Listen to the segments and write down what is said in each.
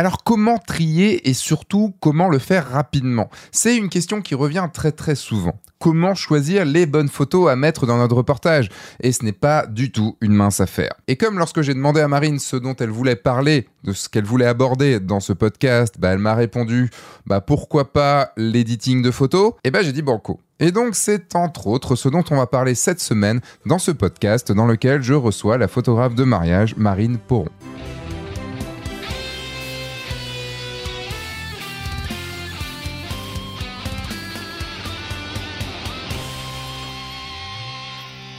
Alors comment trier et surtout comment le faire rapidement? C'est une question qui revient très très souvent. Comment choisir les bonnes photos à mettre dans notre reportage? Et ce n'est pas du tout une mince affaire. Et comme lorsque j'ai demandé à Marine ce dont elle voulait parler, de ce qu'elle voulait aborder dans ce podcast, bah, elle m'a répondu bah pourquoi pas l'editing de photos? Et bah j'ai dit banco. Et donc c'est entre autres ce dont on va parler cette semaine dans ce podcast dans lequel je reçois la photographe de mariage Marine Poron.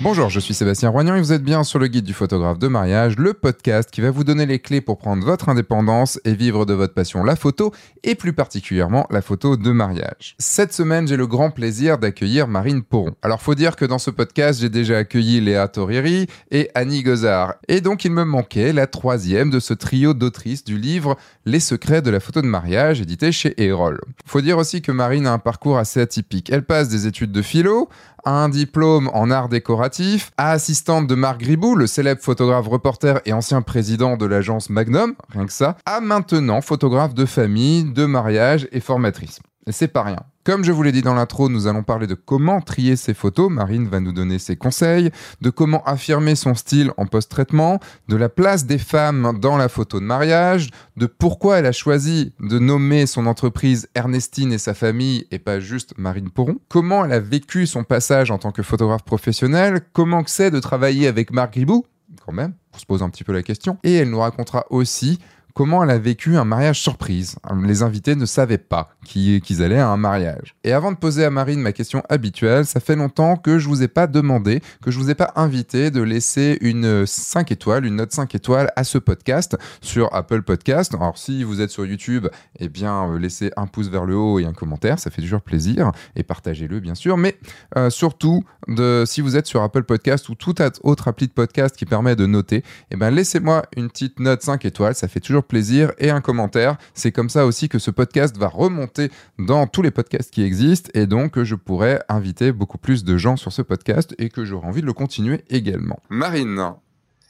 Bonjour, je suis Sébastien Roignan et vous êtes bien sur le guide du photographe de mariage, le podcast qui va vous donner les clés pour prendre votre indépendance et vivre de votre passion la photo et plus particulièrement la photo de mariage. Cette semaine, j'ai le grand plaisir d'accueillir Marine Poron. Alors faut dire que dans ce podcast, j'ai déjà accueilli Léa Torrieri et Annie Gozard. Et donc il me manquait la troisième de ce trio d'autrices du livre Les secrets de la photo de mariage édité chez Erol. Faut dire aussi que Marine a un parcours assez atypique. Elle passe des études de philo, un diplôme en art décoratif, assistante de Marc Gribou, le célèbre photographe reporter et ancien président de l'agence Magnum, rien que ça, à maintenant photographe de famille, de mariage et formatrice. C'est pas rien. Comme je vous l'ai dit dans l'intro, nous allons parler de comment trier ses photos. Marine va nous donner ses conseils, de comment affirmer son style en post-traitement, de la place des femmes dans la photo de mariage, de pourquoi elle a choisi de nommer son entreprise Ernestine et sa famille et pas juste Marine Poron, comment elle a vécu son passage en tant que photographe professionnel, comment c'est de travailler avec Marc Gribou, quand même, on se pose un petit peu la question, et elle nous racontera aussi comment elle a vécu un mariage surprise. Les invités ne savaient pas qu'ils allaient à un mariage. Et avant de poser à Marine ma question habituelle, ça fait longtemps que je vous ai pas demandé, que je vous ai pas invité de laisser une 5 étoiles, une note 5 étoiles à ce podcast sur Apple Podcast. Alors si vous êtes sur YouTube, eh bien euh, laissez un pouce vers le haut et un commentaire, ça fait toujours plaisir et partagez-le bien sûr. Mais euh, surtout, de, si vous êtes sur Apple Podcast ou toute autre appli de podcast qui permet de noter, eh ben laissez-moi une petite note 5 étoiles, ça fait toujours plaisir et un commentaire. C'est comme ça aussi que ce podcast va remonter dans tous les podcasts qui existent et donc je pourrais inviter beaucoup plus de gens sur ce podcast et que j'aurai envie de le continuer également. Marine,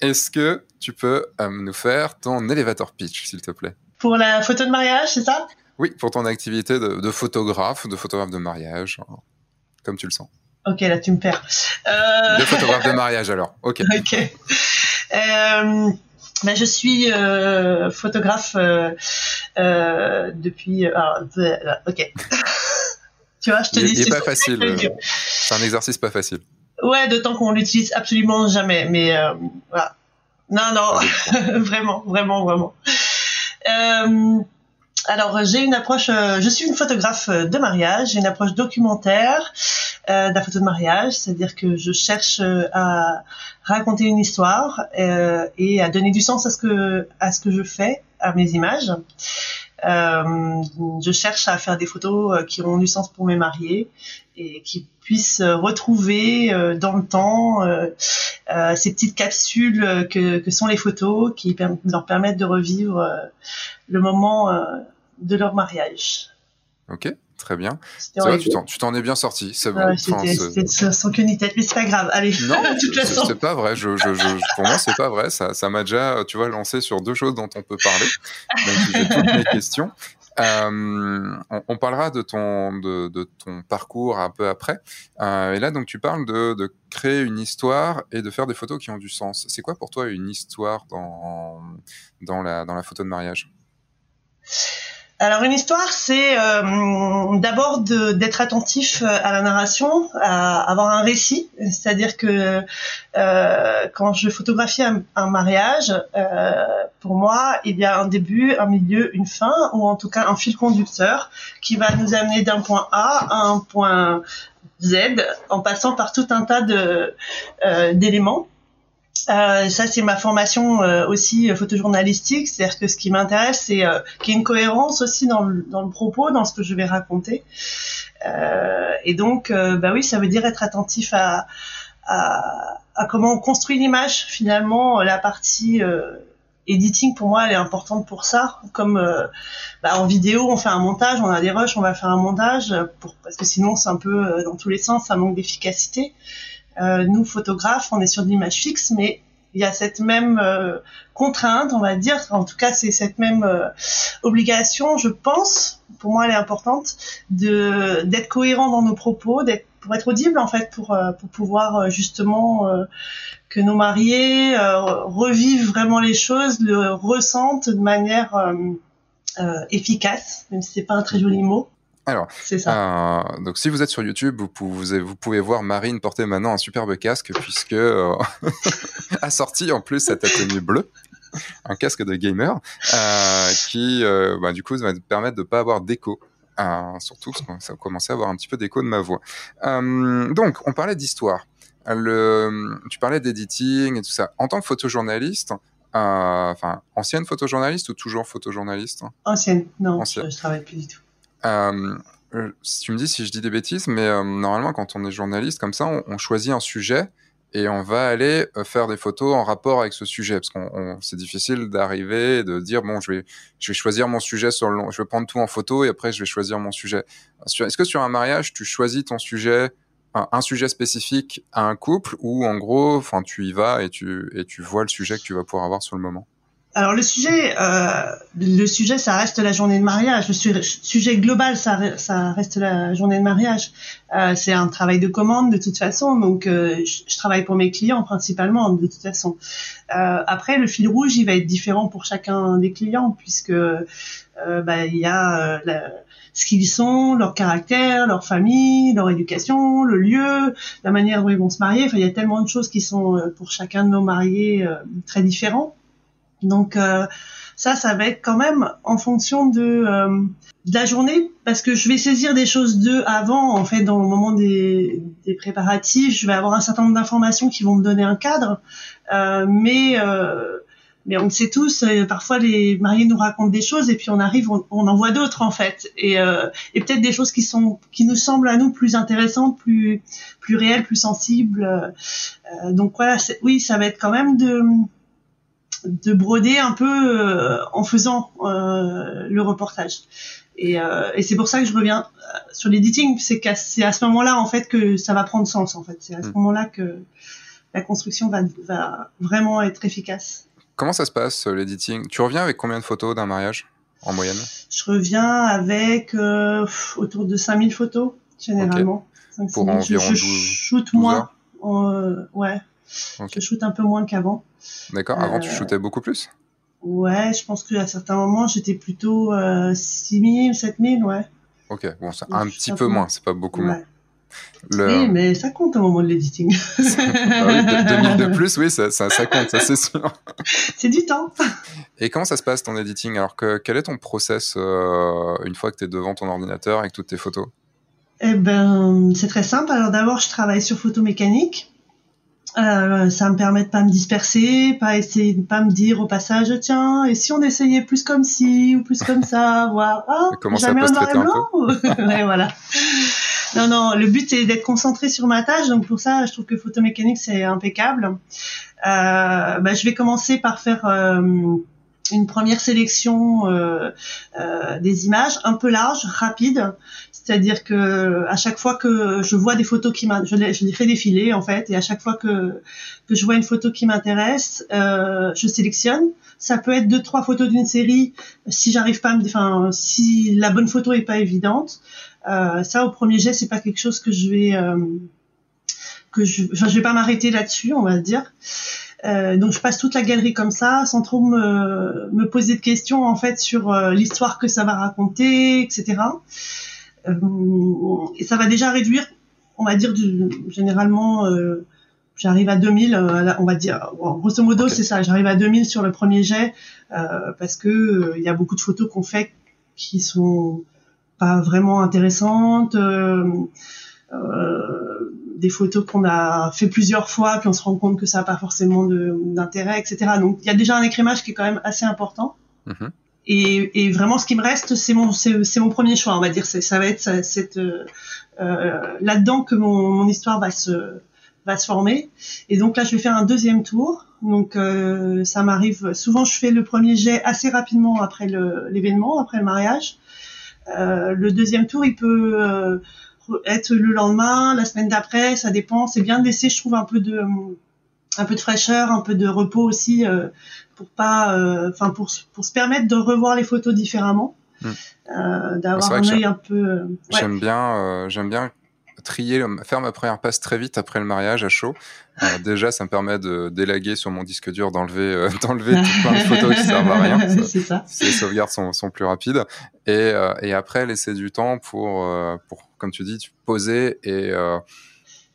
est-ce que tu peux euh, nous faire ton elevator pitch, s'il te plaît? Pour la photo de mariage, c'est ça? Oui, pour ton activité de, de photographe, de photographe de mariage, comme tu le sens. Ok, là tu me perds. Euh... De photographe de mariage alors. Ok. Ok. Euh, ben, je suis euh, photographe euh, euh, depuis. Alors, ok. tu vois, je te dis. Il n'est pas facile. C'est un exercice pas facile. Ouais, d'autant qu'on l'utilise absolument jamais. Mais voilà. Non, non, ah, vraiment, vraiment, vraiment. alors, j'ai une approche. je suis une photographe de mariage. J'ai une approche documentaire de la photo de mariage, c'est-à-dire que je cherche à raconter une histoire euh, et à donner du sens à ce que à ce que je fais, à mes images. Euh, je cherche à faire des photos qui ont du sens pour mes mariés et qui puissent retrouver dans le temps ces petites capsules que, que, sont les photos qui leur permettent de revivre le moment de leur mariage. Ok, Très bien. Vrai, tu t'en es bien sorti. C'est bon. C'était sans queue ni tête, mais c'est pas grave. Allez. Non, c'est pas vrai. Je, je, je, pour moi, c'est pas vrai. Ça, ça m'a déjà, tu vois, lancé sur deux choses dont on peut parler. Donc, j'ai toutes mes questions. Euh, on, on, parlera de ton, de, de, ton parcours un peu après. Euh, et là, donc, tu parles de, de, créer une histoire et de faire des photos qui ont du sens. C'est quoi pour toi une histoire dans, dans, la, dans la photo de mariage? Alors une histoire, c'est euh, d'abord d'être attentif euh, à la narration, à avoir un récit, c'est-à-dire que euh, quand je photographie un, mariage, pour moi, il y a un début, un milieu, une fin, ou en tout cas un fil conducteur qui va nous amener d'un point A à un point Z, en passant par tout un tas de d'éléments. Euh, ça, c'est ma formation euh, aussi euh, photojournalistique, c'est-à-dire que ce qui m'intéresse, c'est qu'il y ait une cohérence aussi dans le, dans le, propos, dans ce que je vais raconter. et donc, bah oui, ça veut dire être attentif à, à, à comment on construit l'image. Finalement, la partie editing, pour moi, elle est importante pour ça. Comme bah, en vidéo, on fait un montage, on a des rushs, on va faire un montage, pour, parce que sinon, c'est un peu dans tous les sens, ça manque d'efficacité. Euh, nous, photographes, on est sur de l'image fixe, mais il y a cette même euh, contrainte, on va dire, en tout cas c'est cette même euh, obligation, je pense, pour moi elle est importante, de d'être cohérent dans nos propos, d'être pour être audible en fait, pour euh, pour pouvoir justement que nos mariés revivent vraiment les choses, le ressentent de manière efficace, même si c'est pas un très joli mot. Alors, ça. Euh, donc si vous êtes sur YouTube, vous pouvez, vous pouvez voir Marine porter maintenant un superbe casque puisque euh, a sorti en plus cette tenue bleue, un casque de gamer euh, qui, euh, bah, du coup, va permettre de pas avoir d'écho. Surtout parce que ça commençait à avoir un petit peu d'écho de ma voix. donc, on parlait d'histoire. Le, tu parlais d'editing et tout ça. En tant que photojournaliste, enfin ancienne photojournaliste ou toujours photojournaliste Ancienne, non, Je, je travaille plus du tout. Euh, euh, tu me dis si je dis des bêtises, mais euh, normalement, quand on est journaliste comme ça, on, choisit un sujet et on va aller faire des photos en rapport avec ce sujet. Parce qu'on c'est difficile d'arriver de dire bon je vais je vais choisir mon sujet sur le je vais prendre tout en photo et après je vais choisir mon sujet. Est-ce que sur un mariage tu choisis ton sujet un, sujet spécifique à un couple ou en gros enfin tu y vas et tu et tu vois le sujet que tu vas pouvoir avoir sur le moment? Alors le sujet, euh, le sujet, ça reste la journée de mariage. Le sujet global, ça, ça reste la journée de mariage. Euh, c'est un travail de commande de toute façon, donc euh, je, travaille pour mes clients principalement de toute façon. Euh, après, le fil rouge, il va être différent pour chacun des clients puisque euh, bah, il y a la, ce qu'ils sont, leur caractère, leur famille, leur éducation, le lieu, la manière dont ils vont se marier. Enfin, il y a tellement de choses qui sont pour chacun de nos mariés très différents. Donc euh, ça, ça va être quand même en fonction de, euh, de, la journée, parce que je vais saisir des choses d'eux avant, en fait, dans le moment des, des, préparatifs, je vais avoir un certain nombre d'informations qui vont me donner un cadre, euh, mais euh, mais on le sait tous, euh, parfois les mariés nous racontent des choses et puis on arrive, on, on en voit d'autres en fait, et, euh, et peut-être des choses qui sont, qui nous semblent à nous plus intéressantes, plus, plus réelles, plus sensibles. Donc voilà, oui, ça va être quand même de, de broder un peu euh, en faisant euh, le reportage. Et, euh, et c'est pour ça que je reviens sur l'editing, c'est qu'à c'est à ce moment-là en fait que ça va prendre sens en fait. C'est à ce hmm. moment-là que la construction va, va vraiment être efficace. Comment ça se passe l'editing Tu reviens avec combien de photos d'un mariage en moyenne? Je reviens avec autour de 5000 photos généralement. Pour environ je, 12, shoot moins. ouais. Je shoot un peu moins qu'avant. D'accord. Avant, tu euh, shootais beaucoup plus? Ouais, je pense qu'à certains moments, j'étais plutôt euh, 6000, 7000, ouais. Ok, bon, c'est un petit peu moins, c'est pas beaucoup moins. Oui, mais ça compte au moment de l'editing. bah oui, 2000 de plus, oui, ça, ça, ça compte, ça c'est sûr. c'est du temps. Et comment ça se passe ton editing Alors, que, quel est ton process euh, une fois que tu es devant ton ordinateur avec toutes tes photos? Eh ben, c'est très simple. Alors d'abord, je travaille sur photo mécanique. Euh, ça me permet de pas me disperser, pas essayer de pas me dire au passage tiens et si on essayait plus comme ci ou plus comme ça, voir ah jamais un noir et blanc. ouais, voilà. Non non, le but c'est d'être concentré sur ma tâche donc pour ça je trouve que photomécanique c'est impeccable. Euh, bah, je vais commencer par faire euh, une première sélection euh, euh, des images un peu large, rapide. C'est-à-dire que à chaque fois que je vois des photos qui m'intéressent, je, les fais défiler en fait, et à chaque fois que, que je vois une photo qui m'intéresse, euh, je sélectionne. Ça peut être deux trois photos d'une série si j'arrive pas enfin si la bonne photo est pas évidente. Ça au premier jet c'est pas quelque chose que je vais que je, je vais pas m'arrêter là-dessus, on va dire. Euh, donc je passe toute la galerie comme ça, sans trop me, me poser de questions en fait sur euh, l'histoire que ça va raconter, etc. Euh, et ça va déjà réduire, on va dire du, généralement, euh, j'arrive à 2000, on va dire, grosso modo c'est ça, j'arrive à 2000 sur le premier jet parce que il y a beaucoup de photos qu'on fait qui sont pas vraiment intéressantes. Euh, des photos qu'on a fait plusieurs fois, puis on se rend compte que ça n'a pas forcément d'intérêt, etc. Donc il y a déjà un écrémage qui est quand même assez important. Mm-hmm. Et, et, vraiment, ce qui me reste, c'est mon, c'est mon premier choix, on va dire. Ça va être cette, euh, euh, là-dedans que mon, mon, histoire va se, va se former. Et donc là, je vais faire un deuxième tour. Donc euh, ça m'arrive. Souvent, je fais le premier jet assez rapidement après l'événement, après le mariage. Euh, le deuxième tour, il peut être le lendemain, la semaine d'après, ça dépend. C'est bien de laisser, je trouve, un peu de un peu de fraîcheur, un peu de repos aussi, pour pas, enfin pour pour se permettre de revoir les photos différemment, mm. d'avoir un œil un peu. J'aime bien, j'aime bien trier, faire ma première passe très vite après le mariage à chaud. Euh, déjà, ça me permet de délaguer sur mon disque dur, d'enlever, euh, d'enlever tout plein de photos qui servent à rien. C'est ça. Les sauvegardes sont, sont plus rapides. Et, euh, et après, laisser du temps pour, pour, comme tu dis, tu poser et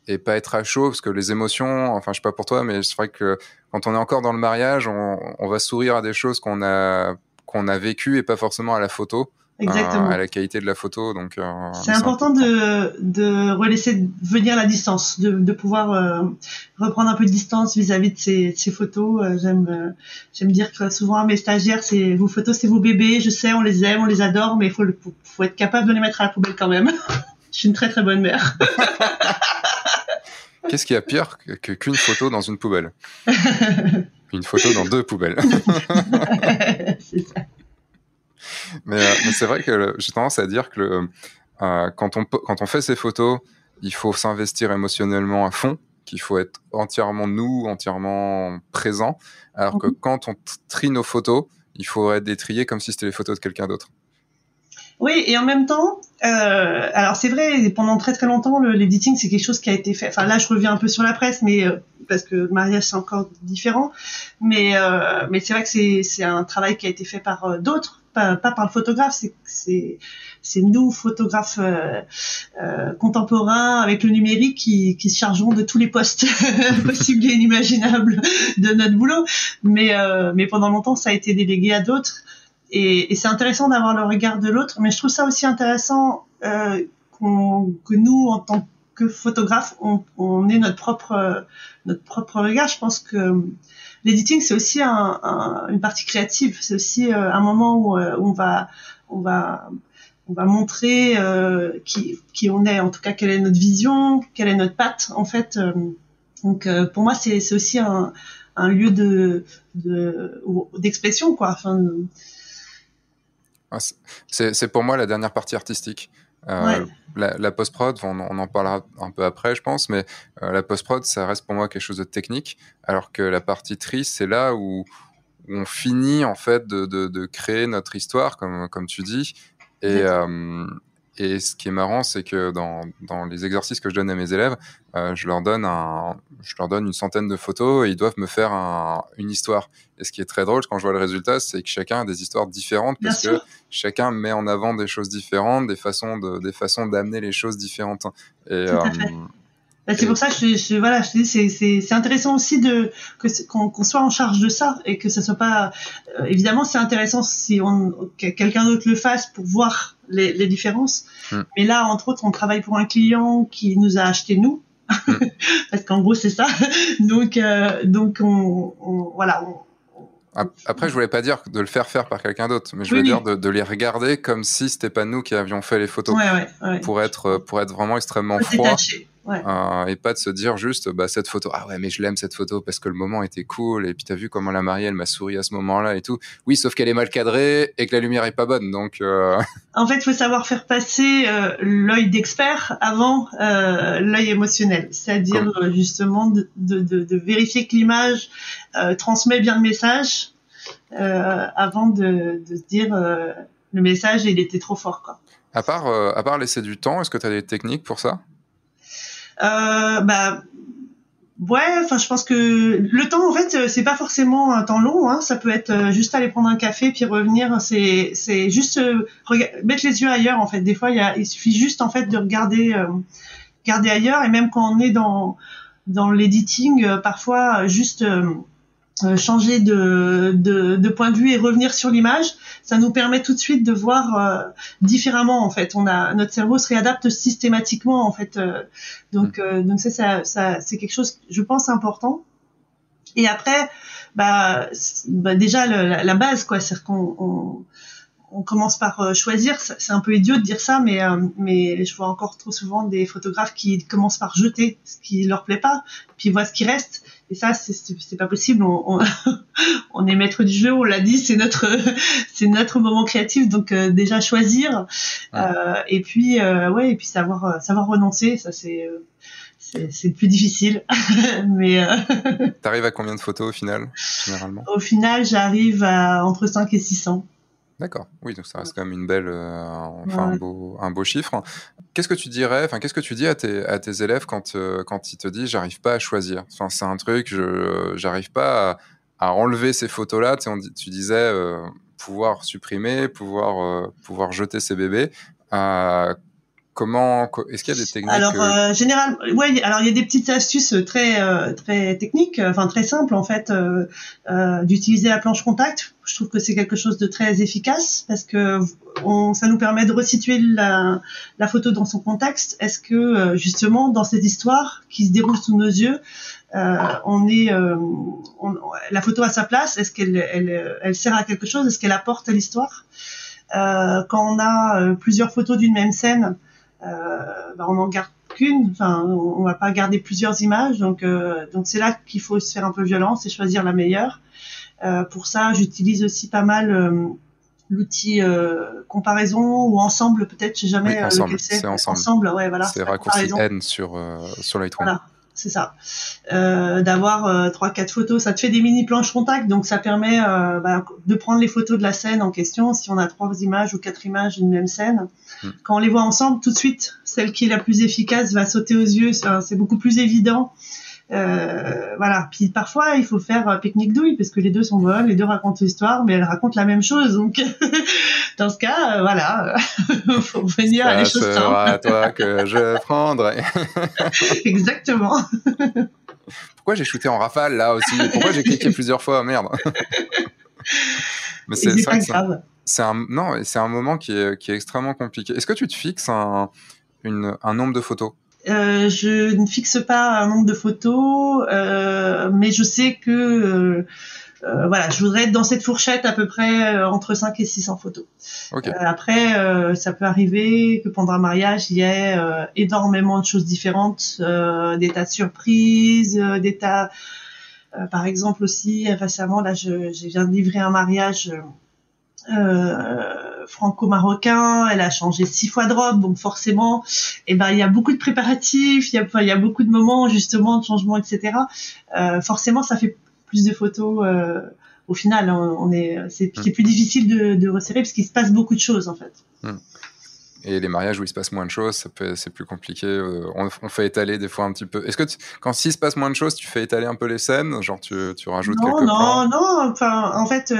et pas être à chaud parce que les émotions, enfin, je sais pas pour toi, mais c'est vrai que quand on est encore dans le mariage, on, on va sourire à des choses qu'on a qu'on a vécues et pas forcément à la photo. Exactement. à la qualité de la photo. Donc, euh, c'est important, de, de relaisser venir la distance, de, de pouvoir euh, reprendre un peu de distance vis-à-vis de ces, ces photos. Euh, j'aime, j'aime dire que souvent à mes stagiaires, c'est vos photos, c'est vos bébés. Je sais, on les aime, on les adore, mais il faut, faut être capable de les mettre à la poubelle quand même. Je suis une très très bonne mère. Qu'est-ce qu'il y a pire que, qu'une photo dans une poubelle? Une photo dans deux poubelles. c'est ça. Euh, mais, c'est vrai que j'ai tendance à dire que euh, quand, on, quand on fait ces photos, il faut s'investir émotionnellement à fond, qu'il faut être entièrement nous, entièrement présent, alors que mhm. quand on trie nos photos, il faudrait les trier comme si c'était les photos de quelqu'un d'autre. Oui, et en même temps, euh, alors c'est vrai, pendant très très longtemps, l'editing c'est quelque chose qui a été fait. Enfin là, je reviens un peu sur la presse, mais parce que le mariage c'est encore différent. Mais mais c'est vrai que c'est un travail qui a été fait par d'autres pas, par le photographe, c'est c'est nous photographes euh, euh, contemporains avec le numérique qui, qui se chargeons de tous les postes possibles et inimaginables de notre boulot. Mais euh, mais pendant longtemps, ça a été délégué à d'autres. Et, et c'est intéressant d'avoir le regard de l'autre. Mais je trouve ça aussi intéressant euh, que nous, en tant que photographes, on, on ait notre propre notre propre regard. Je pense que l'editing c'est aussi un, un, une partie créative. C'est aussi euh, un moment où, euh, on va on va on va montrer euh, qui, qui on est, en tout cas quelle est notre vision, quelle est notre patte en fait. donc pour moi c'est aussi un, un lieu de d'expression quoi. Enfin, c'est pour moi la dernière partie artistique. Euh, la, post-prod, on, en parlera un peu après, je pense, mais euh, la post-prod, ça reste pour moi quelque chose de technique, alors que la partie triste, c'est là où, on finit en fait de, créer notre histoire, comme, comme tu dis, et, et ce qui est marrant, c'est que dans, dans, les exercices que je donne à mes élèves, euh, je, leur donne un, je leur donne une centaine de photos et ils doivent me faire un, une histoire. Et ce qui est très drôle quand je vois le résultat, c'est que chacun a des histoires différentes parce que chacun met en avant des choses différentes, des façons de, des façons d'amener les choses différentes. Et, bah, c'est pour ça que je, je voilà, je dis c'est c'est intéressant aussi de que qu'on soit en charge de ça et que ça soit pas euh, évidemment c'est intéressant si on quelqu'un d'autre le fasse pour voir les, les différences. Mm. Mais là entre autres on travaille pour un client qui nous a acheté nous mm. parce qu'en gros c'est ça. donc euh, donc on, on voilà on, après, je voulais pas dire de le faire faire par quelqu'un d'autre, mais je voulais dire de, de, les regarder comme si c'était pas nous qui avions fait les photos, ouais, ouais, pour être pour être vraiment extrêmement froid. Euh, et pas de se dire juste bah cette photo ah ouais mais je l'aime cette photo parce que le moment était cool et puis t'as vu comment la mariée elle m'a souri à ce moment-là et tout. Oui sauf qu'elle est mal cadrée et que la lumière est pas bonne donc euh... en fait il faut savoir faire passer euh, l'œil d'expert avant l'œil émotionnel. C'est-à-dire justement de, de, de, de, vérifier que l'image transmet bien le message avant de, de se dire le message il était trop fort quoi. À part à part laisser du temps est-ce que tu as des techniques pour ça? Bah ouais, enfin je pense que le temps en fait c'est pas forcément un temps long, hein. ça peut être euh, juste aller prendre un café puis revenir, c'est c'est juste euh, mettre les yeux ailleurs en fait. Des fois il, suffit juste en fait de regarder euh, regarder ailleurs et même quand on est dans dans l'editing parfois juste euh, changer de, de, point de vue et revenir sur l'image, ça nous permet tout de suite de voir euh, différemment en fait. On a notre cerveau se réadapte systématiquement en fait. Euh, donc mm. donc ça, ça, ça c'est quelque chose je pense important. Et après bah, bah déjà le, la, base quoi, c'est qu'on on, on commence par choisir. C'est un peu idiot de dire ça, mais mais je vois encore trop souvent des photographes qui commencent par jeter ce qui leur plaît pas, puis voient ce qui reste et ça, c'est pas possible. On, on, est maître du jeu, on l'a dit, c'est notre, c'est notre moment créatif. Donc euh, déjà choisir, euh, et puis euh, ouais, et puis savoir, savoir renoncer. Ça c'est, c'est plus difficile. mais. T'arrives à combien de photos au final, généralement? Au final, j'arrive à entre 5 et 600. D'accord. Oui, donc ça reste quand même une belle, euh, enfin ouais. un, beau, un beau chiffre. Qu'est-ce que tu dirais, enfin qu'est-ce que tu dis à tes, à tes élèves quand euh, quand ils te disent j'arrive pas à choisir? Enfin c'est un truc, je j'arrive pas à, enlever ces photos-là. Tu disais euh, pouvoir supprimer, pouvoir pouvoir jeter ces bébés. Comment est-ce qu'il y a des techniques Alors euh, généralement, ouais, alors il y a des petites astuces très euh, très techniques, enfin très simples en fait, euh, d'utiliser la planche contact. Je trouve que c'est quelque chose de très efficace parce que on, ça nous permet de resituer la, la photo dans son contexte. Est-ce que justement dans cette histoire qui se déroule sous nos yeux, on est on, la photo à sa place? Est-ce qu'elle elle, elle sert à quelque chose? Est-ce qu'elle apporte à l'histoire? Quand on a plusieurs photos d'une même scène euh, bah, on en garde qu'une. Enfin, on, va pas garder plusieurs images. Donc, euh, donc c'est là qu'il faut se faire un peu violence et choisir la meilleure. Euh, pour ça, j'utilise aussi pas mal l'outil comparaison ou ensemble peut-être. Je sais jamais oui, ensemble. C'est ensemble. ensemble. Ouais, voilà. C'est raccourci N sur sur Lightroom. Voilà c'est ça. Euh, d'avoir trois, quatre photos, ça te fait des mini planches contact, donc ça permet euh, bah, de prendre les photos de la scène en question. Si on a trois images ou quatre images d'une même scène, mm. quand on les voit ensemble, tout de suite, celle qui est la plus efficace va sauter aux yeux. C'est beaucoup plus évident. Euh, voilà. Puis parfois, il faut faire pique-nique douille parce que les deux sont bonnes, les deux racontent l'histoire, mais elles racontent la même chose. Donc, dans ce cas, euh, voilà, faut venir à les choses sera à toi que je prendrai. Exactement. Pourquoi j'ai shooté en rafale là aussi? Pourquoi j'ai cliqué plusieurs fois? Merde. mais c'est pas grave. C'est un non, c'est un moment qui est, qui est extrêmement compliqué. Est-ce que tu te fixes un, une, un nombre de photos? Euh, je ne fixe pas un nombre de photos, euh, mais je sais que euh, voilà, je voudrais être dans cette fourchette à peu près entre 5 et 600 photos. Okay. après, ça peut arriver que pendant un mariage, il y ait énormément de choses différentes, des tas de surprises, des tas... par exemple aussi, récemment, là, je, je viens de livrer un mariage... Euh, franco-marocain, elle a changé six fois de robe, donc forcément, eh ben il y a beaucoup de préparatifs, il y a, il y a beaucoup de moments justement de changement, etc. Euh, forcément, ça fait plus de photos. Euh, au final, on, est, c'est, c'est plus difficile de, de resserrer parce qu'il se passe beaucoup de choses en fait. Mm. Et les mariages où il se passe moins de choses, c'est plus compliqué. On, on, fait étaler des fois un petit peu. Est-ce que tu, quand s'il se passe moins de choses, tu fais étaler un peu les scènes, genre tu, tu rajoutes non, quelques non, plans? Non, enfin, en fait.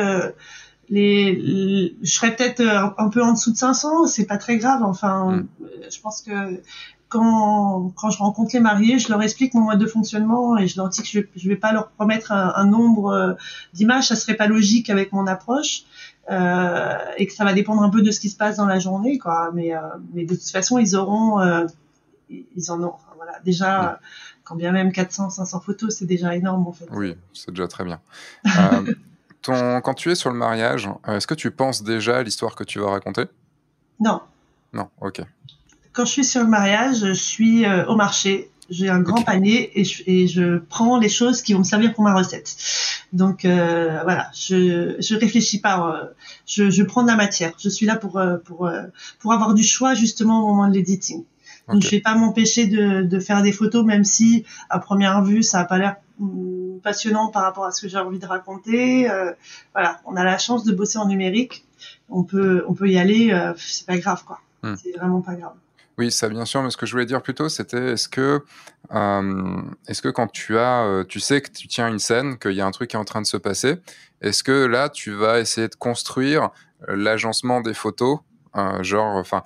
Euh, les, les, je serais peut-être un peu en dessous de 500, c'est pas très grave. Enfin, Mm. je pense que quand, quand je rencontre les mariés, je leur explique mon mode de fonctionnement et je leur dis que je, je vais pas leur promettre un, un nombre euh, d'images, ça serait pas logique avec mon approche. Euh, et que ça va dépendre un peu de ce qui se passe dans la journée, quoi. Mais, euh, mais de toute façon, ils auront, euh, ils en ont, enfin, voilà. Déjà, quand bien même 400, 500 photos, c'est déjà énorme, en fait. Oui, c'est déjà très bien. Euh, ton, quand tu es sur le mariage, est-ce que tu penses déjà à l'histoire que tu vas raconter? Non. Non, ok. Quand je suis sur le mariage, je suis euh, au marché. J'ai un grand panier et je, et je prends les choses qui vont me servir pour ma recette. Donc euh, voilà, je je réfléchis pas, euh, je, je prends de la matière. Je suis là pour euh, pour euh, pour avoir du choix justement au moment de l'editing. Donc Ok. je vais pas m'empêcher de de faire des photos, même si à première vue ça a pas l'air hum, passionnant par rapport à ce que j'ai envie de raconter. Euh, voilà, on a la chance de bosser en numérique. On peut on peut y aller, euh, c'est pas grave quoi. Hmm. C'est vraiment pas grave. Oui, ça bien sûr, mais ce que je voulais dire plutôt, c'était est-ce que, euh, est-ce que quand tu as, euh, tu sais que tu tiens une scène, qu'il y a un truc qui est en train de se passer, est-ce que là tu vas essayer de construire l'agencement des photos, euh, genre, enfin,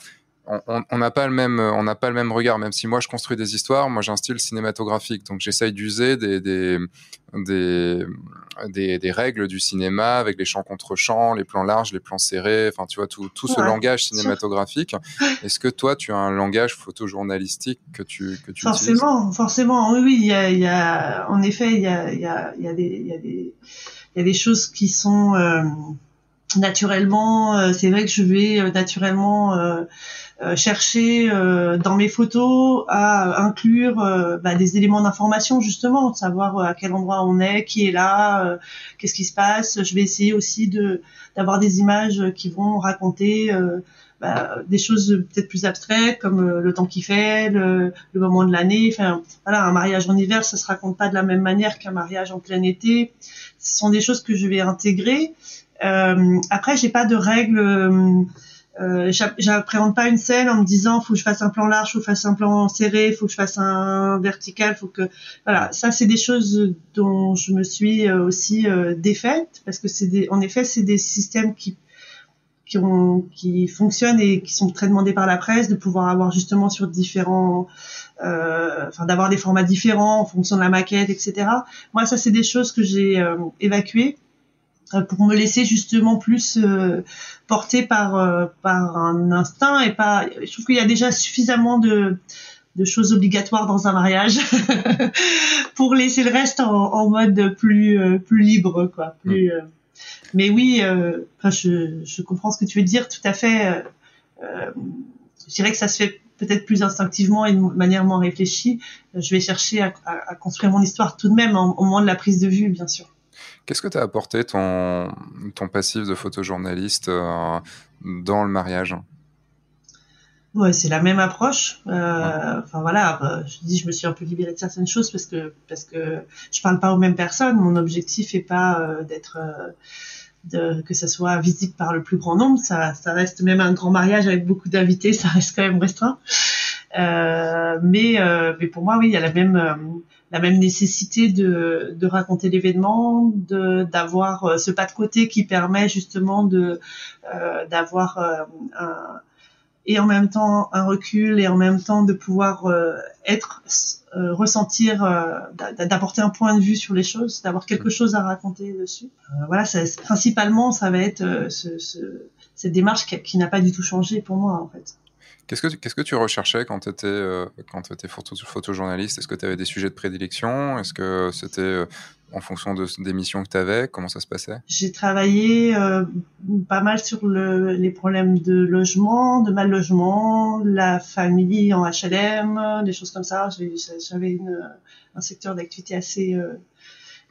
on- n'a pas le même, on n'a pas le même regard, même si moi je construis des histoires, moi j'ai un style cinématographique, donc j'essaye d'user des des, des des des règles du cinéma avec les champs contre champs, les plans larges, les plans serrés, enfin tu vois tout tout ce Ouais, langage cinématographique. Est-ce que toi, tu as un langage photojournalistique que tu, que tu utilises? Forcément, forcément, oui, oui, il y a, il y a, en effet, il y a, il y a, il y a des, il y a des, il y a des choses qui sont euh, naturellement. euh, c'est vrai que je vais euh, naturellement euh, chercher dans mes photos à inclure bah, des éléments d'information justement, savoir à quel endroit on est, qui est là, qu'est-ce qui se passe. Je vais essayer aussi de d'avoir des images qui vont raconter bah, des choses peut-être plus abstraites comme euh, le temps qu'il fait, le, le, moment de l'année. Enfin, voilà, un mariage en hiver, ça se raconte pas de la même manière qu'un mariage en plein été. Ce sont des choses que je vais intégrer. Euh, après, j'ai pas de règles. Euh, euh j'appréhende pas une scène en me disant faut que je fasse un plan large, faut que je fasse un plan serré, faut que je fasse un vertical, faut que voilà ça c'est des choses dont je me suis euh, aussi défaite parce que c'est des en effet c'est des systèmes qui qui, ont, qui fonctionnent et qui sont très demandés par la presse, de pouvoir avoir justement sur différents, euh, enfin d'avoir des formats différents en fonction de la maquette, etc. Moi, ça c'est des choses que j'ai euh, évacuées euh, pour me laisser justement plus euh, porter par euh, par un instinct et pas. Je trouve qu'il y a déjà suffisamment de de choses obligatoires dans un mariage pour laisser le reste en, en mode plus plus libre quoi plus mm. Mais oui, euh, je, je, comprends ce que tu veux dire tout à fait. Euh, euh, je dirais que ça se fait peut-être plus instinctivement et de manière moins réfléchie. Je vais chercher à, à, construire mon histoire tout de même au moment de la prise de vue, bien sûr. Qu'est-ce que tu as apporté ton, ton passif de photojournaliste euh, dans le mariage? Ouais, c'est la même approche. Euh, enfin voilà, je dis, je me suis un peu libérée de certaines choses parce que parce que je parle pas aux mêmes personnes. Mon objectif est pas euh, d'être de, que ça soit visible par le plus grand nombre. Ça, ça reste même un grand mariage avec beaucoup d'invités, ça reste quand même restreint. Euh, mais, mais pour moi, oui, il y a la même, la même nécessité de, de raconter l'événement, de d'avoir euh, ce pas de côté qui permet justement de d'avoir un et en même temps un recul et en même temps de pouvoir euh, être euh, ressentir euh, d'apporter un point de vue sur les choses d'avoir quelque chose à raconter dessus. Voilà ça, principalement ça va être ce, ce, cette démarche qui, qui n'a pas du tout changé pour moi en fait Qu'est-ce que, qu'est-ce que tu recherchais quand tu étais, quand tu étais photo, photojournaliste? Est-ce que tu avais des sujets de prédilection? Est-ce que c'était en fonction de, des missions que tu avais Comment ça se passait? J'ai travaillé euh, pas mal sur le, les problèmes de logement, de mal logement, la famille en HLM, des choses comme ça. J'avais un secteur d'activité assez... Euh,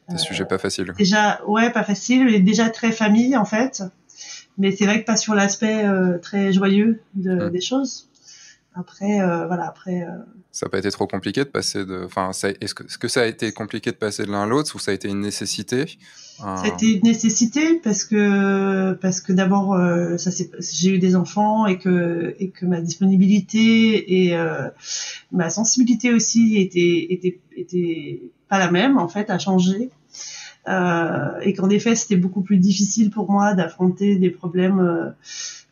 des sujets pas faciles. Déjà, ouais, pas facile, et déjà très famille en fait. Mais c'est vrai que pas sur l'aspect euh, très joyeux de, mmh. des choses. Après, euh, voilà, après. Euh, ça n'a pas été trop compliqué de passer de. Enfin, est-ce que, est que, ça a été compliqué de passer de l'un à l'autre ou ça a été une nécessité? Ça a été une nécessité parce que parce que d'abord, euh, ça j'ai eu des enfants et que et que ma disponibilité et ma sensibilité aussi était était était pas la même en fait, a changé. et qu'en effet, c'était beaucoup plus difficile pour moi d'affronter des problèmes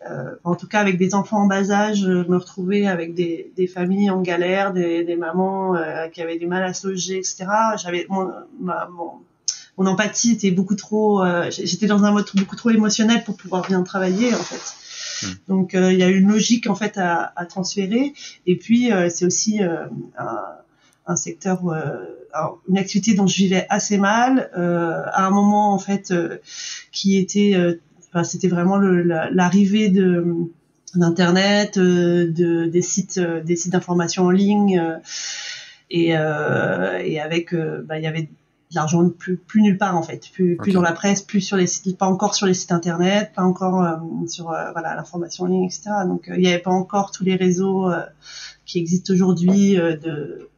euh, en tout cas avec des enfants en bas âge, me retrouver avec des, des familles en galère, des, des mamans euh, qui avaient du mal à se loger, etc. J'avais mon, ma, mon, mon, empathie était beaucoup trop, euh, j'étais dans un mode beaucoup trop émotionnel pour pouvoir bien travailler en fait. Hmm. Donc il y a une logique en fait à, à transférer. Et puis c'est aussi un, un, secteur, une activité dont je vivais assez mal, à un moment en fait qui était c'était vraiment l'arrivée de d'internet, euh, de, des sites, euh, des sites d'information en ligne, euh, et, avec, bah, il y avait de l'argent plus, plus nulle part en fait, plus, plus dans la presse, plus sur les sites, pas encore sur les sites internet, pas encore sur voilà l'information en ligne, etc. Donc il n'y avait pas encore tous les réseaux qui existent aujourd'hui de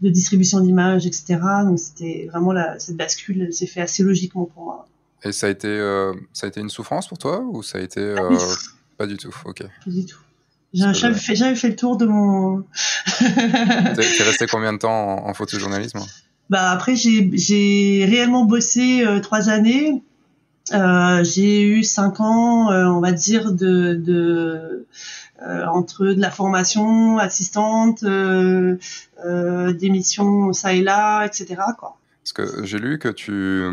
de distribution d'images, etc. Donc c'était vraiment la, cette bascule s'est fait assez logiquement pour moi. Et ça a été, euh, ça a été une souffrance pour toi ou ça a été euh, pas du tout? Ok. Pas du tout. J'avais fait, fait, le tour de mon. T'es resté combien de temps en, photojournalisme Bah après j'ai réellement bossé euh, trois années. J'ai eu cinq ans, on va dire de, de entre de la formation assistante, des missions ça et là, etc. Quoi. Parce que j'ai lu que tu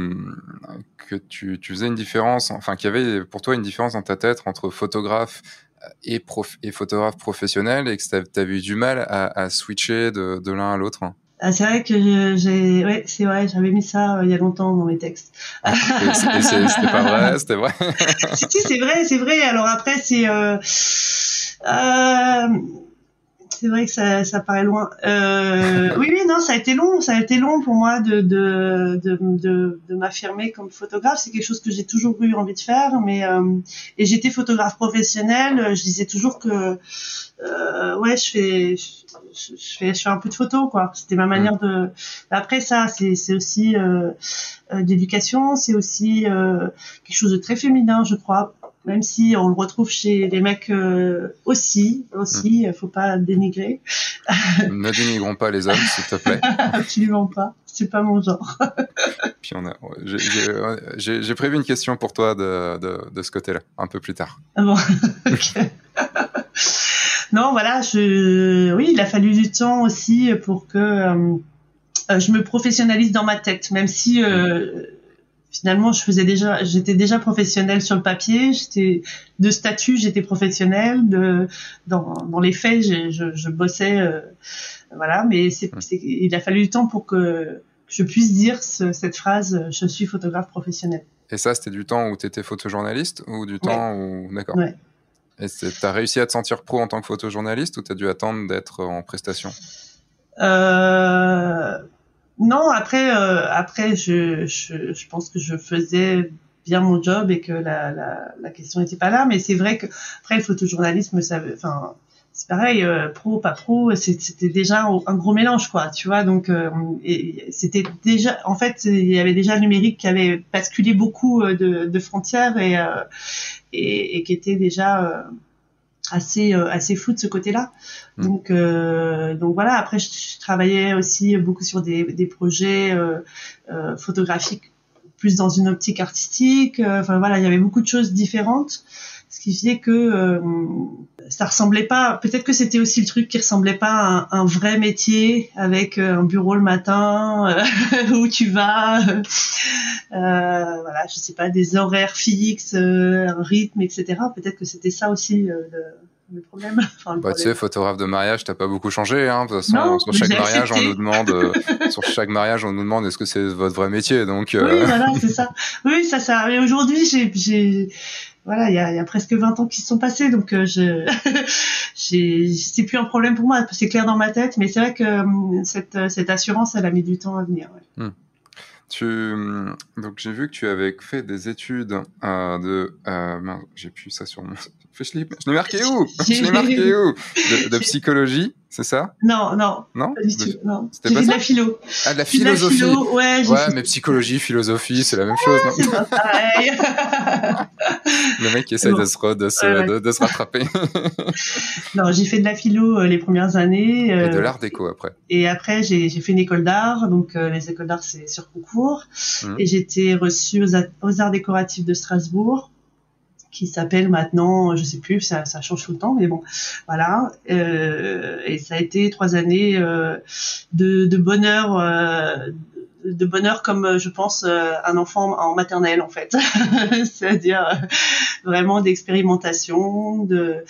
que tu, tu, faisais une différence, enfin qu'il y avait pour toi une différence dans ta tête entre photographe et, prof, et photographe professionnel et que tu avais eu du mal à, à switcher de, de l'un à l'autre. Ah, c'est vrai que j'ai, ouais, c'est vrai, j'avais mis ça euh, il y a longtemps dans mes textes. c'était pas vrai, c'était vrai. si, si c'est vrai, c'est vrai. Alors après, c'est, euh, Euh, c'est vrai que ça, ça paraît loin. Euh, oui, oui, non, ça a été long. Ça a été long pour moi de de de, de, de m'affirmer comme photographe. C'est quelque chose que j'ai toujours eu envie de faire, mais euh, et j'étais photographe professionnel. Je disais toujours que euh, ouais, je fais je, fais je fais un peu de photos quoi. C'était ma manière de. Après ça, c'est aussi euh, euh d'éducation. C'est aussi euh, quelque chose de très féminin, je crois même si on le retrouve chez les mecs euh, aussi, aussi, mm. faut pas dénigrer. ne dénigrons pas les hommes, s'il te plaît. Absolument pas, c'est pas mon genre. Puis on a, j'ai prévu une question pour toi de, de, de ce côté-là, un peu plus tard. Ah bon, non, voilà, je, oui, il a fallu du temps aussi pour que euh, je me professionnalise dans ma tête, même si euh, finalement, je faisais déjà, j'étais déjà professionnelle sur le papier, j'étais de statut, j'étais professionnelle, de dans, dans les faits, je, je, je bossais, euh, voilà. Mais c'est, il a fallu du temps pour que je puisse dire ce, cette phrase, je suis photographe professionnel. Et ça, c'était du temps où tu étais photojournaliste ou du temps où, d'accord. Ouais. Et t'as réussi à te sentir pro en tant que photojournaliste ou t'as dû attendre d'être en prestation? Euh non, après, euh, après, je, je, je, pense que je faisais bien mon job et que la, la, la question n'était pas là. Mais c'est vrai que après le photojournalisme, ça, enfin, c'est pareil, euh, pro, pas pro, c'était déjà un gros mélange, quoi. Tu vois, donc euh, c'était déjà, en fait, il y avait déjà le numérique qui avait basculé beaucoup de, de frontières et, et, et qui était déjà assez euh, assez fou de ce côté-là. Mm. Donc euh, donc voilà. Après, je, travaillais aussi beaucoup sur des, des projets euh, photographiques plus dans une optique artistique. Enfin voilà, il y avait beaucoup de choses différentes, ce qui faisait que ça ressemblait pas. Peut-être que c'était aussi le truc qui ressemblait pas à un, vrai métier avec un bureau le matin où tu vas. Euh, voilà, je sais pas, des horaires fixes, un rythme, etc. Peut-être que c'était ça aussi le problème. Enfin, le bah, Tu sais, photographe de mariage, t'as pas beaucoup changé. Hein. De toute façon, sur chaque mariage, on nous demande, euh, sur chaque mariage, on nous demande est-ce que c'est votre vrai métier. Donc, euh... Oui, voilà, c'est ça. Oui, ça, ça. Mais aujourd'hui, j'ai, j'ai, voilà, il y a, y a, presque 20 ans qui se sont passés, donc euh, je, j'ai, c'est plus un problème pour moi. C'est clair dans ma tête, mais c'est vrai que euh, cette, cette assurance, elle a mis du temps à venir. Ouais. Hmm. Tu, donc j'ai vu que tu avais fait des études euh, de, euh, j'ai plus ça sur mon, je l'ai marqué où? Je l'ai marqué où? De, de, psychologie, c'est ça? Non, non. Non? Pas du tout, non. C'était pas de la philo. Ah, de la philosophie. De la philo, ouais, ouais mais psychologie, philosophie, c'est la même chose, non? pas pareil. Le mec qui essaye bon. de, se, de, se, ouais, de, de, se rattraper. non, j'ai fait de la philo euh, les premières années. Euh, et de l'art déco après. Et après, j'ai fait une école d'art. Donc, euh, les écoles d'art, c'est sur concours. Mmh. Et j'étais reçue aux, aux arts décoratifs de Strasbourg qui s'appelle maintenant, je sais plus, ça, ça, change tout le temps, mais bon, voilà. Euh, et ça a été trois années euh, de, de, bonheur, euh, de bonheur comme euh, je pense euh, un enfant en maternelle en fait, c'est-à-dire euh, vraiment d'expérimentation, de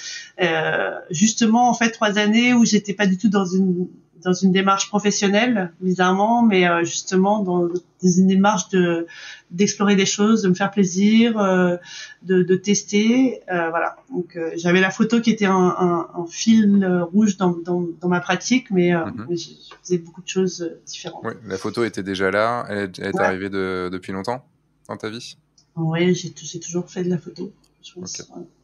justement en fait trois années où j'étais pas du tout dans une dans une démarche professionnelle bizarrement, mais justement dans, une démarche de d'explorer des choses, de me faire plaisir, euh, de, de, tester, euh, voilà. Donc euh, j'avais la photo qui était un, un, un fil rouge dans, dans, dans, ma pratique, mais, mm -hmm. mais, je faisais beaucoup de choses différentes. Oui, la photo était déjà là, elle est, elle est ouais. arrivée de, depuis longtemps dans ta vie? Oui, j'ai toujours fait de la photo. Je pense, okay. tu,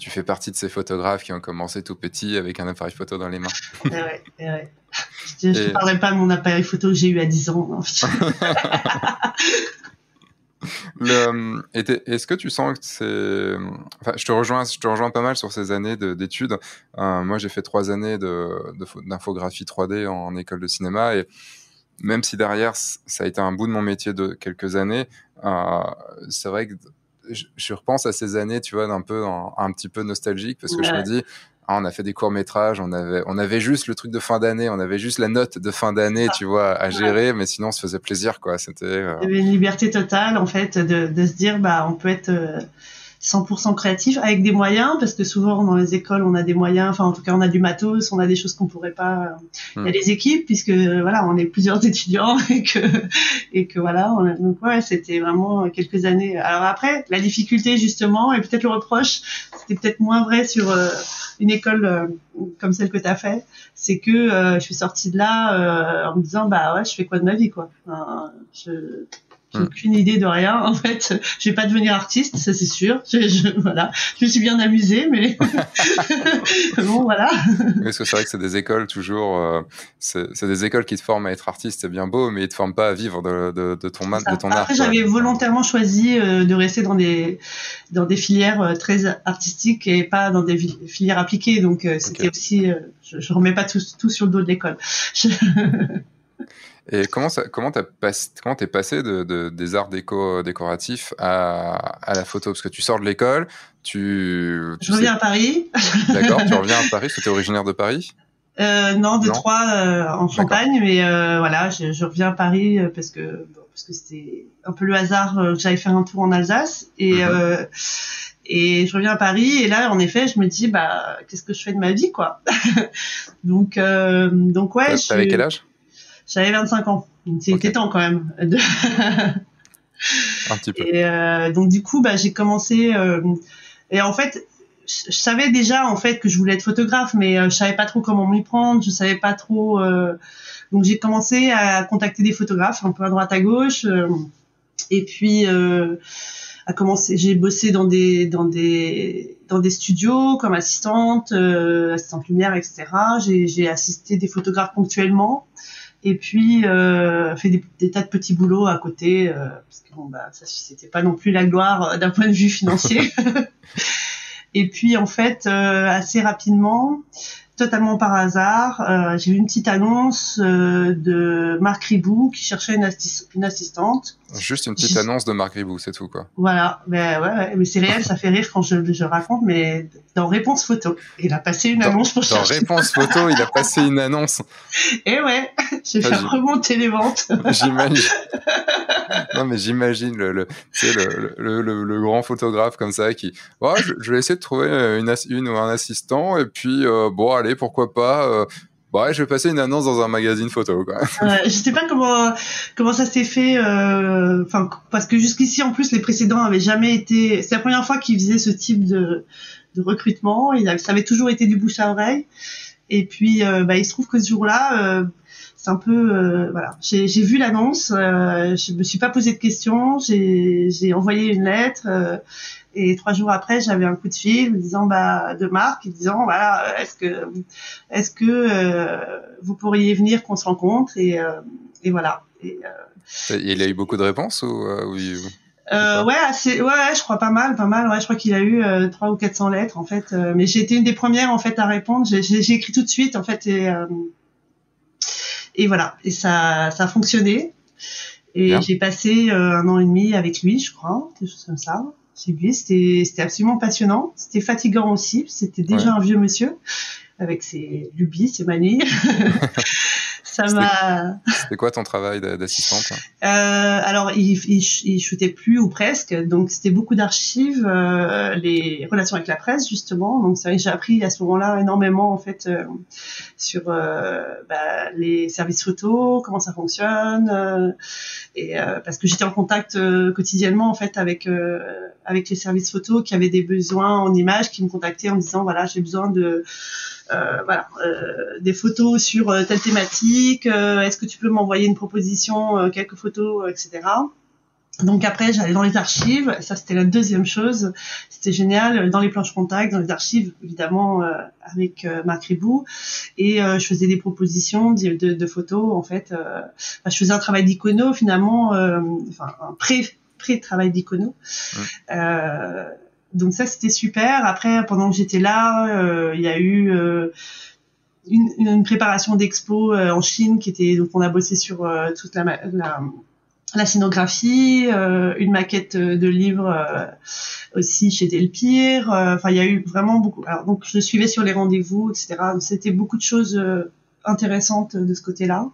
tu fais partie de ces photographes qui ont commencé tout petit avec un appareil photo dans les mains. ouais, et ouais. Je ne et... parlerai pas de mon appareil photo que j'ai eu à 10 ans. Est-ce que tu sens que c'est... Enfin, je te rejoins, je te rejoins pas mal sur ces années d'études. Euh, moi, j'ai fait trois années d'infographie 3D en école de cinéma et même si derrière ça a été un bout de mon métier de quelques années, euh, c'est vrai que je, je, repense à ces années, tu vois, d'un peu un, un petit peu nostalgique parce que ouais. je me dis, ah, on a fait des courts métrages, on avait, on avait juste le truc de fin d'année, on avait juste la note de fin d'année, tu vois, à gérer, mais sinon on se faisait plaisir, quoi. C'était. Euh... Il y avait une liberté totale, en fait, de, de se dire, bah, on peut être. Euh 100% créatif avec des moyens parce que souvent dans les écoles on a des moyens enfin en tout cas on a du matos on a des choses qu'on pourrait pas il y a des équipes puisque voilà on est plusieurs étudiants et que et que voilà on a, donc ouais c'était vraiment quelques années alors après la difficulté justement et peut-être le reproche c'était peut-être moins vrai sur euh, une école comme celle que tu as fait, c'est que je suis sortie de là en me disant bah ouais, je fais quoi de ma vie quoi. je j'ai aucune idée de rien en fait. Je vais pas devenir artiste, ça c'est sûr. Je, je, voilà, je me suis bien amusée, mais bon voilà. Parce que c'est vrai que c'est des écoles toujours, euh, c'est des écoles qui te forment à être artiste, c'est bien beau, mais ils te forment pas à vivre de, de, de ton, de ton art. Après, j'avais volontairement choisi euh, de rester dans des dans des filières euh, très artistiques et pas dans des filières appliquées, donc c'était aussi, je, je remets pas tout, tout sur le dos de l'école. Et comment ça, comment t'as comment t'es passé de, des arts déco, décoratifs à, à, la photo? Parce que tu sors de l'école, tu, Je reviens à Paris. D'accord, tu reviens à Paris, tu es originaire de Paris? Euh, Non, de Troyes euh, en Champagne, mais euh, voilà, je, je, reviens à Paris parce que parce que c'était un peu le hasard que j'allais faire un tour en Alsace et mhm. et je reviens à Paris et là en effet je me dis bah qu'est-ce que je fais de ma vie quoi? Donc donc ouais. T'avais quel âge? J'avais 25 ans. C'était temps quand même. De... Un petit peu. Et euh, donc du coup, bah, j'ai commencé. Euh, et en fait, je savais déjà en fait que je voulais être photographe, mais euh, je savais pas trop comment m'y prendre. Je savais pas trop. Euh, donc j'ai commencé à contacter des photographes un peu à droite à gauche. Et puis à commencer, j'ai bossé dans des dans des dans des studios comme assistante, assistante lumière, etc. J'ai assisté des photographes ponctuellement et puis euh, fait des, tas de petits boulots à côté euh, parce que bon bah ça c'était pas non plus la gloire euh, d'un point de vue financier. Et puis en fait euh, assez rapidement totalement par hasard, euh, j'ai eu une petite annonce euh, de Marc Ribou qui cherchait une, une, assistante. Juste une petite annonce de Marc Ribou, c'est tout quoi. Voilà, mais ouais, mais c'est réel, ça fait rire quand je, je, raconte, mais dans Réponse Photo, il a passé une annonce pour dans chercher. Réponse Photo, il a passé une annonce. Et ouais, j'ai fait remonter les ventes. J'imagine. non mais j'imagine le, le, le, le, le, grand photographe comme ça qui, ouais, je, vais essayer de trouver une, une ou un assistant et puis euh, bon pourquoi pas. Euh, bah je vais passer une annonce dans un magazine photo. Quoi. je sais pas comment comment ça s'est fait. Euh, parce que jusqu'ici, en plus, les précédents avaient jamais été. C'est la première fois qu'ils faisaient ce type de, recrutement. Ça avait toujours été du bouche à oreille. Et puis, bah, il se trouve que ce jour-là, c'est un peu voilà. J'ai vu l'annonce. je me suis pas posé de questions. J'ai envoyé une lettre et trois jours après, j'avais un coup de fil me disant bah de Marc, disant voilà, est-ce que est-ce que euh, vous pourriez venir qu'on se rencontre et, euh, et voilà. Et, euh, il a eu beaucoup de réponses ou, oui, euh, ouais, assez, ouais, je crois pas mal, pas mal. Ouais, je crois qu'il a eu trois ou 400 lettres en fait. mais j'ai été une des premières en fait à répondre. J'ai écrit tout de suite en fait et et voilà. Et ça ça a fonctionné. Et j'ai passé un an et demi avec lui, je crois, quelque chose comme ça c'était c'était absolument passionnant. C'était fatigant aussi. C'était déjà un vieux monsieur avec ses lubies, ses manies. ça m'a. C'était quoi ton travail d'assistante euh, Alors, il, il, il shootait plus ou presque, donc c'était beaucoup d'archives, euh, les relations avec la presse justement. Donc c'est vrai que j'ai appris à ce moment-là énormément en fait euh, sur bah, les services photo, comment ça fonctionne, et parce que j'étais en contact quotidiennement en fait avec avec les services photo qui avaient des besoins en images, qui me contactaient en me disant voilà j'ai besoin de voilà, euh, des photos sur euh, telle thématique. Est-ce que tu peux m'envoyer une proposition, quelques photos, etc. Donc après, j'allais dans les archives. Ça, c'était la deuxième chose. C'était génial. Dans les planches contact, dans les archives, évidemment, avec Marc Ribou. Et je faisais des propositions de, de, photos. En fait, je faisais un travail d'icono, finalement, enfin, un pré pré-travail d'icono. Euh, donc ça c'était super. Après pendant que j'étais là, euh, il y a eu euh, une, une, préparation d'expo euh, en Chine qui était donc on a bossé sur toute la, la, la scénographie, une maquette de livre aussi chez Delpire. Enfin il y a eu vraiment beaucoup. Alors, donc je suivais sur les rendez-vous etc. C'était beaucoup de choses intéressante de ce côté-là,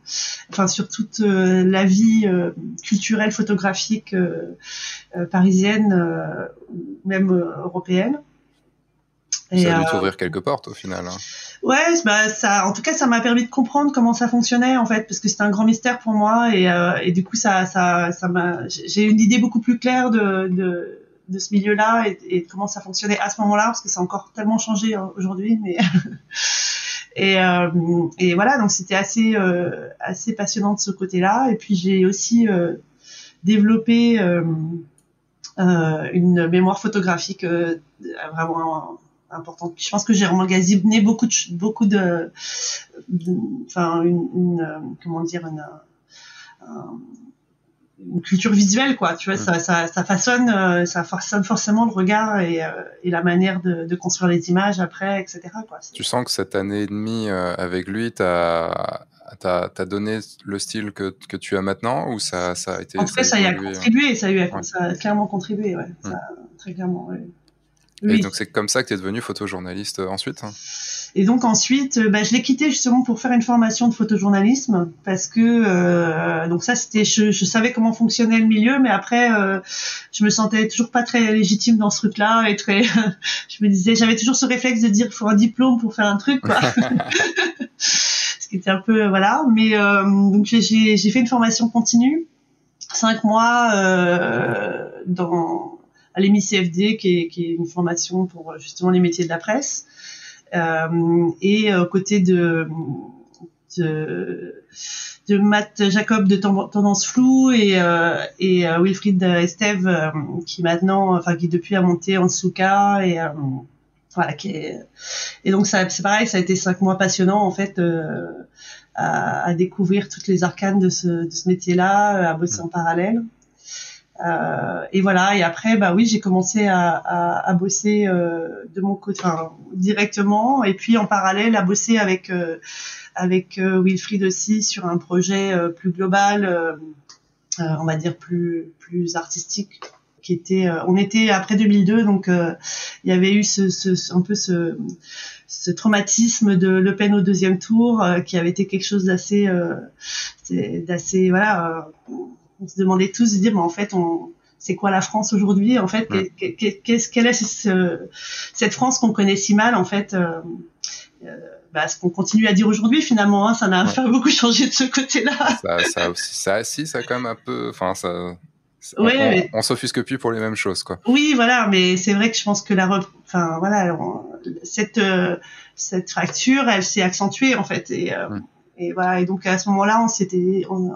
enfin sur toute euh, la vie euh, culturelle photographique euh, parisienne même européenne. Et, ça a dû t'ouvrir quelques portes au final. Hein. Ouais, bah ça, en tout cas, ça m'a permis de comprendre comment ça fonctionnait en fait, parce que c'était un grand mystère pour moi et, et du coup, ça, ça, ça m'a, j'ai une idée beaucoup plus claire de, de de ce milieu-là et, et, comment ça fonctionnait à ce moment-là, parce que ça a encore tellement changé hein, aujourd'hui. Mais et, euh, et voilà, donc c'était assez euh, assez passionnant de ce côté-là. Et puis j'ai aussi euh, développé une mémoire photographique vraiment importante. Je pense que j'ai emmagasiné beaucoup de beaucoup de, enfin une, une, comment dire une, une culture visuelle quoi. Tu vois ça, ça, ça façonne euh, ça façonne forcément le regard et, euh, et la manière de, de, construire les images après etc quoi. Tu sens que cette année et demie euh, avec lui t'as t'as donné le style que, que tu as maintenant ou ça, ça a été en tout cas ça, y a contribué ça, y a, ça a clairement contribué ouais, ça, très clairement ouais. Oui. Et donc c'est comme ça que tu es devenu photojournaliste ensuite hein? Et donc ensuite, euh, bah, je l'ai quitté justement pour faire une formation de photojournalisme parce que euh, donc ça c'était, je, je, savais comment fonctionnait le milieu, mais après euh, je me sentais toujours pas très légitime dans ce truc-là et très, je me disais, j'avais toujours ce réflexe de dire il faut un diplôme pour faire un truc quoi. ce qui était un peu voilà, mais euh, donc j'ai fait une formation continue, cinq mois euh, dans à l'EMI-CFD qui qui est une formation pour justement les métiers de la presse. Euh, et aux côtés de, de de Matt Jacob de Tendance Floue et, euh, et euh, Wilfried Esteve euh, qui maintenant, enfin qui depuis a monté en Souka et voilà qui est... et donc c'est pareil, ça a été cinq mois passionnants en fait à, à, découvrir toutes les arcanes de ce, de ce métier-là, à bosser en parallèle. Euh, et voilà. Et après, bah oui, j'ai commencé à, à, à bosser euh, de mon côté, enfin, directement, et puis en parallèle à bosser avec euh, avec euh, Wilfried aussi sur un projet euh, plus global, on va dire plus plus artistique, qui était. on était après 2002, donc il y avait eu ce, ce, un peu ce ce traumatisme de Le Pen au deuxième tour, qui avait été quelque chose d'assez d'assez voilà on se demandait tous de dire, mais en fait, on, c'est quoi la France aujourd'hui En fait, qu'est-ce quelle est ce, cette France qu'on connaît si mal En fait, euh, euh, bah, ce qu'on continue à dire aujourd'hui, finalement, hein, ça n'a pas beaucoup changé de ce côté-là. Ça, ça aussi, ça, si, ça a quand même un peu, enfin, ça. Ouais, on, s'offusque plus pour les mêmes choses, quoi. Oui, voilà, mais c'est vrai que je pense que la, enfin, voilà, cette euh, cette fracture, elle s'est accentuée en fait, et, mm. et voilà, et donc à ce moment-là, on s'était, on,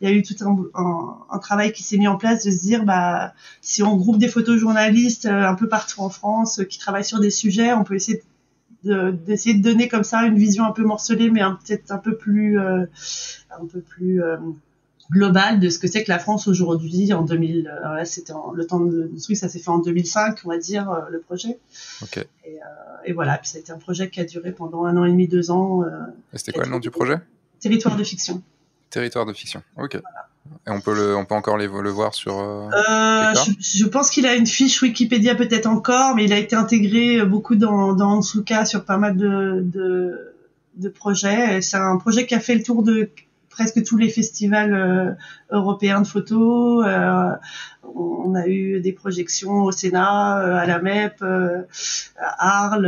il y a eu tout un, un, travail qui s'est mis en place de se dire bah si on groupe des photojournalistes euh, un peu partout en France euh, qui travaillent sur des sujets, on peut essayer d'essayer de, donner comme ça une vision un peu morcelée mais peut-être un peu plus euh, un peu plus globale de ce que c'est que la France aujourd'hui en 2000 alors là c'était le temps de, de truc ça s'est fait en 2005 on va dire le projet. Okay. et, et, voilà puis ça a été un projet qui a duré pendant un an et demi deux ans et c'était quoi le nom du projet? Territoire de fiction Territoire de fiction. Ok. Et on peut le, on peut encore les, le voir sur. Euh, euh je, pense qu'il a une fiche Wikipédia peut-être encore, mais il a été intégré beaucoup dans dans Ansuka sur pas mal de de, de projets. C'est un projet qui a fait le tour de presque tous les festivals euh, européens de photos. Euh, on a eu des projections au Sénat, euh, à la MEP, à Arles.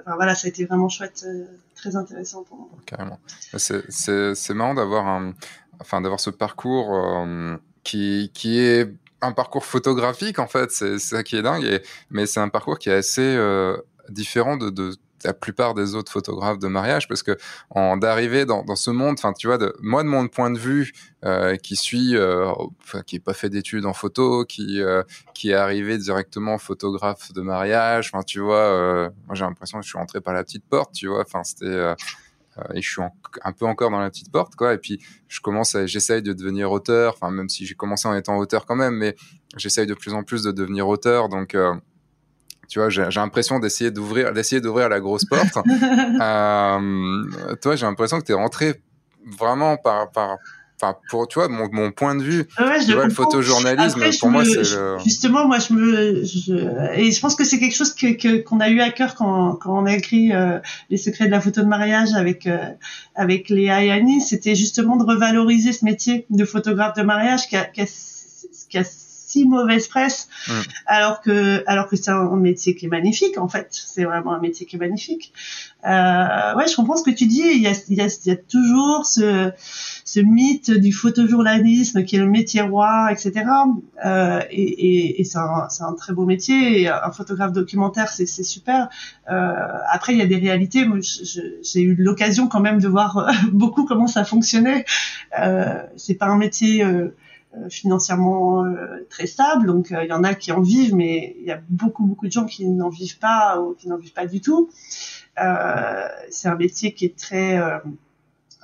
Enfin voilà, ça a été vraiment chouette, très intéressant pour moi. Carrément. C'est marrant d'avoir un, enfin d'avoir ce parcours qui qui est un parcours photographique en fait, c'est ça qui est dingue. mais c'est un parcours qui est assez différent de, de la plupart des autres photographes de mariage parce que en d'arriver dans, ce monde enfin tu vois de, moi de mon point de vue euh, qui suis euh, qui est pas fait d'études en photo qui euh, qui est arrivé directement photographe de mariage enfin tu vois moi j'ai l'impression que je suis rentré par la petite porte tu vois enfin c'était et je suis un peu encore dans la petite porte quoi. Et puis je commence j'essaye de devenir auteur enfin même si j'ai commencé en étant auteur quand même mais j'essaye de plus en plus de devenir auteur donc tu vois, j'ai l'impression d'essayer d'ouvrir, d'essayer d'ouvrir la grosse porte. euh, toi, j'ai l'impression que tu es rentré vraiment par, par, Enfin, pour tu vois mon, mon point de vue ouais, tu vois, le photojournalisme pour moi c'est le... justement moi je me je, et je pense que c'est quelque chose que qu'on a eu à cœur quand quand on a écrit euh, les secrets de la photo de mariage avec euh, avec Léa et Annie c'était justement de revaloriser ce métier de photographe de mariage qui a, qui a, qui a si mauvaise presse, alors que alors que c'est un métier qui est magnifique en fait. C'est vraiment un métier qui est magnifique. Euh, ouais, je comprends ce que tu dis. Il y a, il y a, il y a toujours ce ce mythe du photojournalisme qui est le métier roi, etc. Euh, et, et, et c'est un, un, très beau métier. Et un photographe documentaire, c'est super. Euh, après, il y a des réalités. J'ai eu l'occasion quand même de voir beaucoup comment ça fonctionnait. Euh, c'est pas un métier euh, euh, financièrement euh, très stable. Donc il y en a qui en vivent, mais il y a beaucoup beaucoup de gens qui n'en vivent pas ou qui n'en vivent pas du tout. c'est un métier qui est très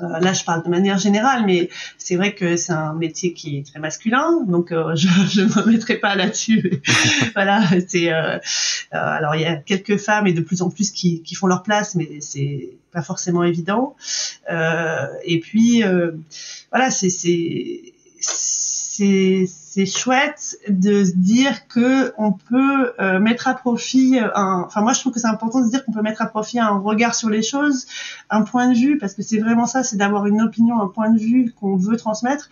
euh, là, je parle de manière générale, mais c'est vrai que c'est un métier qui est très masculin, donc euh, je ne me mettrai pas là-dessus. voilà, c'est euh, alors il y a quelques femmes et de plus en plus qui, qui font leur place, mais c'est pas forcément évident. et puis voilà, c'est c'est c'est chouette de se dire que on peut euh, mettre à profit un enfin moi je trouve que c'est important de se dire qu'on peut mettre à profit un regard sur les choses un point de vue parce que c'est vraiment ça c'est d'avoir une opinion un point de vue qu'on veut transmettre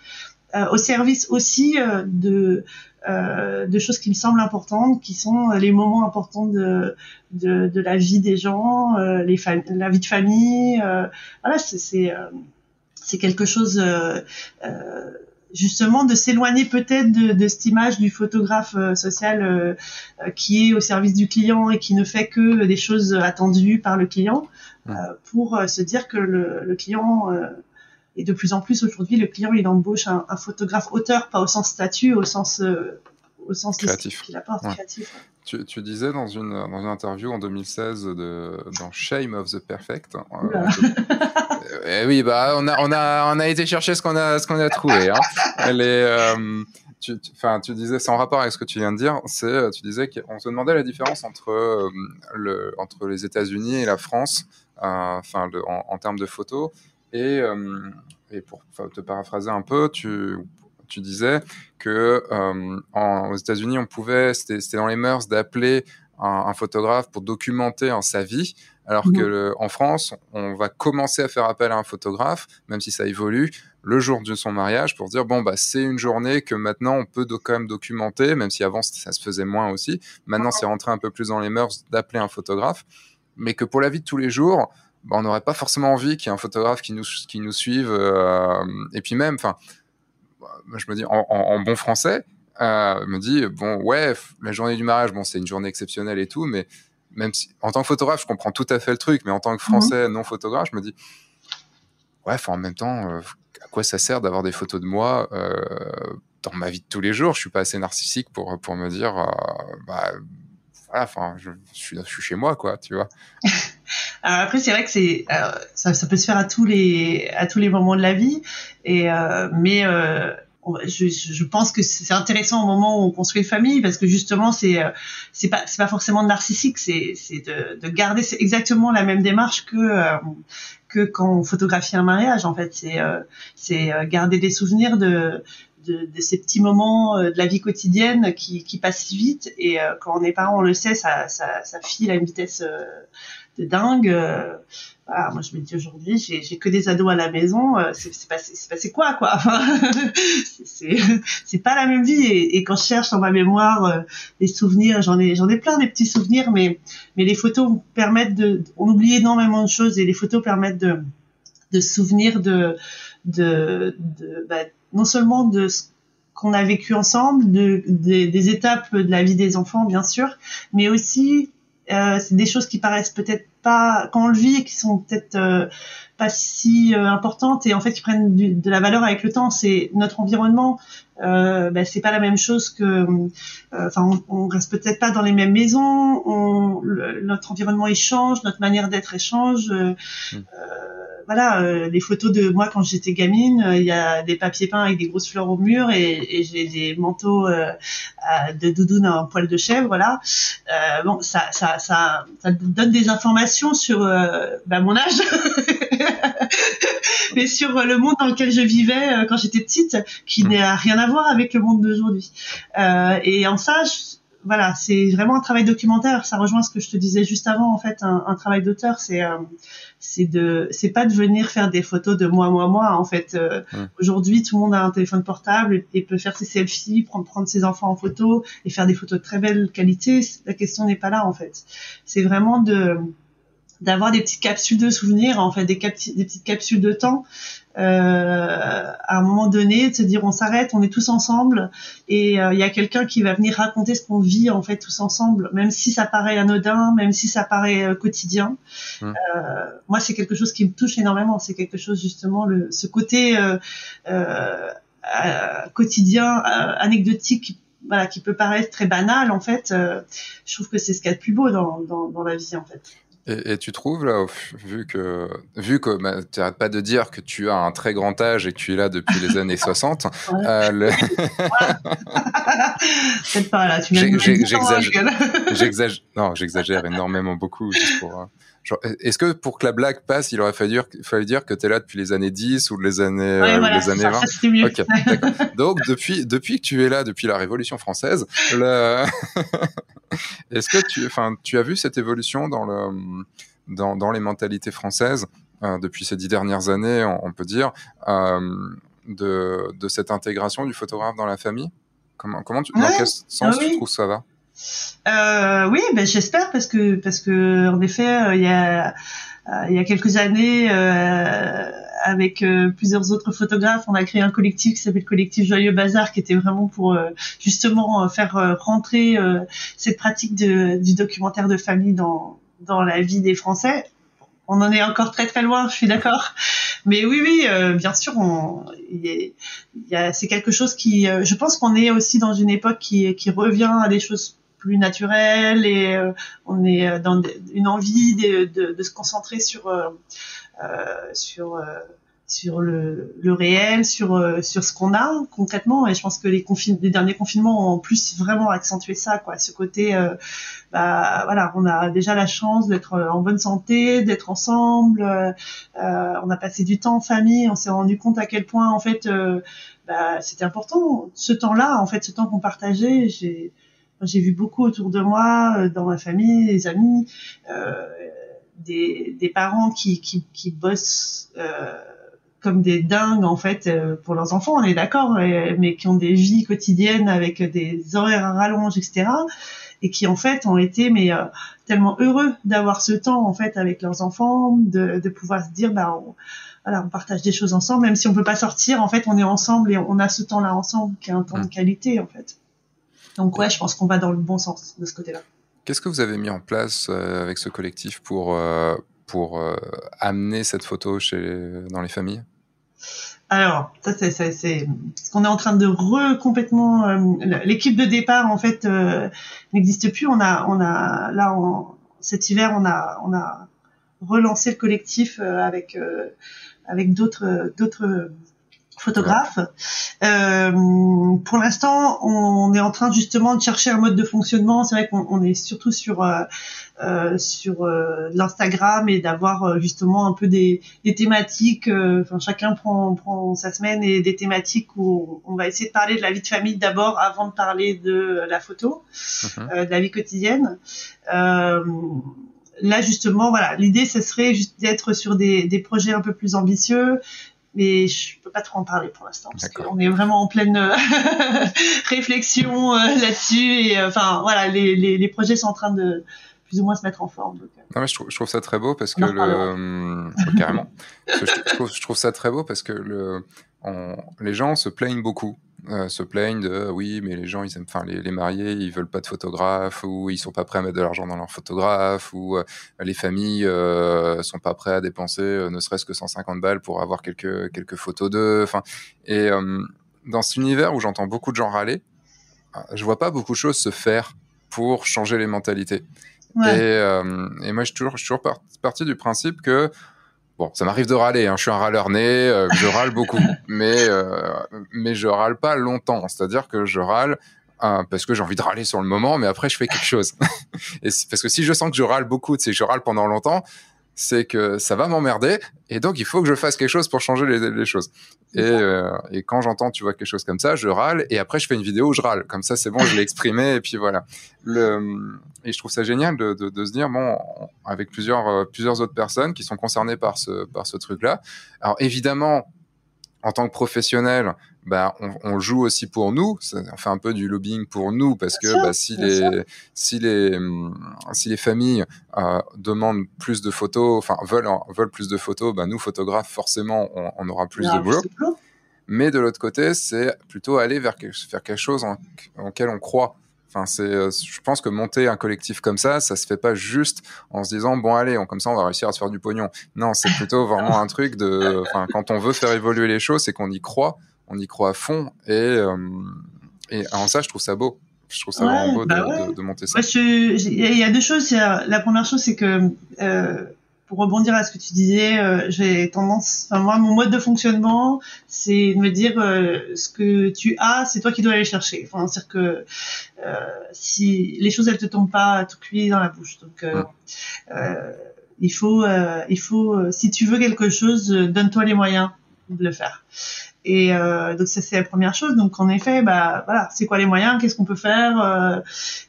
euh, au service aussi euh, de de choses qui me semblent importantes qui sont les moments importants de de, de la vie des gens les la vie de famille voilà c'est c'est quelque chose euh, justement de s'éloigner peut-être de, de, cette image du photographe euh, social euh, euh, qui est au service du client et qui ne fait que des choses attendues par le client, pour se dire que le, le client et de plus en plus aujourd'hui, le client il embauche un, un, photographe auteur, pas au sens statut, au sens au sens créatif. qu'il apporte, créatif. Tu, tu, disais dans une, dans une interview en 2016 de, dans Shame of the Perfect. Eh oui, bah on a on a on a été chercher ce qu'on a ce qu'on a trouvé. Hein. Elle est, euh, tu, enfin, tu, disais, c'est en rapport avec ce que tu viens de dire. C'est, euh, tu disais qu'on se demandait la différence entre euh, le entre les États-Unis et la France, enfin, en, en, termes de photos. Et et pour te paraphraser un peu, tu tu disais que en, aux États-Unis, on pouvait, c'était dans les mœurs d'appeler un, un, photographe pour documenter en sa vie, alors mmh. que en France, on va commencer à faire appel à un photographe, même si ça évolue, le jour de son mariage pour dire bon bah c'est une journée que maintenant on peut quand même documenter, même si avant ça se faisait moins aussi. Maintenant c'est rentré un peu plus dans les mœurs d'appeler un photographe, mais que pour la vie de tous les jours, bah, on n'aurait pas forcément envie qu'il y ait un photographe qui nous qui nous suive. Euh, et puis même, enfin, je me dis en, en, bon français, euh, me dit bon ouais la journée du mariage bon c'est une journée exceptionnelle et tout, mais même si en tant que photographe, je comprends tout à fait le truc, mais en tant que Français mhm. non photographe, je me dis, ouais, en même temps, euh, à quoi ça sert d'avoir des photos de moi euh, dans ma vie de tous les jours? Je suis pas assez narcissique pour pour me dire, euh, bah, voilà, enfin, je, suis, je suis chez moi, quoi, tu vois. Alors après, c'est vrai que c'est ça, ça, peut se faire à tous les à tous les moments de la vie, et mais je, je, pense que c'est intéressant au moment où on construit une famille parce que justement c'est euh, c'est pas c'est pas forcément narcissique c'est c'est de, de garder exactement la même démarche que euh, que quand on photographie un mariage en fait. C'est euh, c'est garder des souvenirs de, de, de ces petits moments de la vie quotidienne qui, qui passent si vite. Et quand on est parent on le sait ça ça, ça file à une vitesse de dingue ah, moi je me dis aujourd'hui, j'ai que des ados à la maison, euh, c'est passé, passé quoi quoi? Enfin, C'est pas la même vie et, quand je cherche dans ma mémoire euh, des souvenirs, j'en ai j'en ai plein des petits souvenirs, mais mais les photos permettent de, on oublie énormément de choses et les photos permettent de de souvenir de de, de bah, non seulement de ce qu'on a vécu ensemble, de, des étapes de la vie des enfants bien sûr, mais aussi euh, c'est des choses qui paraissent peut-être pas quand on le vit qui sont peut-être euh, pas si euh, importantes et en fait qui prennent de la valeur avec le temps. C'est notre environnement euh, ben, c'est pas la même chose que enfin on, on, reste peut-être pas dans les mêmes maisons. On, notre environnement il change notre manière d'être échange mmh voilà, euh, les photos de moi quand j'étais gamine, euh, il y a des papiers peints avec des grosses fleurs au mur et, et j'ai des manteaux euh, de doudoune en poil de chèvre, voilà. bon, ça, ça, ça, ça donne des informations sur bah, mon âge, mais sur le monde dans lequel je vivais quand j'étais petite, qui mmh. n'a rien à voir avec le monde d'aujourd'hui. et en ça, voilà, c'est vraiment un travail documentaire. Ça rejoint ce que je te disais juste avant. En fait, un, un travail d'auteur, c'est euh, c'est de c'est pas de venir faire des photos de moi moi moi. En fait, euh, aujourd'hui, tout le monde a un téléphone portable et, peut faire ses selfies, prendre prendre ses enfants en photo et faire des photos de très belle qualité. La question n'est pas là en fait. C'est vraiment de d'avoir des petites capsules de souvenirs, en fait, des, des petites capsules de temps. Euh, à un moment donné, de se dire on s'arrête, on est tous ensemble, et euh, il y a quelqu'un qui va venir raconter ce qu'on vit en fait tous ensemble, même si ça paraît anodin, même si ça paraît euh, quotidien. Mmh. Euh, moi, c'est quelque chose qui me touche énormément. C'est quelque chose justement le ce côté quotidien, anecdotique voilà, qui peut paraître très banal, en fait, je trouve que c'est ce qu'il y a de plus beau dans, dans, dans la vie, en fait. Et, tu trouves, là, vu que, vu que bah, tu n'arrêtes pas de dire que tu as un très grand âge et que tu es là depuis les années 60, euh, le... Peut-être pas, là, tu J'exagère, non, j'exagère énormément beaucoup, juste pour, hein. Est-ce que pour que la blague passe, il aurait fallu dire, dire que tu es là depuis les années 10 ou les années, euh, les années 20 Donc, depuis, depuis que tu es là, depuis la Révolution française, le... est-ce que tu, tu as vu cette évolution dans, le, dans, dans les mentalités françaises euh, depuis ces dix dernières années, on, peut dire, euh, de, de, cette intégration du photographe dans la famille? Comment, comment tu, Dans quel sens ah tu trouves ça va? Euh, oui, ben j'espère parce que parce que en effet euh, il y a euh, il y a quelques années avec plusieurs autres photographes, on a créé un collectif qui s'appelle Collectif Joyeux Bazar qui était vraiment pour justement faire rentrer cette pratique de, du documentaire de famille dans dans la vie des Français. On en est encore très très loin, je suis d'accord. Mais oui, oui, bien sûr, on, y a, c'est quelque chose qui, je pense qu'on est aussi dans une époque qui, qui revient à des choses plus naturel et euh, on est euh, dans une envie de, se concentrer sur euh, sur sur le, réel, sur sur ce qu'on a concrètement. Et je pense que les, derniers confinements ont en plus vraiment accentué ça, quoi. Ce côté, bah voilà, on a déjà la chance d'être en bonne santé, d'être ensemble. On a passé du temps en famille. On s'est rendu compte à quel point en fait, bah, c'était important. Ce temps-là, en fait, ce temps qu'on partageait, j'ai vu beaucoup autour de moi, euh, dans ma famille, les amis, euh, des, des, parents qui, qui, qui bossent euh, comme des dingues en fait euh, pour leurs enfants, on est d'accord, mais qui ont des vies quotidiennes avec des horaires à rallonge, etc. Et qui en fait ont été mais euh, tellement heureux d'avoir ce temps en fait avec leurs enfants, de, de pouvoir se dire bah on, voilà, on partage des choses ensemble, même si on peut pas sortir, en fait on est ensemble et on a ce temps-là ensemble qui est un temps de qualité en fait. Donc ouais, je pense qu'on va dans le bon sens de ce côté-là. Qu'est-ce que vous avez mis en place euh, avec ce collectif pour, euh, pour euh, amener cette photo chez, dans les familles? Alors, ça c'est ce qu'on est en train de re complètement. L'équipe de départ en fait n'existe plus. On a, on a là, cet hiver, on a, on a relancé le collectif avec avec d'autres d'autres photographe. Euh, pour l'instant, on est en train justement de chercher un mode de fonctionnement. C'est vrai qu'on est surtout sur euh, euh, sur euh, l'Instagram et d'avoir justement un peu des, des thématiques. Enfin, chacun prend prend sa semaine et des thématiques où on va essayer de parler de la vie de famille d'abord avant de parler de la photo, mhm. de la vie quotidienne. là justement, voilà, l'idée ce serait juste d'être sur des, des projets un peu plus ambitieux, mais je peux pas trop en parler pour l'instant parce qu'on est vraiment en pleine euh, réflexion euh, là-dessus et euh, enfin voilà les, les, les, projets sont en train de plus ou moins se mettre en forme. non, mais je, trouve, je trouve ça très beau parce que le carrément je, trouve, je, trouve, ça très beau parce que le on, les gens se plaignent beaucoup euh, se plaignent de oui, mais les gens, ils aiment, enfin, les, les, mariés, ils veulent pas de photographe ou ils sont pas prêts à mettre de l'argent dans leur photographe ou euh, les familles euh, sont pas prêts à dépenser ne serait-ce que 150 balles pour avoir quelques quelques photos d'eux. Enfin, et dans cet univers où j'entends beaucoup de gens râler, je vois pas beaucoup de choses se faire pour changer les mentalités. Et, et, moi, je suis toujours, je suis toujours parti du principe que Bon, ça m'arrive de râler, hein. je suis un râleur né, euh, je râle beaucoup, mais, euh, mais je râle pas longtemps. C'est-à-dire que je râle euh, parce que j'ai envie de râler sur le moment, mais après je fais quelque chose. et parce que si je sens que je râle beaucoup, c'est que je râle pendant longtemps, c'est que ça va m'emmerder et donc il faut que je fasse quelque chose pour changer les, choses. Et, euh, et, quand j'entends, tu vois, quelque chose comme ça, je râle et après je fais une vidéo où je râle. Comme ça, c'est bon, je l'ai exprimé et puis voilà. Le, et je trouve ça génial de, de, de se dire, bon, avec plusieurs, euh, plusieurs autres personnes qui sont concernées par ce, par ce truc-là. Alors évidemment, en tant que professionnel, bah, on, joue aussi pour nous, on fait un peu du lobbying pour nous parce que bah, si, les, si, les, si les familles euh, demandent plus de photos, enfin veulent, veulent plus de photos, bah, nous photographes forcément on, aura plus de boulot. Mais de l'autre côté, c'est plutôt aller vers, faire quelque chose en, en on croit. Enfin, c'est, euh, je pense que monter un collectif comme ça, ça se fait pas juste en se disant bon allez, on, comme ça on va réussir à se faire du pognon. Non, c'est plutôt vraiment un truc de, enfin, quand on veut faire évoluer les choses, c'est qu'on y croit, on y croit à fond et euh, et en ça, je trouve ça beau. Je trouve ça vraiment beau bah de, de, monter ça. Il y a deux choses. La première chose, c'est que euh, pour rebondir à ce que tu disais, euh, j'ai tendance, enfin moi, mon mode de fonctionnement, c'est de me dire euh, ce que tu as, c'est toi qui dois aller chercher. Enfin, c'est-à-dire que euh, si les choses elles te tombent pas tout cuit dans la bouche, donc il faut, il faut, si tu veux quelque chose, donne-toi les moyens de le faire. Et donc ça c'est la première chose. Donc en effet, bah voilà, c'est quoi les moyens, qu'est-ce qu'on peut faire?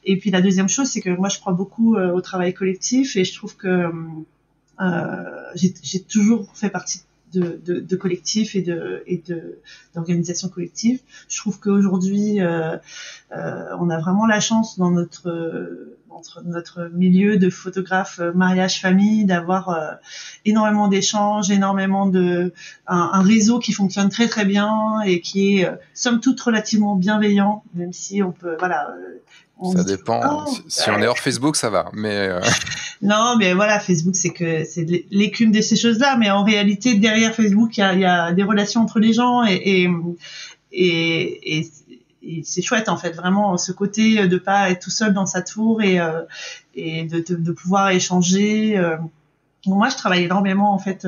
et puis la deuxième chose, c'est que moi je crois beaucoup au travail collectif et je trouve que euh, j'ai toujours fait partie de, collectifs et de d'organisations collectives. Je trouve qu'aujourd'hui, euh, euh, on a vraiment la chance dans notre notre milieu de photographes euh, mariage famille d'avoir euh, énormément d'échanges, énormément de un, réseau qui fonctionne très très bien et qui est somme toute relativement bienveillant, même si on peut voilà ça dépend. Oh, si, on est hors Facebook, ça va. Mais euh, non, mais voilà, Facebook, c'est que c'est l'écume de ces choses-là. Mais en réalité, derrière Facebook, il y a, y a, des relations entre les gens et, et, et, et c'est chouette en fait, vraiment ce côté de pas être tout seul dans sa tour et, euh, et de, de, de, pouvoir échanger. Euh. moi, je travaille énormément en fait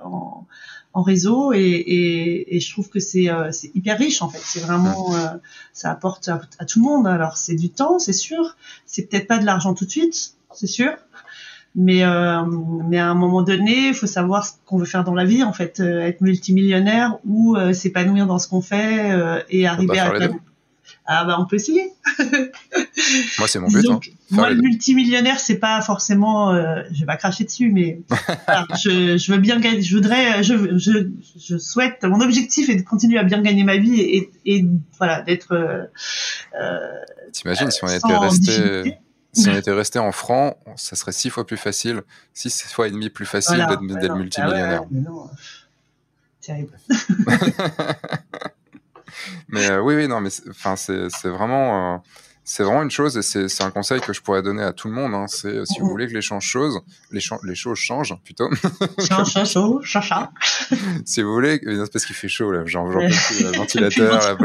en en réseau et, et, et je trouve que c'est euh, hyper riche en fait. C'est vraiment euh, ça apporte à, tout le monde. Alors c'est du temps, c'est sûr. C'est peut-être pas de l'argent tout de suite, c'est sûr. Mais euh, mais à un moment donné, il faut savoir ce qu'on veut faire dans la vie en fait, être multimillionnaire ou s'épanouir dans ce qu'on fait et arriver à ah bah on peut essayer. moi c'est mon but. Hein. Moi le multimillionnaire c'est pas forcément, euh, je vais pas cracher dessus, mais je, je, veux bien gagner, je voudrais, je, je, je, souhaite, mon objectif est de continuer à bien gagner ma vie et, et, voilà d'être. Euh, euh T'imagines si on était resté. Si on était resté en francs, ça serait six fois plus facile, six fois et demi plus facile d'être bah multimillionnaire. Ah non. Terrible. Mais euh, oui, oui, non, mais enfin, c'est vraiment. Euh, c'est vraiment une chose et c'est un conseil que je pourrais donner à tout le monde. Hein. C'est euh, si vous voulez que les, choses, les, les choses changent plutôt. Change, change, change, Si vous voulez, parce qu'il fait chaud là, j'en peux plus, le ventilateur,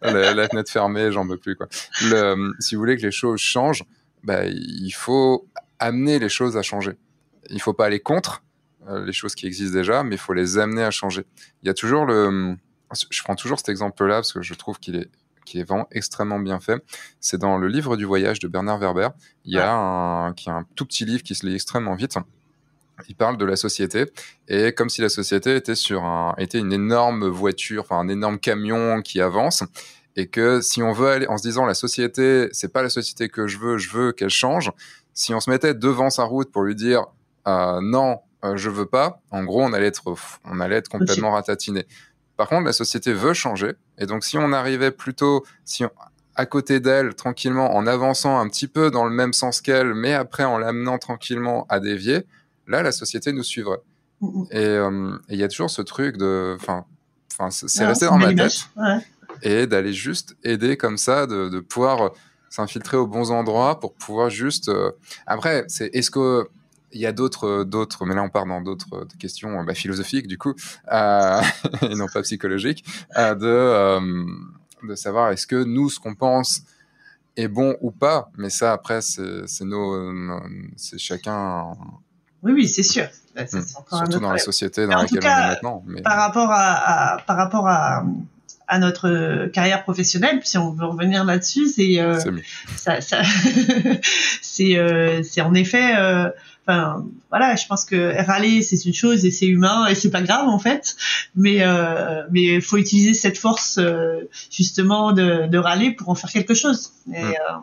la, la, fenêtre fermée, j'en peux plus quoi. Le, si vous voulez que les choses changent, bah, il faut amener les choses à changer. Il faut pas aller contre les choses qui existent déjà, mais il faut les amener à changer. Il y a toujours le je prends toujours cet exemple-là parce que je trouve qu'il est, qui est vraiment extrêmement bien fait. C'est dans le livre du voyage de Bernard Werber. Il y a un, qui a un tout petit livre qui se lit extrêmement vite. Il parle de la société et comme si la société était sur un, était une énorme voiture, enfin un énorme camion qui avance et que si on veut aller en se disant la société, c'est pas la société que je veux, je veux qu'elle change. Si on se mettait devant sa route pour lui dire euh, non, euh, je veux pas, en gros on allait être, on allait être complètement ratatiné. Par contre, la société veut changer. Et donc, si on arrivait plutôt, si à côté d'elle, tranquillement, en avançant un petit peu dans le même sens qu'elle, mais après en l'amenant tranquillement à dévier, là, la société nous suivrait. Euh, et il y a toujours ce truc de, enfin, c'est resté dans ma tête. Et d'aller juste aider comme ça, de, pouvoir s'infiltrer aux bons endroits pour pouvoir juste. Euh, après, c'est est-ce que il y a d'autres, d'autres, mais là on part dans d'autres questions bah, philosophiques du coup, euh, et non pas psychologiques, euh, de, euh, de savoir est-ce que nous, ce qu'on pense est bon ou pas, mais ça après c'est, c'est nos, c'est chacun. Oui, oui, c'est sûr. Hmm. Surtout dans la société dans laquelle on est maintenant. Mais... Par rapport à, par rapport à, à notre carrière professionnelle, si on veut revenir là-dessus, c'est ça, ça c'est c'est en effet Enfin, voilà, je pense que râler c'est une chose et c'est humain et c'est pas grave en fait, mais euh, mais faut utiliser cette force euh, justement de, de râler pour en faire quelque chose. Et, euh,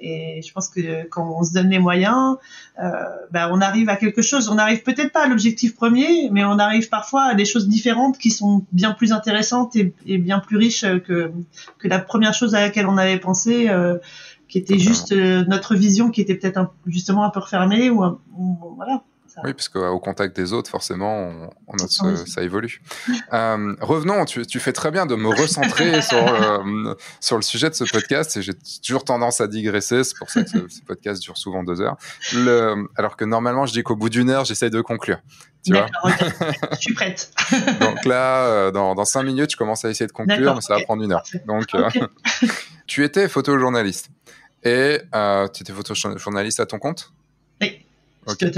Et je pense que quand on se donne les moyens, euh, ben on arrive à quelque chose. On n'arrive peut-être pas à l'objectif premier, mais on arrive parfois à des choses différentes qui sont bien plus intéressantes et, et bien plus riches que, que la première chose à laquelle on avait pensé, euh, qui était juste euh, notre vision qui était peut-être justement un peu refermée ou, ou voilà. Oui, parce qu'au contact des autres, forcément, on, on ça évolue. Euh, revenons, tu, tu, fais très bien de me recentrer sur, le, sur le sujet de ce podcast, et j'ai toujours tendance à digresser, c'est pour ça que ce, podcast dure souvent deux heures. Le, alors que normalement, je dis qu'au bout d'une heure, j'essaye de conclure. Tu vois je suis prête. Donc là, euh, dans, dans, cinq minutes, je commence à essayer de conclure, mais ça va prendre une heure. Donc, euh, tu étais photojournaliste. Et euh, tu étais photojournaliste à ton compte? Oui, okay.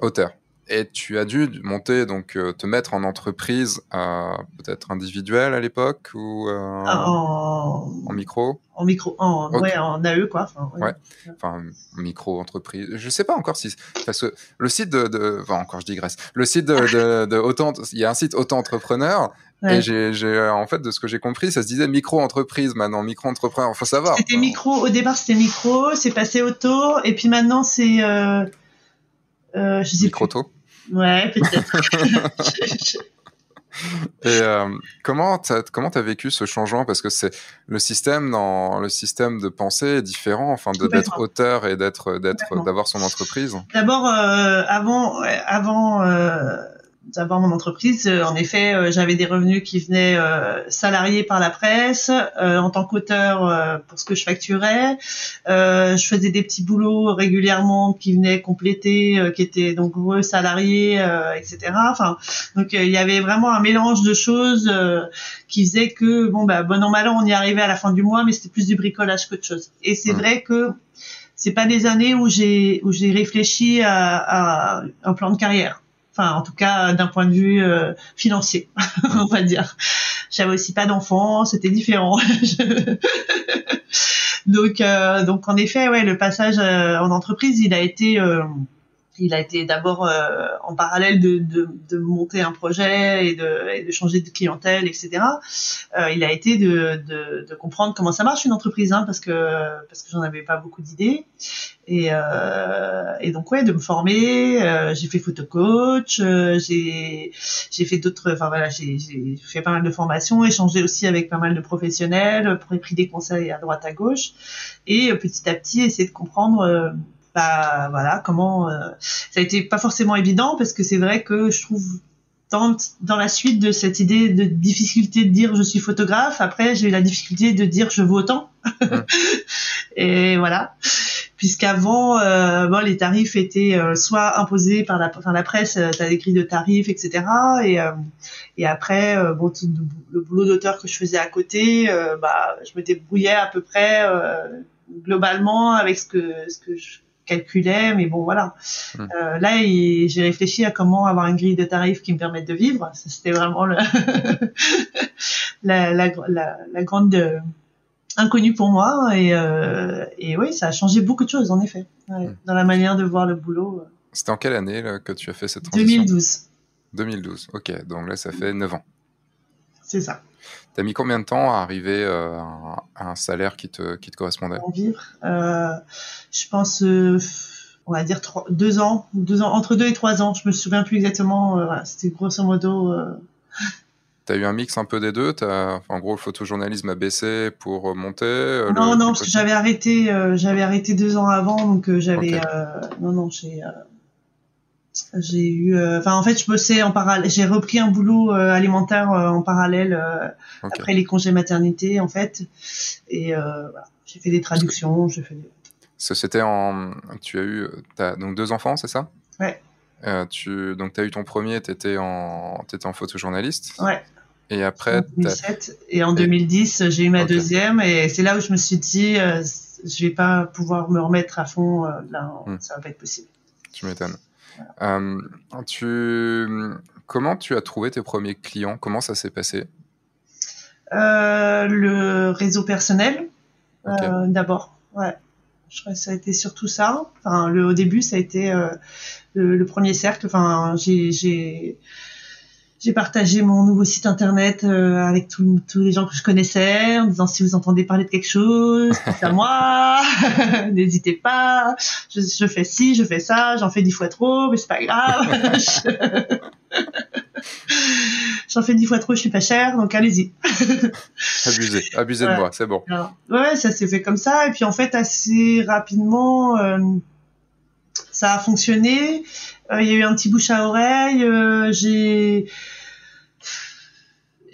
Auteur. Et tu as dû monter, donc euh, te mettre en entreprise, euh, peut-être individuelle à l'époque ou euh, en... en... micro? En micro, en, ouais, en AE quoi. Enfin, ouais. enfin micro-entreprise. Je sais pas encore si. Parce que le site de. de... Enfin, encore je digresse. Le site de, de, de autant. Il y a un site auto-entrepreneur. Et j'ai, en fait, de ce que j'ai compris, ça se disait micro-entreprise maintenant, micro-entrepreneur. Il faut savoir. C'était micro, au départ c'était micro, c'est passé auto, et puis maintenant c'est. Euh, euh, je sais Microto Ouais, peut-être. Et euh, comment t'as comment as vécu ce changement? Parce que c'est le système dans le système de pensée est différent enfin d'être auteur et d'être d'être d'avoir son entreprise. D'abord euh, avant avant euh, d'avoir mon entreprise, euh, en effet, euh, j'avais des revenus qui venaient euh, salariés par la presse, en tant qu'auteur pour ce que je facturais. je faisais des petits boulots régulièrement qui venaient compléter, qui étaient donc eux salariés, etc. Enfin, donc il y avait vraiment un mélange de choses qui faisait que bon bah bon an mal an on y arrivait à la fin du mois, mais c'était plus du bricolage qu'autre chose. Et c'est mmh. vrai que c'est pas des années où j'ai où j'ai réfléchi à, à un plan de carrière enfin en tout cas d'un point de vue euh, financier, on va dire. J'avais aussi pas d'enfants, c'était différent. donc euh, donc en effet ouais le passage euh, en entreprise il a été il a été d'abord euh, en parallèle de, de, de, monter un projet et de, et de changer de clientèle, etc. Euh, il a été de, de, comprendre comment ça marche une entreprise, hein, parce que parce que j'en avais pas beaucoup d'idées. Et, euh, et donc ouais, de me former. Euh, j'ai fait photo coach, euh, j'ai j'ai fait d'autres. Enfin voilà, j'ai fait pas mal de formations, échangé aussi avec pas mal de professionnels, pris des conseils à droite à gauche, et petit à petit essayer de comprendre bah voilà comment euh, ça a été pas forcément évident parce que c'est vrai que je trouve dans, dans la suite de cette idée de difficulté de dire je suis photographe après j'ai eu la difficulté de dire je vaux autant. Et voilà. Puisqu'avant euh, bon, les tarifs étaient euh, soit imposés par la, enfin, la presse euh, t'as des grilles de tarifs etc et euh, et après bon tout, le boulot d'auteur que je faisais à côté bah je me débrouillais à peu près globalement avec ce que ce que je calculais, mais bon voilà. Hmm. Euh, là, j'ai réfléchi à comment avoir une grille de tarifs qui me permette de vivre. C'était vraiment le la, la, la, la, grande euh, inconnue pour moi. Et, euh, et oui, ça a changé beaucoup de choses, en effet, ouais, hmm. dans la manière de voir le boulot. C'était en quelle année là, que tu as fait cette transition? 2012. 2012, ok. Donc là, ça fait 9 ans. C'est ça. T'as mis combien de temps à arriver euh, à un salaire qui te, qui te correspondait Pour vivre, euh, je pense, euh, on va dire trois, deux ans, deux ans, entre deux et trois ans. Je me souviens plus exactement. Voilà, C'était grosso modo. Euh. T'as eu un mix un peu des deux as, En gros, le photojournalisme a baissé pour monter Non, non, parce que j'avais arrêté, j'avais arrêté deux ans avant, donc j'avais. Okay. non, non, j'ai j'ai eu, euh, enfin en fait, je bossais en parallèle. J'ai repris un boulot euh, alimentaire euh, en parallèle okay. après les congés maternité en fait, et voilà, j'ai fait des traductions, j'ai fait. Des... C'était en, tu as eu, as donc deux enfants, c'est ça? Ouais. tu donc as eu ton premier, tu étais en, étais en photojournaliste. Ouais. Et après. En 2007 et en 2010, j'ai eu ma okay. deuxième et c'est là où je me suis dit, je vais pas pouvoir me remettre à fond là, hmm. ça va pas être possible. Tu m'étonnes. Euh, tu... Comment tu as trouvé tes premiers clients? Comment ça s'est passé? Euh, Le réseau personnel, okay. euh, d'abord. Ouais. Je crois que ça a été surtout ça. Enfin, le, au début, ça a été le, le, premier cercle. Enfin, j'ai j'ai partagé mon nouveau site internet euh, avec tous les gens que je connaissais en disant si vous entendez parler de quelque chose, c'est à moi, n'hésitez pas. Je, je, fais ci, je fais ça, j'en fais dix fois trop, mais c'est pas grave. j'en fais dix fois trop, je suis pas cher, donc allez-y. abusez, abusez de moi, c'est bon. ouais, ça s'est fait comme ça, et puis en fait assez rapidement, euh, ça a fonctionné. Euh, il y a eu un petit bouche à oreille. Euh, j'ai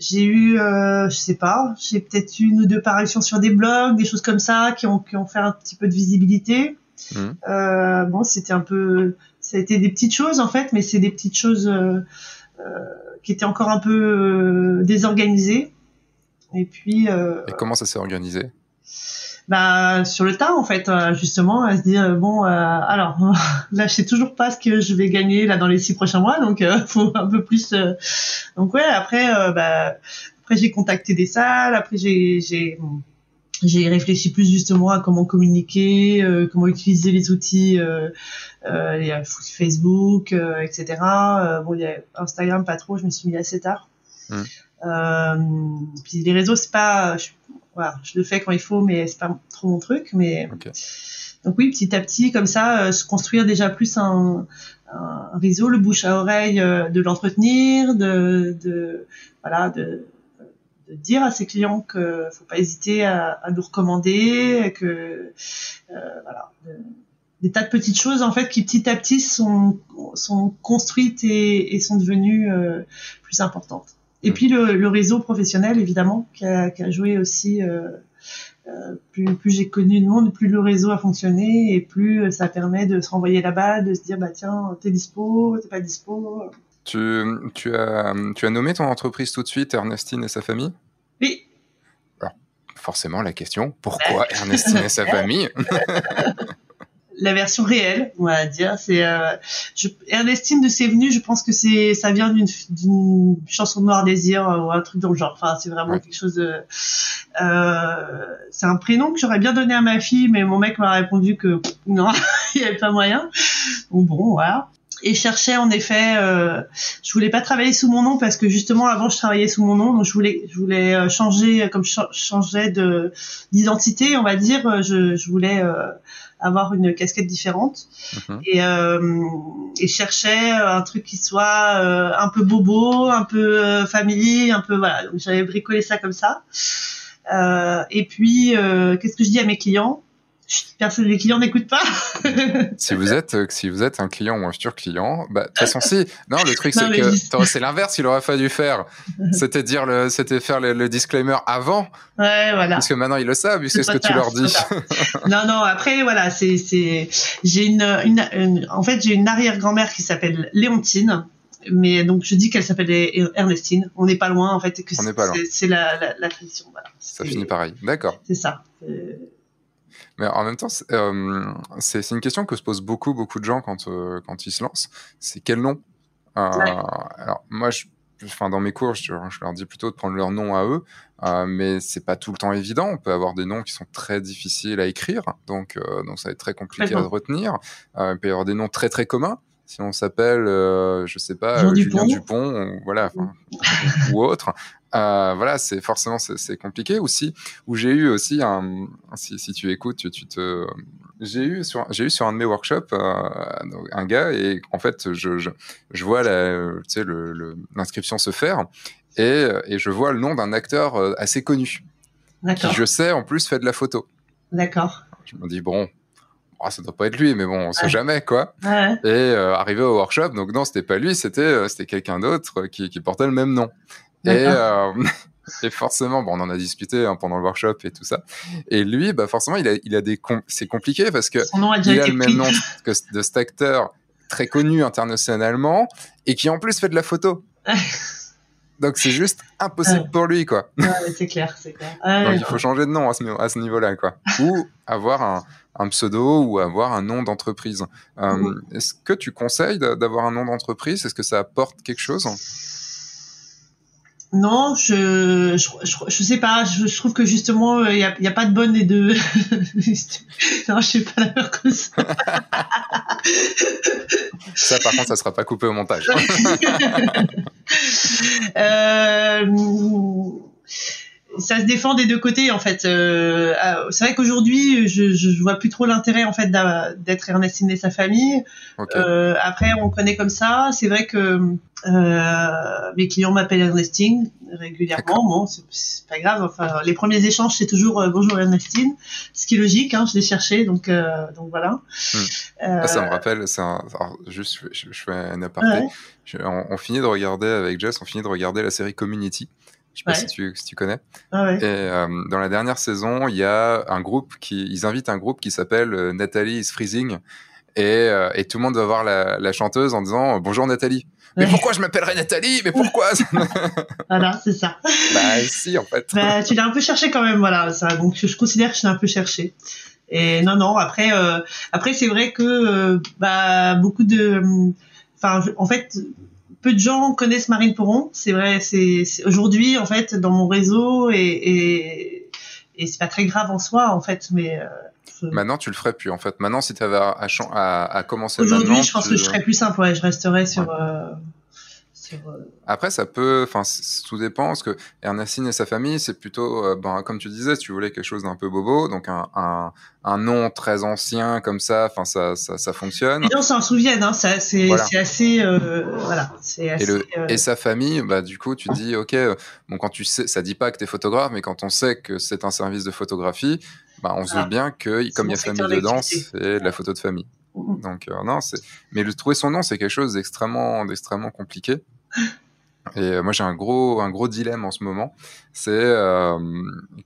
j'ai eu, euh, je sais pas, j'ai peut-être une ou deux parutions sur des blogs, des choses comme ça qui ont, qui ont fait un petit peu de visibilité. Mmh. Euh, bon, c'était un peu, ça a été des petites choses en fait, mais c'est des petites choses euh, qui étaient encore un peu désorganisées. Et puis. Et comment ça s'est organisé? Bah, sur le tas en fait euh, justement à se dire euh, bon euh, alors là je sais toujours pas ce que je vais gagner là dans les six prochains mois donc euh, faut un peu plus donc ouais après bah après j'ai contacté des salles après j'ai j'ai j'ai réfléchi plus justement à comment communiquer comment utiliser les outils euh, Facebook etc bon il y a Instagram pas trop je me suis mis assez tard mmh. puis les réseaux c'est pas voilà, je le fais quand il faut, mais c'est pas trop mon truc. Mais donc oui, petit à petit, comme ça, euh, se construire déjà plus un, un, réseau, le bouche à oreille, euh, de l'entretenir, de, de, voilà, de, de, dire à ses clients que faut pas hésiter à, à nous recommander, que euh, voilà. des tas de petites choses en fait qui petit à petit sont, sont construites et, et sont devenues euh, plus importantes. Et mm. puis le, le, réseau professionnel, évidemment, qui a, qui a joué aussi. Euh, euh, plus, plus j'ai connu de monde, plus le réseau a fonctionné et plus ça permet de se renvoyer balle, de se dire bah tiens t'es dispo, t'es pas dispo. Tu, tu, as, tu as nommé ton entreprise tout de suite, Ernestine et sa famille? Oui. Alors, forcément la question, pourquoi Ernestine et sa famille? la version réelle, on va dire. C'est euh, Ernestine de C'est venu, je pense que c'est ça vient d'une chanson de Noir Désir euh, ou un truc dans le genre. Enfin, c'est vraiment quelque chose de. Euh, c'est un prénom que j'aurais bien donné à ma fille, mais mon mec m'a répondu que non, il n'y avait pas moyen. Bon, bon, voilà et cherchais en effet euh, je voulais pas travailler sous mon nom parce que justement avant je travaillais sous mon nom donc je voulais je voulais euh, changer comme je changeais de d'identité on va dire je, je voulais euh, avoir une casquette différente mhm. et, euh, et cherchais un truc qui soit euh, un peu bobo, un peu euh, familier, un peu voilà. Donc j'avais bricolé ça comme ça. Euh, et puis qu'est-ce que je dis à mes clients? Personne, les clients n'écoutent pas. si vous êtes, euh, si vous êtes un client ou un futur client, bah, de toute façon, si. Non, le truc, c'est que c'est l'inverse qu'il aurait fallu faire. C'était dire le, c'était faire le, disclaimer avant. Ouais, voilà. Parce que maintenant, ils le savent, puisque c'est ce que tu leur dis. non, non, après, voilà, c'est, c'est, j'ai une, une, en fait, j'ai une arrière-grand-mère qui s'appelle Léontine mais donc je dis qu'elle s'appelle Ernestine. On n'est pas loin en fait. Que On n'est pas loin. C'est la, la, la, tradition. Voilà. Ça finit pareil. D'accord. C'est ça. Mais en même temps, euh, c'est une question que se posent beaucoup, beaucoup de gens quand, euh, quand ils se lancent. C'est quel nom? Euh, Alors, moi, je, enfin, dans mes cours, je, leur dis plutôt de prendre leur nom à eux, mais c'est pas tout le temps évident. On peut avoir des noms qui sont très difficiles à écrire, donc, donc ça va être très compliqué à retenir. il peut y avoir des noms très, très communs si on s'appelle, euh, je sais pas, Julien Dupont, voilà, ou autre, euh, voilà, c'est forcément c'est compliqué aussi. Où j'ai eu aussi un, si, si, tu écoutes, tu, tu te, j'ai eu sur j'ai eu sur un de mes workshops euh, un gars et en fait je je, je vois la, tu sais l'inscription se faire et, et je vois le nom d'un acteur euh, assez connu qui je sais en plus fait de la photo. D'accord. Je me dis bon, oh, ça doit pas être lui, mais bon, on sait jamais quoi. Ouais. Et euh, arrivé au workshop, donc non, c'était pas lui, c'était euh, c'était quelqu'un d'autre qui, qui portait le même nom. Et, euh, et forcément, bon, on en a discuté hein, pendant le workshop et tout ça. Et lui, bah forcément, il a, il a des, c'est compliqué parce que il a le même nom que de cet acteur très connu internationalement et qui en plus fait de la photo. Donc c'est juste impossible pour lui, quoi. Ouais, c'est clair, c'est clair. Donc il faut changer de nom à ce, niveau-là, quoi. Ou avoir un, un, pseudo ou avoir un nom d'entreprise. Euh, Est-ce que tu conseilles d'avoir un nom d'entreprise? Est-ce que ça apporte quelque chose? Non, je, je, je, sais pas. Je, trouve que justement, il n'y a, y a, pas de bonne et de. non, je sais pas la peur que ça. ça, par contre, ça sera pas coupé au montage. euh ça se défend des deux côtés en fait. Euh, euh, c'est vrai qu'aujourd'hui, je, je vois plus trop l'intérêt en fait d'être Ernestine et sa famille. Euh, après, on connaît comme ça. C'est vrai que euh, mes clients m'appellent Ernestine régulièrement. Bon, c'est pas grave. Enfin, les premiers échanges, c'est toujours bonjour Ernestine, ce qui est logique. Hein, je l'ai cherché, donc donc voilà. Hmm. Ah, ça me rappelle. Un... juste, je, fais un aparté. on, on, finit de regarder avec Jess, on finit de regarder la série Community. Je sais pas si, tu, si tu connais. Ah et euh, dans la dernière saison, il y a un groupe qui, ils invitent un groupe qui s'appelle euh, Nathalie is Freezing. Et, euh, et, tout le monde va voir la, la chanteuse en disant bonjour Nathalie. Mais pourquoi je m'appellerais Nathalie? Mais pourquoi? Voilà, c'est ça. Bah si, en fait. Bah, tu l'as un peu cherché quand même, voilà. Ça, donc je considère que je l'ai un peu cherché. Et non, non. Après, euh, après c'est vrai que bah beaucoup de, enfin, en fait, peu de gens connaissent Marine Poron. C'est vrai, c'est aujourd'hui en fait dans mon réseau et, et, et c'est pas très grave en soi en fait, mais euh, Maintenant, tu le ferais plus en fait. Maintenant, si tu avais à, à, à, commencer Aujourd'hui, je pense que je serais plus simple. Ouais, je resterais sur. Euh, euh, Après, ça peut, enfin, tout dépend, parce que Ernestine et sa famille, c'est plutôt, euh, ben, comme tu disais, si tu voulais quelque chose d'un peu bobo, donc un, un, un, nom très ancien comme ça, enfin, ça, ça, ça, fonctionne. Les gens s'en souviennent, hein, ça, c'est, assez, euh, voilà, c'est assez. Et, le, et, sa famille, bah, du coup, tu dis, ok, bon, quand tu sais, ça dit pas que tu es photographe, mais quand on sait que c'est un service de photographie, bah, on se doute bien que, comme il y a famille dedans, c'est de la photo de famille. Donc non, c'est. Mais le trouver son nom, c'est quelque chose d'extrêmement, d'extrêmement compliqué. Et euh, moi, j'ai un gros, un gros dilemme en ce moment. C'est euh,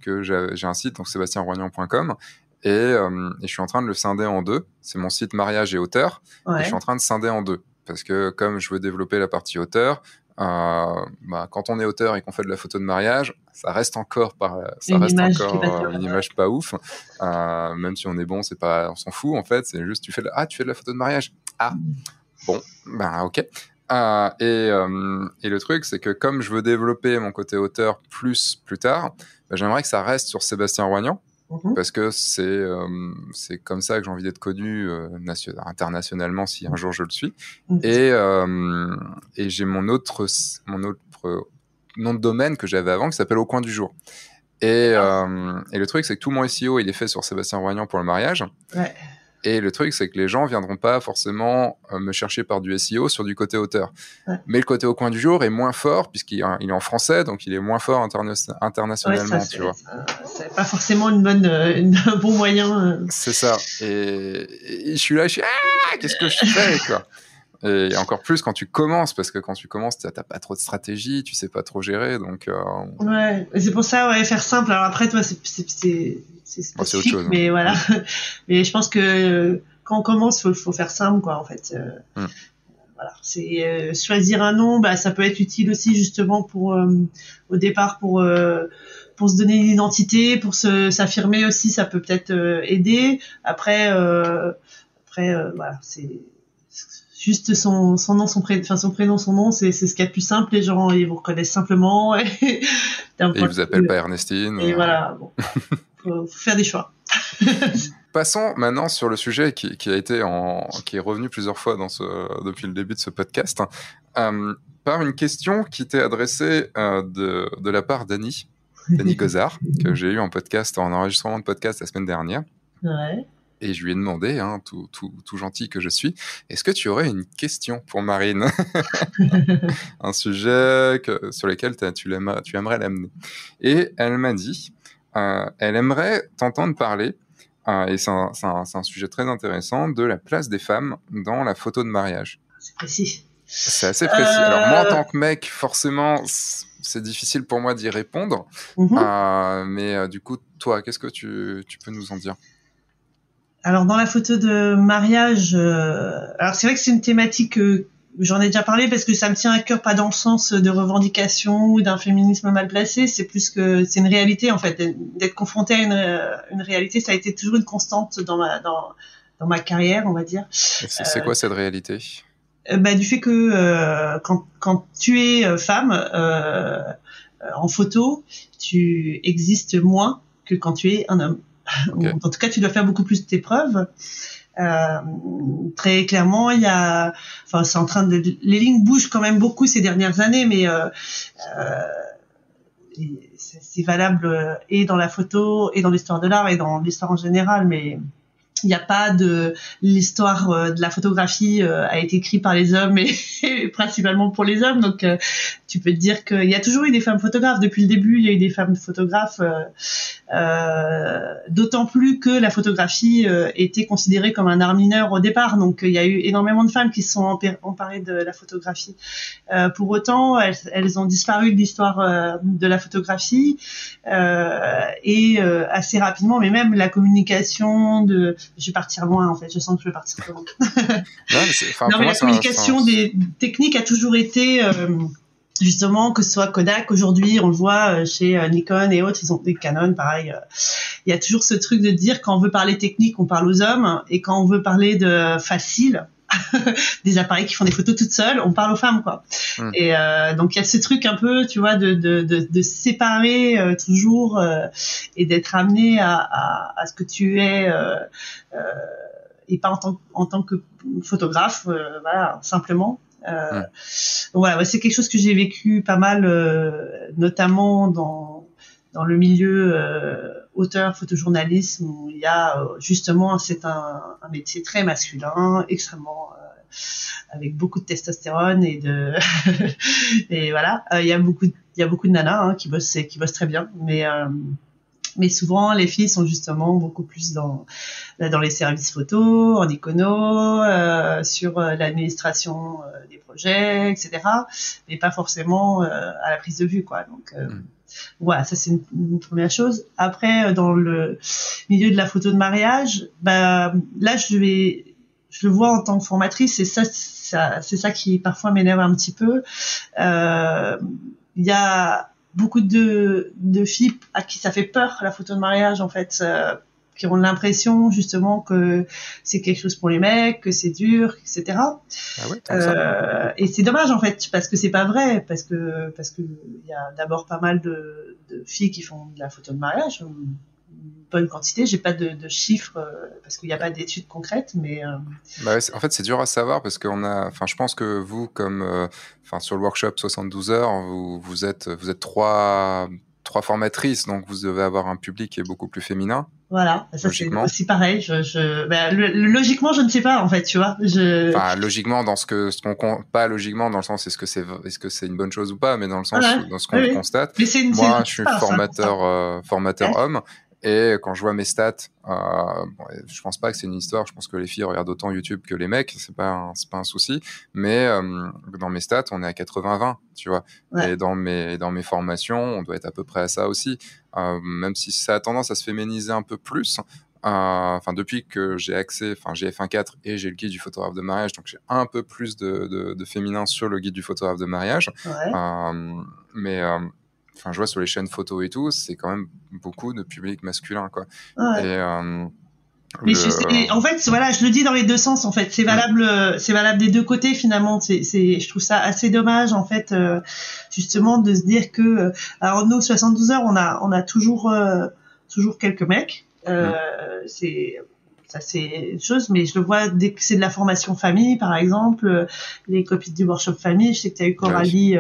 que j'ai un site, donc sébastienroignan.com, et, euh, et, je suis en train de le scinder en deux. C'est mon site mariage et auteur. Et je suis en train de scinder en deux. Parce que comme je veux développer la partie auteur, euh, bah, quand on est auteur et qu'on fait de la photo de mariage, ça reste encore par, ça une reste image encore une image pas ouf. Euh, même si on est bon, c'est pas, on s'en fout en fait. C'est juste tu fais de, ah tu fais de la photo de mariage. Ah bon, ben ok. Euh, et, euh, et, le truc, c'est que comme je veux développer mon côté auteur plus plus tard, bah, j'aimerais que ça reste sur Sébastien Roignan. Mhm. Parce que c'est euh, c'est comme ça que j'ai envie d'être connu euh, internationalement si un jour je le suis. Mhm. Et, et j'ai mon autre, mon autre nom de domaine que j'avais avant qui s'appelle Au coin du jour. Et, ah. et le truc, c'est que tout mon SEO, il est fait sur Sébastien Roignan pour le mariage. Ouais. Et le truc, c'est que les gens viendront pas forcément euh, me chercher par du SEO sur du côté auteur. Mais le côté au coin du jour est moins fort puisqu'il est en français, donc il est moins fort internationalement, tu vois. C'est pas forcément une bonne, euh, un bon moyen. Euh. C'est ça. Et, je suis là, je suis ah, qu'est-ce que je fais quoi? Et encore plus quand tu commences, parce que quand tu commences, tu n'as pas trop de stratégie, tu sais pas trop gérer, donc. Ouais, c'est pour ça, ouais, faire simple. Alors après, toi, c'est c'est autre chose, hein. mais voilà. mais je pense que quand on commence, faut, faut faire simple, quoi, en fait. Euh, hum. Voilà, c'est euh, choisir un nom, bah, ça peut être utile aussi justement pour euh, au départ pour pour se donner une identité, pour se s'affirmer aussi, ça peut peut-être aider. Après, après, voilà, c'est juste son, son nom, son prénom, enfin son prénom, son nom, c'est ce qu'il y a de plus simple. Les gens, ils vous reconnaissent simplement. Et, et ils vous appellent pas Ernestine. Et voilà. Bon. faut, faire des choix. Passons maintenant sur le sujet qui, qui, a été en, qui est revenu plusieurs fois dans ce, depuis le début de ce podcast, euh, par une question qui t'est adressée euh, de, de, la part d'Annie, Annie Gozard, que j'ai eu en podcast, en enregistrement de podcast la semaine dernière. Ouais. Et je lui ai demandé, hein, tout, tout, tout, gentil que je suis, est-ce que tu aurais une question pour Marine Un sujet que, sur lequel tu, tu aimerais l'amener. Et elle m'a dit, euh, elle aimerait t'entendre parler, euh, et c'est un, un, un, sujet très intéressant, de la place des femmes dans la photo de mariage. C'est précis. C'est assez précis. Alors moi, en tant que mec, forcément, c'est difficile pour moi d'y répondre. Mhm. euh, mais euh, du coup, toi, qu'est-ce que tu, tu, peux nous en dire? Alors dans la photo de mariage, euh, alors c'est vrai que c'est une thématique j'en ai déjà parlé parce que ça me tient à cœur, pas dans le sens de revendication ou d'un féminisme mal placé, c'est plus que c'est une réalité en fait. D'être confronté à une, une, réalité, ça a été toujours une constante dans ma, dans, dans ma carrière, on va dire. C'est quoi cette réalité? euh, bah, Du fait que euh, quand, quand tu es euh, femme, euh, en photo, tu existes moins que quand tu es un homme. En tout cas, tu dois faire beaucoup plus de tes preuves. Euh, très clairement, il y a, enfin, c'est en train de, les lignes bougent quand même beaucoup ces dernières années, mais euh, euh, c'est valable et dans la photo, et dans l'histoire de l'art, et dans l'histoire en général, mais il n'y a pas de l'histoire euh, de la photographie euh, a été écrite par les hommes et, principalement pour les hommes. Donc euh, tu peux te dire qu'il y a toujours eu des femmes photographes. Depuis le début il y a eu des femmes photographes d'autant plus que la photographie était considérée comme un art mineur au départ. Donc il y a eu énormément de femmes qui se sont emparées de la photographie. Pour autant elles, elles, ont disparu de l'histoire de la photographie et assez rapidement. Mais même la communication de je vais partir loin en fait. Je sens que je vais partir loin. non, mais, la communication des techniques a toujours été euh, justement que ce soit Kodak aujourd'hui, on le voit euh, chez euh, Nikon et autres, ils ont des Canon pareil. Il y a toujours ce truc de dire quand on veut parler technique, on parle aux hommes et quand on veut parler de facile, des appareils qui font des photos toutes seules, on parle aux femmes quoi. Hmm. Et euh, donc il y a ce truc un peu, tu vois, de, de, de, de séparer euh, toujours euh, et d'être amené à, à, à, ce que tu es euh, euh, et pas en tant, en tant que photographe, voilà, simplement. Hmm. Voilà, c'est quelque chose que j'ai vécu pas mal, notamment dans dans le milieu auteur, photojournalisme, où il y a euh, justement, c'est un, un, métier très masculin, extrêmement euh, avec beaucoup de testostérone et de et voilà, euh, il y a beaucoup il y a beaucoup de nanas hein, qui bossent qui bossent très bien, mais mais souvent les filles sont justement beaucoup plus dans dans les services photo, en icono, euh, sur l'administration des projets, etc. Mais pas forcément à la prise de vue, quoi. Donc, mm. Voilà, ça c'est une, première chose. Après, euh, dans le milieu de la photo de mariage, bah là je vais, je le vois en tant que formatrice, et ça, c'est ça qui parfois m'énerve un petit peu. Euh, il y a beaucoup de, de filles à qui ça fait peur la photo de mariage en fait. Euh, qui ont l'impression justement que c'est quelque chose pour les mecs, que c'est dur, etc. Ah euh, et c'est dommage en fait parce que c'est pas vrai parce que parce que il y a d'abord pas mal de, de, filles qui font de la photo de mariage, une bonne quantité. J'ai pas de, de chiffres euh, parce qu'il n'y a pas d'études concrètes, mais. Euh... Bah en fait, c'est dur à savoir parce qu'on a. Enfin, je pense que vous, comme, euh, enfin, sur le workshop 72 heures, vous, vous êtes vous êtes trois trois formatrices, donc vous devez avoir un public qui est beaucoup plus féminin. Voilà, ça c'est aussi pareil. Je, je... Ben, logiquement, je ne sais pas en fait, tu vois. Je... Enfin, logiquement, dans ce que ce qu'on pas logiquement dans le sens est-ce que c'est est-ce que c'est une bonne chose ou pas, mais dans le sens dans ce qu'on constate. Mais une, Moi, je suis formateur euh, formateur homme et quand je vois mes stats, euh, bon, je pense pas que c'est une histoire. Je pense que les filles regardent autant YouTube que les mecs. C'est pas c'est pas un souci. Mais euh, dans mes stats, on est à 80-20, tu vois. Et dans mes dans mes formations, on doit être à peu près à ça aussi. Euh, même si ça a tendance à se féminiser un peu plus. Euh, enfin, depuis que j'ai accès, enfin j'ai F1.4 et j'ai le guide du photographe de mariage, donc j'ai un peu plus de, de, de, féminin sur le guide du photographe de mariage. Mais enfin, je vois sur les chaînes photo et tout, c'est quand même beaucoup de public masculin, quoi. Ouais. Et, euh, mais je, en fait, voilà, je le dis dans les deux sens. En fait, c'est valable, c'est valable des deux côtés finalement. C'est, je trouve ça assez dommage en fait, euh, justement, de se dire que, euh, alors nous, 72 heures, on a, on a toujours, euh, toujours quelques mecs. Euh, C'est ça c'est une chose, mais je le vois dès que c'est de la formation famille, par exemple, les copines du workshop famille. Je sais que tu as eu Coralie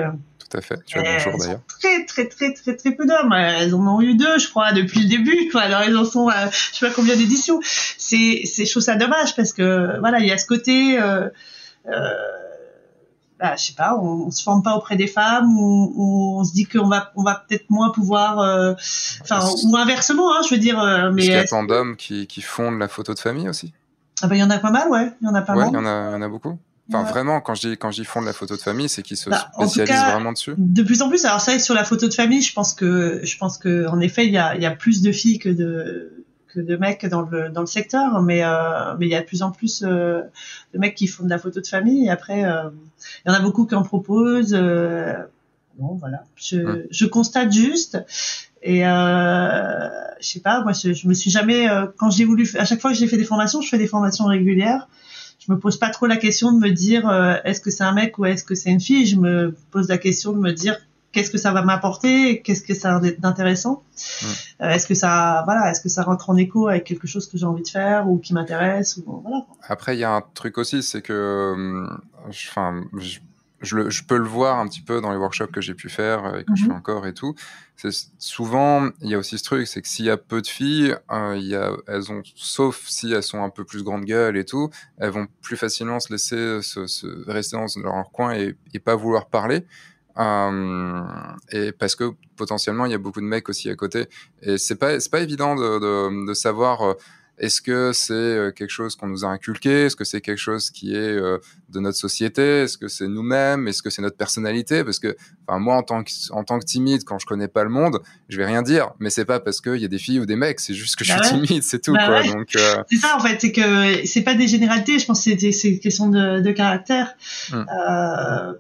tout à fait. Tu as bonjour d'ailleurs. Très, très, très, très, très peu d'hommes. Elles en ont eu deux, je crois, depuis le début. Alors, elles en sont à, je sais pas combien d'éditions. C'est, c'est, je trouve ça dommage parce que, voilà, il y a ce côté, euh, euh, bah, je sais pas, on, on, se forme pas auprès des femmes ou, ou on se dit qu'on va, on va peut-être moins pouvoir, euh, enfin, ou inversement, hein, je veux dire. Euh, mais il y a tant d'hommes qui, qui font de la photo de famille aussi. Ah bah, il y en a pas mal, ouais. Il y en a pas ouais, mal. Y il y en a beaucoup. Enfin, vraiment, quand je dis, quand j'y font de la photo de famille, c'est qu'ils se bah, spécialisent vraiment dessus. De plus en plus. Alors, ça, sur la photo de famille, je pense que, je pense que, en effet, il y a, il y a plus de filles que de, que de mecs dans le, dans le secteur, mais, euh, mais il y a de plus en plus euh, de mecs qui font de la photo de famille. Et après, euh, il y en a beaucoup qui en proposent. Euh, bon, voilà. Je, hum. je constate juste. Et euh, je sais pas, moi, je, je me suis jamais, euh, quand j'ai voulu, à chaque fois que j'ai fait des formations, je fais des formations régulières je me pose pas trop la question de me dire euh, est-ce que c'est un mec ou est-ce que c'est une fille. Je me pose la question de me dire qu'est-ce que ça va m'apporter, qu'est-ce que ça a d'intéressant, euh, est-ce que ça, voilà, est-ce que ça rentre en écho avec quelque chose que j'ai envie de faire ou qui m'intéresse, ou voilà. Après, il y a un truc aussi, c'est que, enfin, je, peux le voir un petit peu dans les workshops que j'ai pu faire et que je fais mhm. encore et tout. Souvent, il y a aussi ce truc, c'est que s'il y a peu de filles, euh, il y a, elles ont, sauf si elles sont un peu plus grande gueule et tout, elles vont plus facilement se laisser se, rester dans leur coin et, et pas vouloir parler. Euh, et parce que potentiellement il y a beaucoup de mecs aussi à côté et c'est pas c'est pas évident de, de, de savoir euh, est-ce que c'est euh, quelque chose qu'on nous a inculqué? Est-ce que c'est quelque chose qui est euh, de notre société? Est-ce que c'est nous-mêmes? Est-ce que c'est notre personnalité? Parce que, enfin, moi, en tant que, en tant que timide, quand je connais pas le monde, je vais rien dire. Mais c'est pas parce qu'il y a des filles ou des mecs. C'est juste que je suis bah timide, c'est tout. Bah quoi. Donc, euh... c'est ça en fait. C'est que c'est pas des généralités. Je pense que c'est c'est une question de, de caractère. Hum. Euh,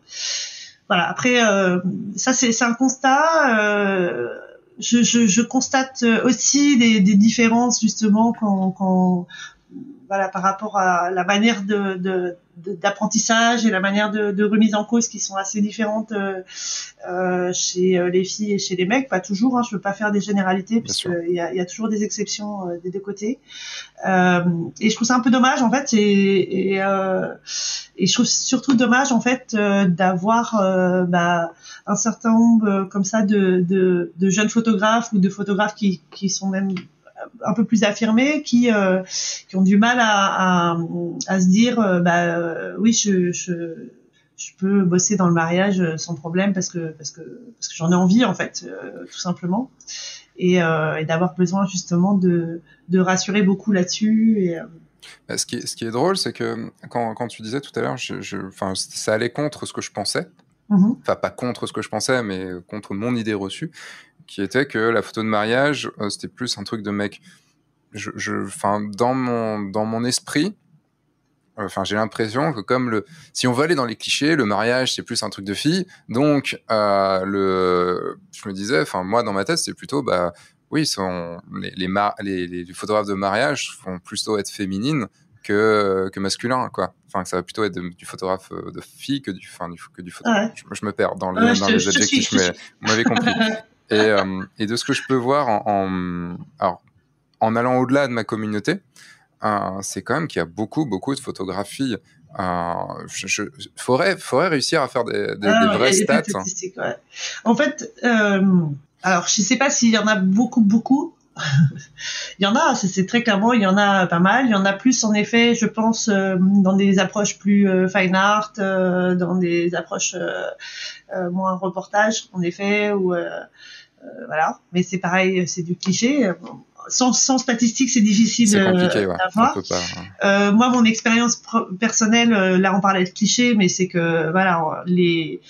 voilà. Après, euh, ça c'est c'est un constat. Euh, je, je, je, constate aussi des, des différences justement quand, quand, voilà, par rapport à la manière de, d'apprentissage et la manière de, de, remise en cause qui sont assez différentes euh, euh chez euh, les filles et chez les mecs. Pas toujours, hein, je veux pas faire des généralités puisqu'il y a, y a toujours des exceptions euh, des deux côtés. Euh, et je trouve ça un peu dommage en fait et, et, et je trouve surtout dommage en fait d'avoir bah, un certain nombre comme ça de, de, de, jeunes photographes ou de photographes qui, qui sont même un peu plus affirmés qui euh, qui ont du mal à, à, à se dire euh, bah euh, oui je, je je peux bosser dans le mariage sans problème parce que parce que parce que j'en ai envie en fait tout simplement et, et d'avoir besoin justement de de rassurer beaucoup là-dessus et bah, ce, qui est, ce qui est drôle, c'est que quand, quand tu disais tout à l'heure, je, je, ça allait contre ce que je pensais. Mm-hmm. Enfin, pas contre ce que je pensais, mais contre mon idée reçue qui était que la photo de mariage, euh, c'était plus un truc de mec. Je, je, dans mon, dans mon esprit, enfin, j'ai l'impression que comme le, si on veut aller dans les clichés, le mariage c'est plus un truc de fille. Donc, euh, le, je me disais, enfin, moi dans ma tête, c'est plutôt, bah, oui, sont, les, les, les, photographes de mariage vont plutôt être féminines que, que masculin, quoi. Enfin, que ça va plutôt être du photographe euh, de fille que du, enfin, du, que du photographe. Je, me perds dans, les, dans les adjectifs, mais vous m'avez compris. Et, euh, et, de ce que je peux voir en, en, alors, en allant au-delà de ma communauté, euh, c'est quand même qu'il y a beaucoup, beaucoup de photographies. Euh, je, je, faudrait, faudrait réussir à faire des, des, ah, des vraies stats. Ouais. En fait, euh, alors je sais pas s'il y en a beaucoup, beaucoup. il y en a, c'est très clairement, il y en a pas mal. Il y en a plus, en effet, je pense, dans des approches plus fine art, dans des approches moins reportage, en effet, ou voilà. Mais c'est pareil, c'est du cliché. Sans, sans statistiques, c'est difficile d'avoir. Ouais, moi, mon expérience personnelle, là, on parlait de cliché, mais c'est que voilà, les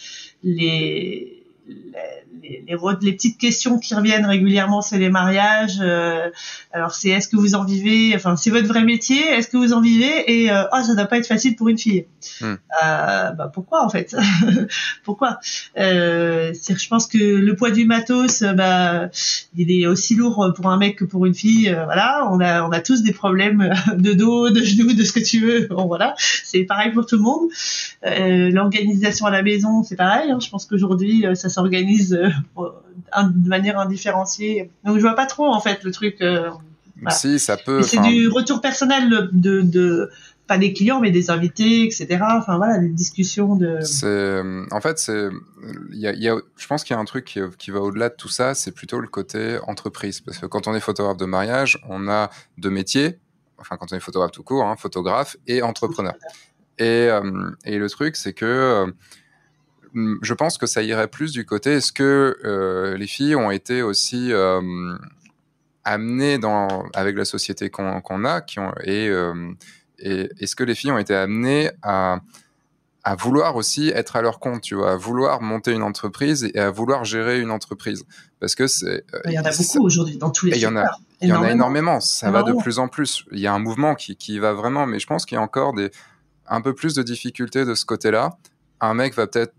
les les, les, les, petites questions qui reviennent régulièrement, c'est les mariages. Euh, alors c'est est-ce que vous en vivez Enfin, c'est votre vrai métier. Est-ce que vous en vivez Et euh, oh, ça doit pas être facile pour une fille. Euh, bah pourquoi en fait Pourquoi euh, Je pense que le poids du matos, bah, il est aussi lourd pour un mec que pour une fille. Euh, voilà, on a on a tous des problèmes de dos, de genoux, de ce que tu veux. Bon voilà, c'est pareil pour tout le monde. Euh, l'organisation à la maison, c'est pareil. Hein. Je pense qu'aujourd'hui, ça s'organise de manière indifférenciée. Donc je vois pas trop en fait le truc. Euh, si ça peut. C'est du retour personnel de, de, pas des clients mais des invités, etc. Enfin voilà, des discussions de. en fait c'est il y a, y a, je pense qu'il y a un truc qui, qui va au-delà de tout ça, c'est plutôt le côté entreprise parce que quand on est photographe de mariage, on a deux métiers. Enfin quand on est photographe tout court, hein, photographe et entrepreneur. Et, euh, et le truc c'est que euh, je pense que ça irait plus du côté est-ce que euh, les filles ont été aussi euh, amenées dans, avec la société qu'on a qui ont, et, euh, et est-ce que les filles ont été amenées à, à vouloir aussi être à leur compte, tu vois, à vouloir monter une entreprise et à vouloir gérer une entreprise? Parce que c'est. Il y en a beaucoup aujourd'hui dans tous les Il y en a, il y en a énormément. Ça va de plus en plus. Il y a un mouvement qui, qui va vraiment, mais je pense qu'il y a encore des, un peu plus de difficultés de ce côté-là. Un mec va peut-être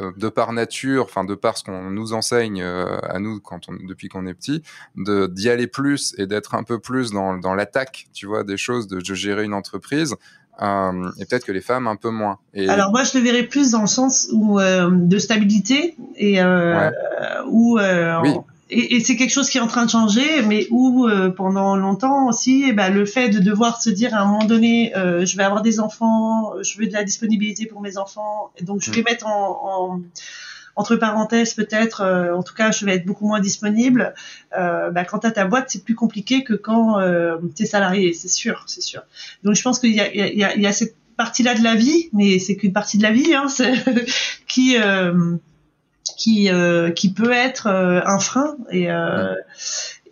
euh, de par nature, enfin de par ce qu'on nous enseigne euh, à nous quand on, depuis qu'on est petit, de d'y aller plus et d'être un peu plus dans, dans l'attaque, tu vois, des choses, de, gérer une entreprise. Euh, et peut-être que les femmes un peu moins. Et... Alors moi je le verrais plus dans le sens où euh, de stabilité et euh, où oui. Et, et c'est quelque chose qui est en train de changer, mais où pendant longtemps aussi, eh ben, le fait de devoir se dire à un moment donné, je vais avoir des enfants, je veux de la disponibilité pour mes enfants, donc je vais mm. mettre en, en entre parenthèses peut-être, euh, en tout cas, je vais être beaucoup moins disponible. Euh, bah, quand tu as ta boîte, c'est plus compliqué que quand euh, tu es salarié, c'est sûr, c'est sûr. Donc je pense qu'il y a, il y, a, il y a cette partie-là de la vie, mais c'est qu'une partie de la vie, hein, qui euh, qui euh, qui peut être un frein et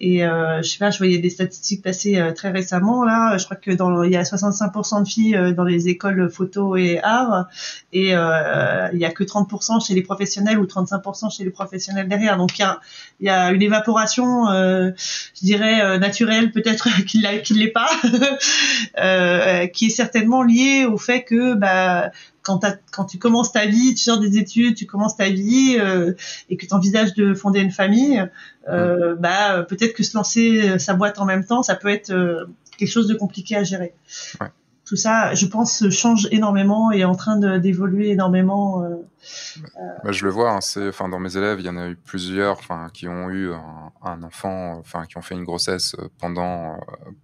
et euh, je sais pas, je voyais des statistiques passer euh, très récemment là. Je crois que dans il y a 65% de filles euh, dans les écoles photo et art et euh, il y a que 30% chez les professionnels ou 35% chez les professionnels derrière. Donc il y a, il y a une évaporation, je dirais naturelle peut-être qu'il ne l'est pas, qui est certainement liée au fait que bah quand, quand tu commences ta vie, tu sors des études, tu commences ta vie euh, et que tu envisages de fonder une famille, euh, bah peut-être que se lancer sa boîte en même temps, ça peut être euh, quelque chose de compliqué à gérer. Ouais. Tout ça, je pense, change énormément et est en train d'évoluer énormément. Euh, bah, je le vois, hein, enfin, dans mes élèves, il y en a eu plusieurs, enfin, qui ont eu un, un enfant, enfin, qui ont fait une grossesse pendant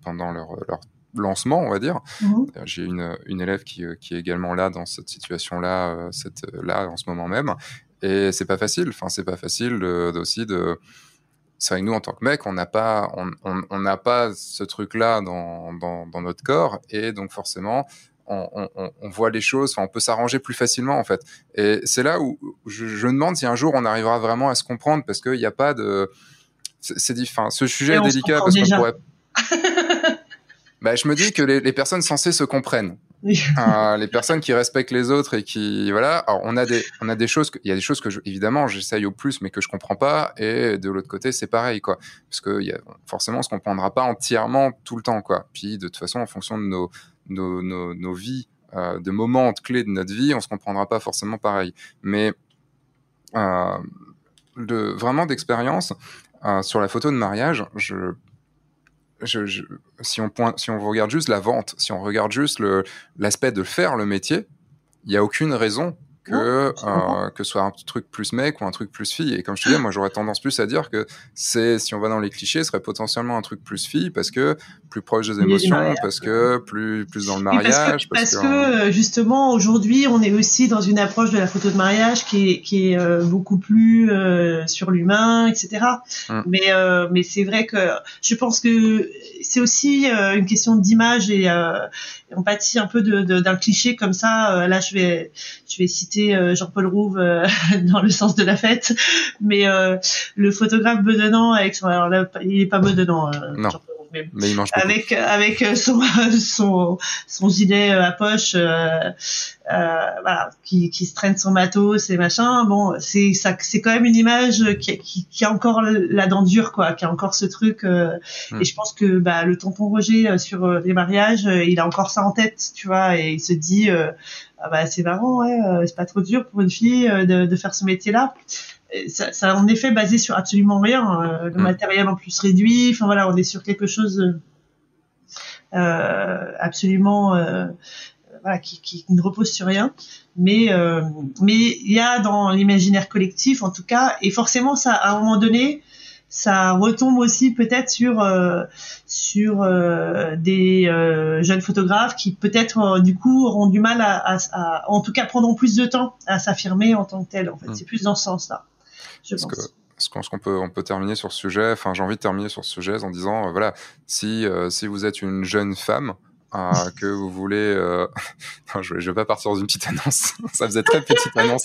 pendant leur, leur lancement, on va dire. Mhm. Euh, j'ai une, une élève qui, euh, qui, est également là dans cette situation-là, euh, cette, là en ce moment même. Et c'est pas facile. Enfin, c'est pas facile de, aussi de. C'est vrai que nous, en tant que mec, on n'a pas, on n'a pas ce truc-là dans, dans, dans, notre corps, et donc forcément, on, on, on voit les choses. On peut s'arranger plus facilement, en fait. Et c'est là où je, je, me demande si un jour on arrivera vraiment à se comprendre, parce qu'il n'y a pas de. C'est, enfin, ce sujet est délicat parce qu'on pourrait. bah, je me dis que les, les, personnes censées se comprennent. euh, les personnes qui respectent les autres et qui voilà. Alors on a des on a des choses il y a des choses que je, évidemment j'essaye au plus mais que je comprends pas. Et de l'autre côté c'est pareil quoi. Parce que y a, forcément on se comprendra pas entièrement tout le temps quoi. Puis de toute façon en fonction de nos nos, nos, nos vies euh, de moments clés de notre vie on se comprendra pas forcément pareil. Mais euh, de vraiment d'expérience sur la photo de mariage je je, je, si, on point, si on regarde juste la vente, si on regarde juste l'aspect de faire le métier, il n'y a aucune raison que, euh, que ce soit un truc plus mec ou un truc plus fille. Et comme je te disais, moi j'aurais tendance plus à dire que c'est, si on va dans les clichés, ce serait potentiellement un truc plus fille parce que plus proche des émotions, parce que plus, plus dans le mariage. parce que, parce que, justement aujourd'hui on est aussi dans une approche de la photo de mariage qui est, qui est euh, beaucoup plus euh, sur l'humain, etc. Hum. Mais, euh, mais c'est vrai que je pense que c'est aussi euh, une question d'image et on pâtit un peu d'un de, d'un cliché comme ça. là je vais, je vais citer euh, Jean-Paul Rouve euh, dans le sens de la fête, mais euh, le photographe bedonnant avec son, alors là, il est pas bedonnant. non. Mais, mais, il mange avec avec son son son gilet à poche euh, voilà qui, qui se traîne son matos et machin bon c'est ça c'est quand même une image qui, qui, qui, a encore la dent dure quoi qui a encore ce truc euh, hmm. et je pense que bah le tonton Roger sur les mariages il a encore ça en tête tu vois et il se dit ah bah c'est marrant, ouais, euh, c'est pas trop dur pour une fille euh, de, de faire ce métier-là. Ça, ça en effet basé sur absolument rien. Euh, le mm. matériel en plus réduit. Enfin voilà, on est sur quelque chose euh, absolument voilà, qui, qui, ne repose sur rien. Mais mais il y a dans l'imaginaire collectif, en tout cas, et forcément ça, à un moment donné, ça retombe aussi peut-être sur euh, sur euh, des euh, jeunes photographes qui peut-être du coup auront du mal à, à, à, en tout cas prendront plus de temps à s'affirmer en tant que tel en fait mm. c'est plus dans ce sens-là je pense. Que... Est-ce qu'on peut, on peut terminer sur ce sujet? Enfin, j'ai envie de terminer sur ce sujet en disant, voilà, si, si vous êtes une jeune femme, euh, que vous voulez. Euh... non, je, je vais pas partir dans une petite annonce. Ça faisait très petite annonce.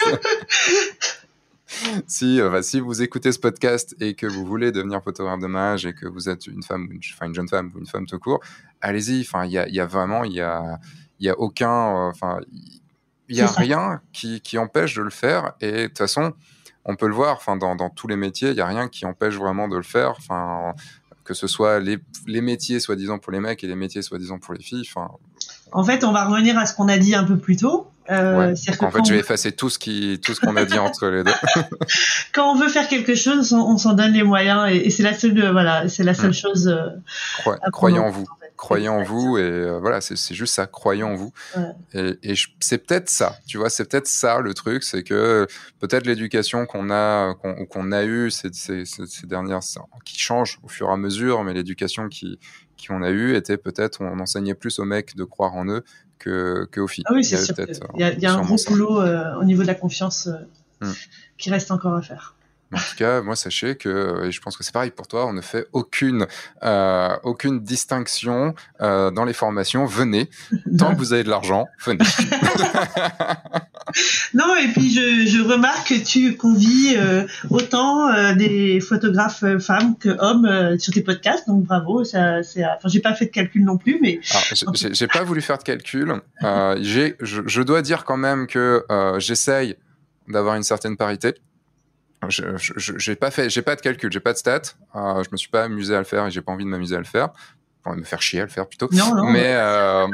si, euh, bah, si vous écoutez ce podcast et que vous voulez devenir photographe de mariage et que vous êtes une femme, enfin une jeune femme ou une femme tout court, allez-y. Enfin, il y a, y a, vraiment, il y a, y a aucun, euh, enfin, il y a rien qui, qui, empêche de le faire. Et de toute façon, on peut le voir. Enfin, dans, dans tous les métiers, il y a rien qui empêche vraiment de le faire. Enfin, que ce soit les, les métiers soi-disant pour les mecs et les métiers soi-disant pour les filles. Enfin, en fait, on va revenir à ce qu'on a dit un peu plus tôt. Euh, en fait, je vais effacer tout ce qui, tout ce qu'on a dit entre les deux. quand on veut faire quelque chose, on, s'en donne les moyens et, c'est la seule, voilà, c'est la seule mm. chose. Euh, Croyez en vous. Croyez en vous et voilà, c'est juste ça, croyez en vous. Et, et c'est peut-être ça, tu vois, c'est peut-être ça le truc, c'est que peut-être l'éducation qu'on a, qu'on a eue ces, ces, ces, dernières, qui change au fur et à mesure, mais l'éducation qui qu'on a eue était peut-être, on enseignait plus aux mecs de croire en eux que, que aux filles. Ah oui, c'est sûr. Il y a, y a un gros boulot au niveau de la confiance hmm. qui reste encore à faire. En tout cas, moi, sachez que, et je pense que c'est pareil pour toi, on ne fait aucune, euh, aucune distinction euh, dans les formations. Venez, tant que vous avez de l'argent, venez. non, et puis je, je, remarque que tu convies euh, autant euh, des photographes euh, femmes que hommes euh, sur tes podcasts, donc bravo. Ça, c'est, enfin, j'ai pas fait de calcul non plus, mais. j'ai, j'ai pas voulu faire de calcul. j'ai, je, je, dois dire quand même que j'essaye d'avoir une certaine parité je j'ai pas fait, j'ai pas de calcul, j'ai pas de stats. Euh, je me suis pas amusé à le faire et j'ai pas envie de m'amuser à le faire. Enfin, me faire chier à le faire plutôt. mais euh,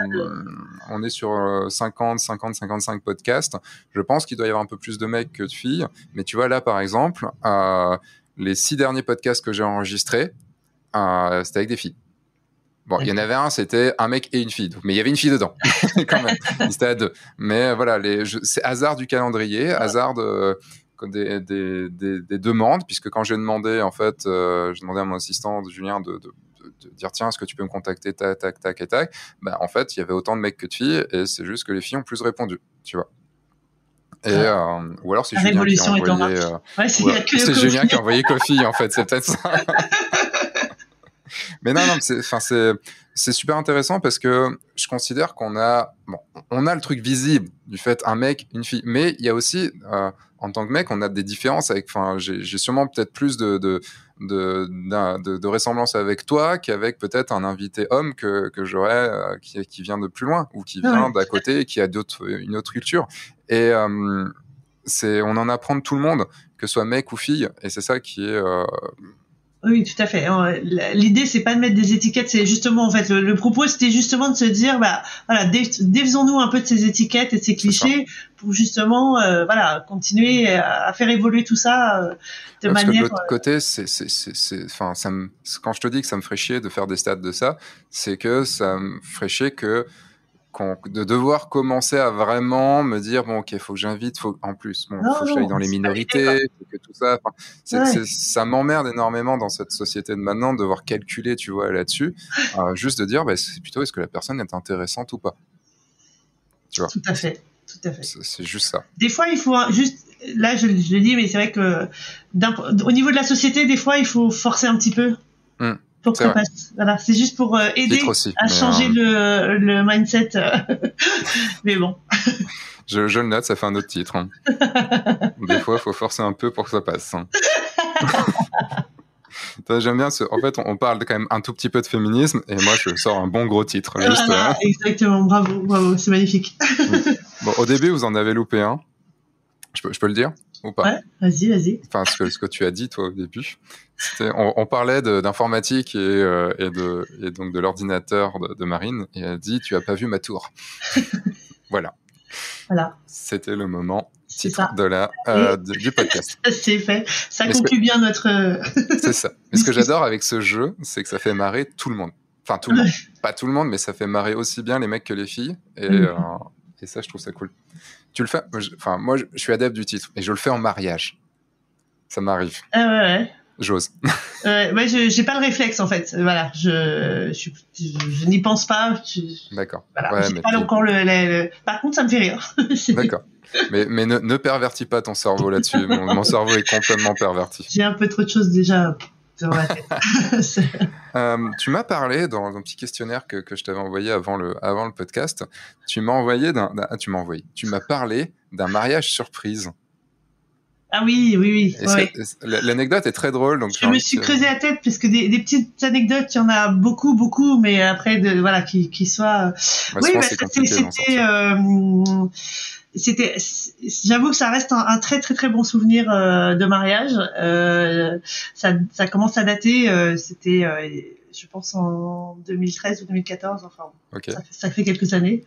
on est sur 50, 50, 55 podcasts. Je pense qu'il doit y avoir un peu plus de mecs que de filles. Mais tu vois là, par exemple, euh, les six derniers podcasts que j'ai enregistrés, euh, c'était avec des filles. Bon, il y en avait un, c'était un mec et une fille. mais il y avait une fille dedans, quand même. C'était à deux. Mais voilà, les, c'est hasard du calendrier, hasard de, des, des, des, demandes, puisque quand j'ai demandé, en fait, euh, j'ai demandé à mon assistant Julien de, de, de, dire tiens, est-ce que tu peux me contacter, tac, tac, tac et tac. Ben, en fait, il y avait autant de mecs que de filles, et c'est juste que les filles ont plus répondu, tu vois. Et, euh, ou alors c'est Julien qui a envoyé. Euh, ouais, c'est Julien qui a envoyé en fait, c'est peut-être ça. Mais non, non, c'est super intéressant parce que je considère qu'on a, bon, on a le truc visible du fait un mec, une fille, mais il y a aussi, euh, en tant que mec, on a des différences avec, enfin, j'ai sûrement peut-être plus de, de, de, de, de ressemblance avec toi qu'avec peut-être un invité homme que, que j'aurais, euh, qui, qui vient de plus loin ou qui vient d'à côté et qui a d'autres, une autre culture. Et euh, c'est, on en apprend de tout le monde, que ce soit mec ou fille, et c'est ça qui est euh, oui, tout à fait. L'idée, c'est pas de mettre des étiquettes, c'est justement, en fait, le, propos, c'était justement de se dire, bah, voilà, défaisons-nous un peu de ces étiquettes et de ces clichés pour justement, euh, voilà, continuer à faire évoluer tout ça euh, de manière. Parce que de l'autre euh, côté, c'est, c'est, enfin, ça me, quand je te dis que ça me ferait chier de faire des stats de ça, c'est que ça me ferait chier que de devoir commencer à vraiment me dire bon ok faut que j'invite faut en plus bon faut que j'aille dans les minorités que tout ça ça m'emmerde énormément dans cette société de maintenant de devoir calculer tu vois là-dessus euh, juste de dire bah, c'est plutôt est-ce que la personne est intéressante ou pas? Tu vois? Tout à fait tout à fait. C'est juste ça. Des fois il faut juste là je, je le dis mais c'est vrai que au niveau de la société des fois il faut forcer un petit peu pour que ça passe. Voilà, c'est juste pour euh, aider à changer euh, le, le, mindset. Euh. mais bon. je, je, le note, ça fait un autre titre. Hein. Des fois, il faut forcer un peu pour que ça passe. Hein. J'aime bien ce... En fait, on parle quand même un tout petit peu de féminisme et moi, je sors un bon gros titre. Juste, voilà, Exactement, bravo, bravo, c'est magnifique. bon, au début, vous en avez loupé un. Je peux, je peux le dire? Ou pas Ouais, vas-y, vas-y. Enfin, ce que, ce que tu as dit, toi, au début. On, on, parlait d'informatique et, euh, et, de, et donc de l'ordinateur de, de, Marine, et elle dit Tu as pas vu ma tour. voilà. Voilà. C'était le moment titre de la, euh, du podcast. C'est fait. Ça conclut bien notre. Euh, c'est ça. Mais ce que j'adore avec ce jeu, c'est que ça fait marrer tout le monde. Enfin, tout le monde. Pas tout le monde, mais ça fait marrer aussi bien les mecs que les filles. Et, mm. euh, et ça, je trouve ça cool. Tu le fais? Enfin, moi, je, suis adepte du titre et je le fais en mariage. Ça m'arrive. Ah ouais, ouais. J'ose. euh, ouais, je j'ai pas le réflexe en fait. Voilà, je je, je, n'y pense pas. D'accord. Voilà, ouais, pas encore le, le, Par contre, ça me fait rire. D'accord. Mais, mais ne, ne, pervertis pas ton cerveau là-dessus. Mon, mon, cerveau est complètement perverti. J'ai un peu trop de choses déjà euh, tu m'as parlé dans un petit questionnaire que, que je t'avais envoyé avant le, avant le podcast. Tu m'as envoyé d'un, tu m'as envoyé. Tu m'as parlé d'un mariage surprise. Ah oui, oui, oui. L'anecdote est très drôle. Donc je me suis creusé la tête parce que des, des, petites anecdotes, il y en a beaucoup, beaucoup, mais après, de, voilà, qui, qui soient. oui, bah, c'était c'était j'avoue que ça reste un, très très très bon souvenir euh, de mariage. Euh, ça, ça commence à dater euh, c'était euh, je pense en 2013 ou 2014 enfin ça, ça, fait quelques années.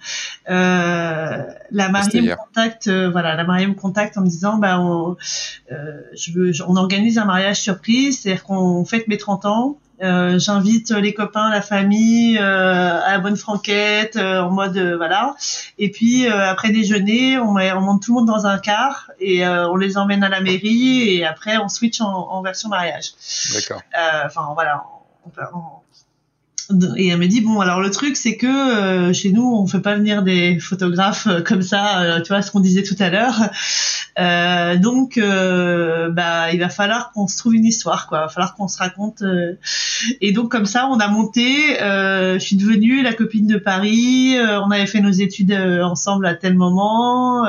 Euh, la mariée me contacte voilà la mariée me contacte en me disant bah on, je veux on organise un mariage surprise c'est-à-dire qu'on fête mes 30 ans Euh, j'invite les copains, la famille euh, à la bonne franquette, en mode voilà. Et puis après déjeuner, on, on, monte tout le monde dans un car et on les emmène à la mairie et après on switch en, en version mariage. D'accord. Enfin voilà. On, on, et elle me dit bon alors le truc c'est que euh, chez nous on fait pas venir des photographes euh, comme ça euh, tu vois ce qu'on disait tout à l'heure donc bah il va falloir qu'on se trouve une histoire quoi. Il va falloir qu'on se raconte et donc comme ça on a monté je suis devenue la copine de Paris on avait fait nos études ensemble à tel moment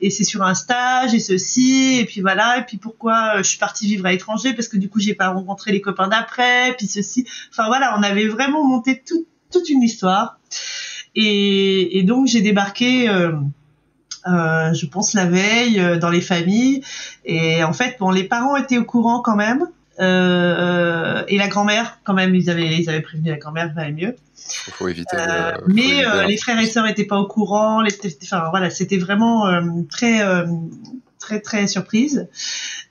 et c'est sur un stage et ceci et puis voilà. Et puis pourquoi je suis partie vivre à l'étranger? Parce que du coup j'ai pas rencontré les copains d'après puis ceci. Enfin voilà on avait vraiment monter toute une histoire. Et, donc j'ai débarqué, euh, euh, je pense la veille, euh, dans les familles. Et en fait, bon, les parents étaient au courant quand même. et la grand-mère, quand même, ils avaient, ils avaient prévenu la grand-mère, ça allait mieux. Faut éviter. mais les frères et sœurs étaient pas au courant. Les, enfin voilà, c'était vraiment très, très, très surprise.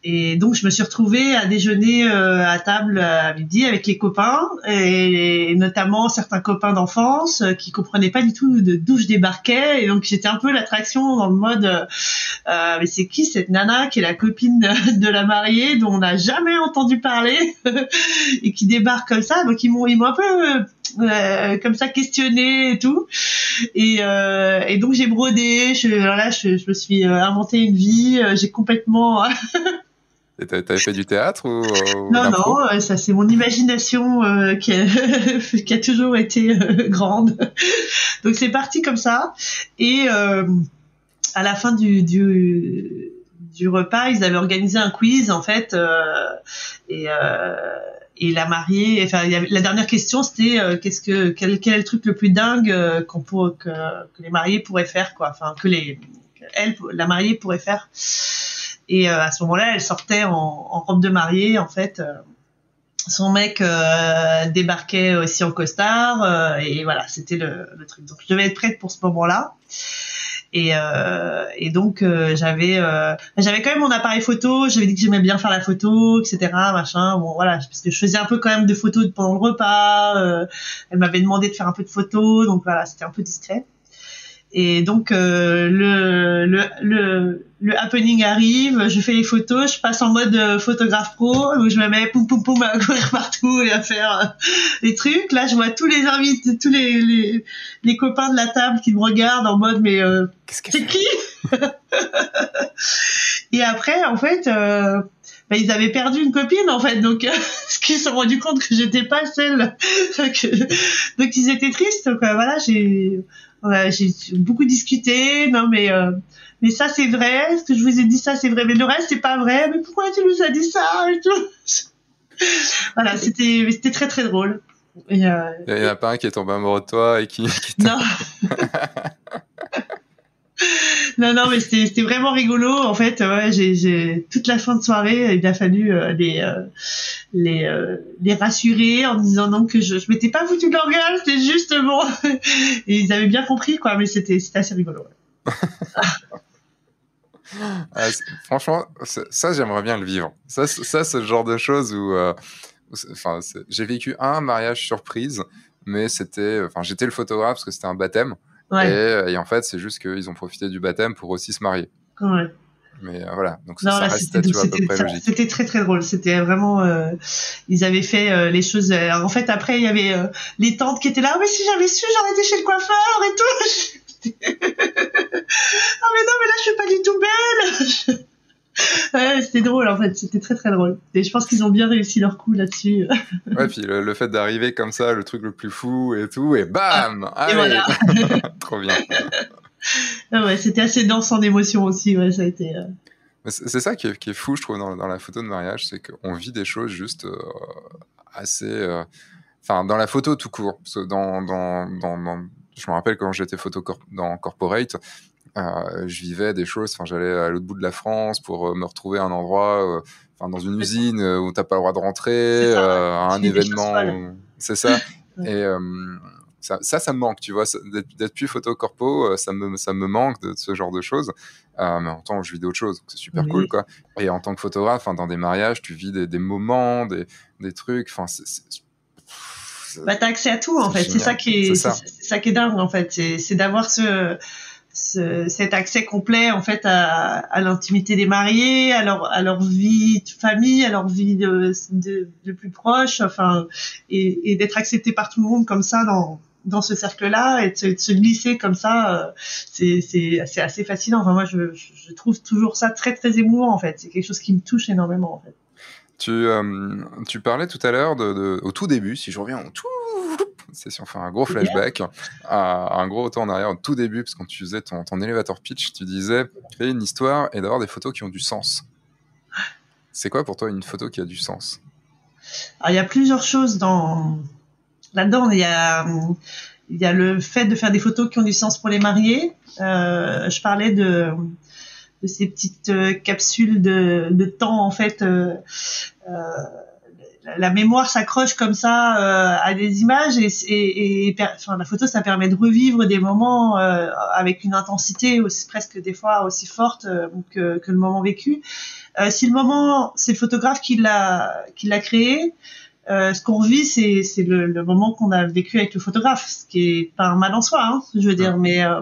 Et donc je me suis retrouvée à déjeuner euh, à table à midi avec les copains et, notamment certains copains d'enfance euh, qui comprenaient pas du tout d'où je débarquais. Et donc j'étais un peu l'attraction dans le mode euh, mais c'est qui cette nana qui est la copine de, la mariée dont on n'a jamais entendu parler et qui débarque comme ça? Donc ils m'ont ils m'ont un peu euh, comme ça questionné et tout et, euh, et donc j'ai brodé je, là je, je me suis inventé une vie j'ai complètement t'avais fait du théâtre ou, Non, non, euh, ça c'est mon imagination euh, qui, a, qui, a, toujours été euh, grande. Donc c'est parti comme ça. Et à la fin du, du, du, repas, ils avaient organisé un quiz en fait. et et la mariée, enfin, la dernière question, c'était qu'est-ce que quel, quel, est le truc le plus dingue qu'on pour, que, que, les mariés pourraient faire, quoi. Enfin, que les elle, la mariée pourrait faire. Et euh, à ce moment-là, elle sortait en, en, robe de mariée, en fait. Euh, son mec euh, débarquait aussi en costard et voilà, c'était le, le, truc. Donc je devais être prête pour ce moment-là. Et, euh, et, donc j'avais euh, j'avais quand même mon appareil photo j'avais dit que j'aimais bien faire la photo etc machin. Bon voilà parce que je faisais un peu quand même de photos pendant le repas euh, elle m'avait demandé de faire un peu de photos donc voilà c'était un peu discret et donc euh, le, le, le, le, happening arrive, je fais les photos, je passe en mode euh, photographe pro, où je me mets poum poum poum à courir partout et à faire euh, des trucs. Là, je vois tous les invités, tous les, les, les, copains de la table qui me regardent en mode mais euh, c'est qui Et après, en fait, euh, bah, ils avaient perdu une copine en fait, donc ce qu'ils se sont rendus compte que j'étais pas celle. donc ils étaient tristes. Donc voilà, j'ai j'ai beaucoup discuté. Non, mais euh, mais ça c'est vrai. Ce que je vous ai dit, ça c'est vrai. Mais le reste c'est pas vrai. Mais pourquoi tu nous as dit ça et tout? Voilà, c'était c'était très très drôle. Il y en a pas un qui est tombé amoureux de toi et qui. non. non, non, mais c'était vraiment rigolo. En fait, ouais, j'ai toute la fin de soirée, il a fallu euh, les euh, les euh, les rassurer en disant non que je, je m'étais pas foutu de leur gueule, c'était juste bon. Et ils avaient bien compris, quoi. Mais c'était c'était assez rigolo. Ah, franchement, ça, j'aimerais bien le vivre. Ça, ça c'est le genre de choses où, enfin, j'ai vécu un mariage surprise, mais c'était, enfin, j'étais le photographe parce que c'était un baptême. Euh, et, en fait, c'est juste qu'ils ont profité du baptême pour aussi se marier. Ouais. Mais euh, voilà, donc ça, reste à peu près logique. C'était très très drôle. C'était vraiment, euh, ils avaient fait les choses. en fait, après, il y avait les tantes qui étaient là. Oh, mais si j'avais su, j'aurais été chez le coiffeur et tout. ah mais non, mais là, je suis pas du tout belle. ouais, c'était drôle en fait, c'était très très drôle. Et je pense qu'ils ont bien réussi leur coup là-dessus. ouais, puis le, fait d'arriver comme ça, le truc le plus fou et tout, et bam Et voilà Trop bien. Ah ouais, c'était assez dense en émotion aussi, ouais, ça a été. Euh. C'est ça qui est, qui est, fou, je trouve, dans, dans la photo de mariage, c'est qu'on vit des choses juste euh, assez. Euh, enfin, dans la photo tout court. Dans, dans, dans, je me rappelle quand j'étais photo dans Corporate, euh, je vivais des choses. Enfin, j'allais à l'autre bout de la France pour euh, me retrouver à un endroit, euh, enfin, dans une usine où t'as pas le droit de rentrer, à un événement. C'est ça. Et ça, ça, me manque, tu vois, d'être plus photo corpo, ça me, ça me manque de, ce genre de choses. mais en même temps, je vis d'autres choses, c'est super cool, quoi. Et en tant que photographe, dans des mariages, tu vis des, des moments, des, des trucs. Enfin, bah, t'as accès à tout en fait. C'est ça qui est, c'est ça. qui est dingue en fait. C'est d'avoir ce, ce, cet accès complet en fait à, l'intimité des mariés, à leur à leur vie de famille, à leur vie de, de, plus proche, enfin, et, d'être accepté par tout le monde comme ça dans dans ce cercle-là et de se, glisser comme ça, euh, c'est c'est assez fascinant. Enfin moi je, trouve toujours ça très très émouvant en fait. C'est quelque chose qui me touche énormément en fait. Tu, euh, tu parlais tout à l'heure au tout début, si je reviens au tout, c'est si on fait un gros flashback, à, un gros retour en arrière au tout début, parce que quand tu faisais ton, ton elevator pitch, tu disais créer une histoire et d'avoir des photos qui ont du sens. C'est quoi pour toi une photo qui a du sens? Alors, il y a plusieurs choses dans là-dedans. Il y a il y a le fait de faire des photos qui ont du sens pour les mariés. Euh, je parlais de de ces petites euh, capsules de, de, temps en fait. Euh, euh la mémoire s'accroche comme ça euh, à des images et, et, et enfin, la photo ça permet de revivre des moments euh, avec une intensité aussi, presque des fois aussi forte que, que, le moment vécu. si le moment c'est le photographe qui l'a qui l'a créé, euh, ce qu'on vit, c'est, c'est le, le, moment qu'on a vécu avec le photographe, ce qui est pas un mal en soi, hein, je veux dire. Mais euh,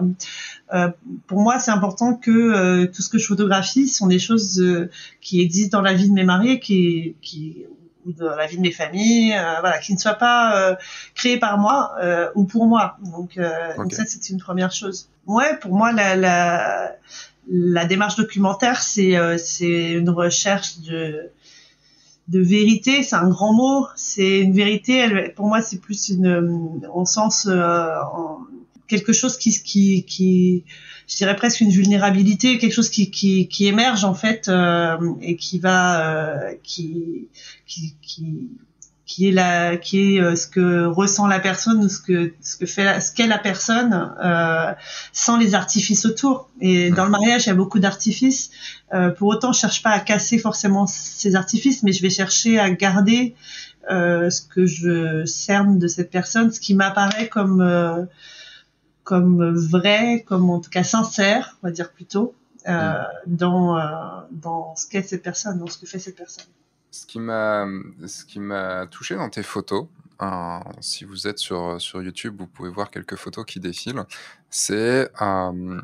euh, pour moi, c'est important que euh, tout ce que je photographie sont des choses euh, qui existent dans la vie de mes mariés, qui, qui ou dans la vie de mes familles, voilà, qui ne soient pas créées par moi ou pour moi. Donc, donc ça, c'est une première chose. Ouais, pour moi, la, la, la démarche documentaire, c'est c'est une recherche de de vérité, c'est un grand mot. C'est une vérité. Elle, pour moi, c'est plus une, en sens, euh, quelque chose qui, qui, qui, je dirais presque une vulnérabilité, quelque chose qui, qui, qui émerge en fait euh, et qui va, euh, qui, qui, qui qui est la qui est euh, ce que ressent la personne ou ce que ce que fait ce qu'est la personne euh, sans les artifices autour. Et dans le mariage il y a beaucoup d'artifices. Euh, pour autant je cherche pas à casser forcément ces artifices mais je vais chercher à garder euh, ce que je cerne de cette personne ce qui m'apparaît comme comme vrai comme en tout cas sincère on va dire plutôt euh, dans dans ce qu'est cette personne dans ce que fait cette personne ce qui m'a, ce qui m'a touché dans tes photos, hein, si vous êtes sur, sur YouTube, vous pouvez voir quelques photos qui défilent. C'est, euh,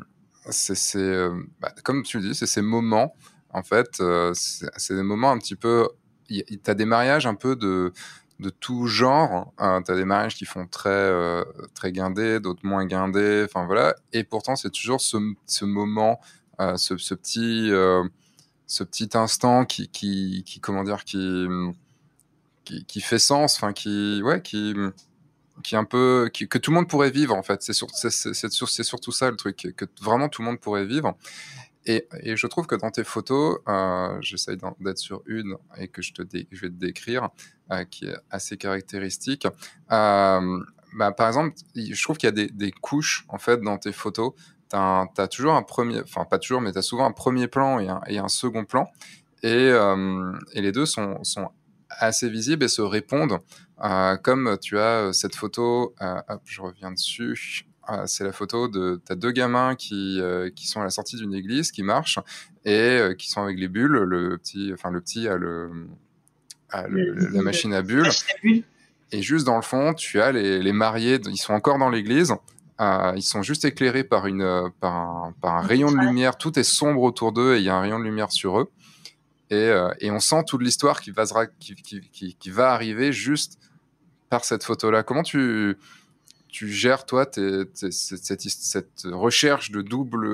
c'est, euh, bah, comme tu dis, c'est ces moments. En fait, euh, c'est des moments un petit peu. Tu as des mariages un peu de, de tout genre. Hein. tu as des mariages qui font très, très guindés, d'autres moins guindés. Enfin voilà. Et pourtant, c'est toujours ce, moment, ce, ce, petit ce petit instant qui, qui, qui comment dire, qui, qui, fait sens, enfin qui, ouais, qui, qui un peu, que tout le monde pourrait vivre en fait. C'est sur, c'est surtout ça le truc, que vraiment tout le monde pourrait vivre. Et, je trouve que dans tes photos, euh, j'essaye d'être sur une et que je, vais te décrire, euh, qui est assez caractéristique. Euh, bah, par exemple, je trouve qu'il y a des, couches en fait dans tes photos tu as, toujours un premier, enfin pas toujours, mais tu souvent un premier plan et un, second plan. Et, les deux sont, sont, assez visibles et se répondent. Comme tu as cette photo, hop, je reviens dessus. Euh, c'est la photo de tu as deux gamins qui, euh, qui sont à la sortie d'une église, qui marchent et qui sont avec les bulles. Le petit, enfin le petit a le, a le, la machine à bulles. Et juste dans le fond, tu as les, les mariés, ils sont encore dans l'église euh, ils sont juste éclairés par, une, euh, par, un, par un rayon de lumière. Tout est sombre autour d'eux et il y a un rayon de lumière sur eux. Et, euh, et on sent toute l'histoire qui va, qui, qui, qui, va arriver juste par cette photo-là. Comment tu, tu gères, toi, cette, recherche de double,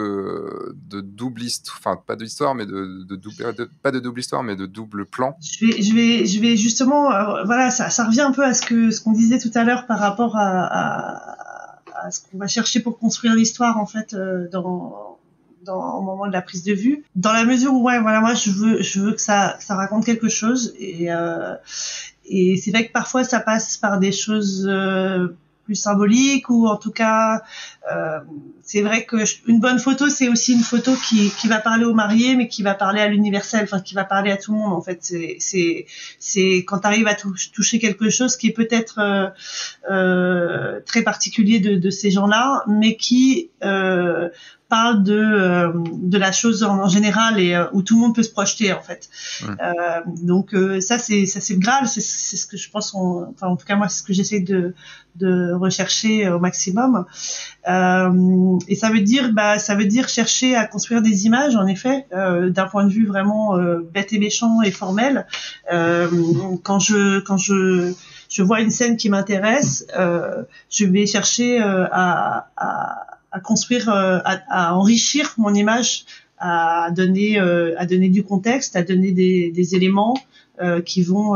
de double histoire, enfin, pas d'histoire, mais de, de double, pas de double histoire, mais de double plan? Je vais, je vais, je vais justement, voilà, ça, revient un peu à ce que ce qu'on disait tout à l'heure par rapport à, ce qu'on va chercher pour construire l'histoire en fait euh, au moment de la prise de vue. Dans la mesure où ouais voilà moi je veux je veux que ça raconte quelque chose et euh, c'est vrai que parfois ça passe par des choses euh, plus symbolique ou en tout cas euh, c'est vrai que une bonne photo c'est aussi une photo qui, qui va parler aux mariés mais qui va parler à l'universel enfin qui va parler à tout le monde en fait. C'est c'est c'est quand tu arrives à toucher quelque chose qui est peut-être euh, euh, très particulier de, de ces gens-là mais qui euh, parle de euh, de la chose en, général et euh, où tout le monde peut se projeter en fait. donc ça c'est ça c'est le graal, c'est c'est ce que je pense, enfin en tout cas moi c'est ce que j'essaie de de rechercher au maximum. et ça veut dire bah ça veut dire chercher à construire des images en effet d'un point de vue vraiment bête et méchant et formel. quand je quand je je vois une scène qui m'intéresse, euh, je vais chercher euh, à, à, à, construire, euh, à, à, enrichir mon image, à donner, euh, à donner du contexte, à donner des, des éléments qui vont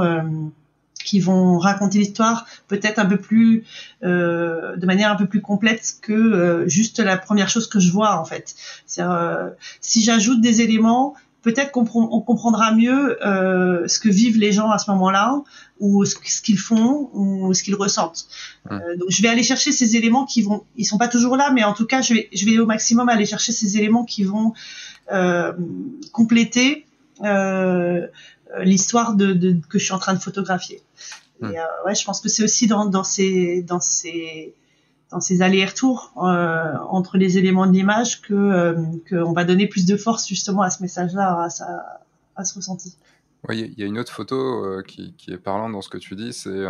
qui vont raconter l'histoire peut-être un peu plus euh, de manière un peu plus complète que euh, juste la première chose que je vois en fait. Euh, si j'ajoute des éléments, peut-être qu'on on comprendra mieux euh, ce que vivent les gens à ce moment-là, ou ce, qu'ils font, ou ce qu'ils ressentent. Euh, donc je vais aller chercher ces éléments qui vont, ils sont pas toujours là, mais en tout cas je vais, je vais au maximum aller chercher ces éléments qui vont euh, compléter l'histoire de, de, que je suis en train de photographier. Et, euh, ouais, je pense que c'est aussi dans, dans ces, dans ces ces allers-retours euh, entre les éléments de l'image que euh, qu'on va donner plus de force justement à ce message-là, à, à ce ressenti. Oui, il y a une autre photo euh, qui, qui, est parlante dans ce que tu dis, c'est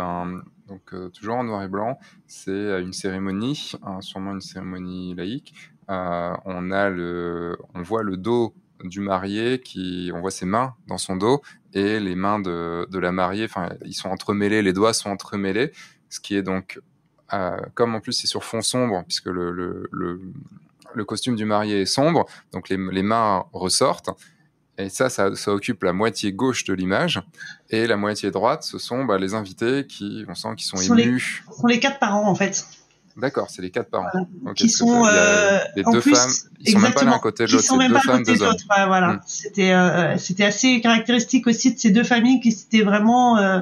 donc toujours en noir et blanc, c'est une cérémonie, hein, sûrement une cérémonie laïque. on a le, on voit le dos du marié qui, on voit ses mains dans son dos et les mains de, de la mariée, enfin ils sont entremêlés, les doigts sont entremêlés, ce qui est donc comme en plus c'est sur fond sombre, puisque le, le, le, le, costume du marié est sombre, donc les, les mains ressortent. Et ça, ça, ça, occupe la moitié gauche de l'image. Et la moitié droite, ce sont bah, les invités qui, on sent, qui sont, émus. Les, sont les quatre parents, en fait. D'accord, c'est les quatre parents. qui sont euh, les deux plus, femmes, ils sont même pas l'un côté de l'autre, c'est deux femmes, deux hommes. Ouais, voilà, mm. c'était euh, c'était assez caractéristique aussi de ces deux familles qui s'étaient vraiment euh,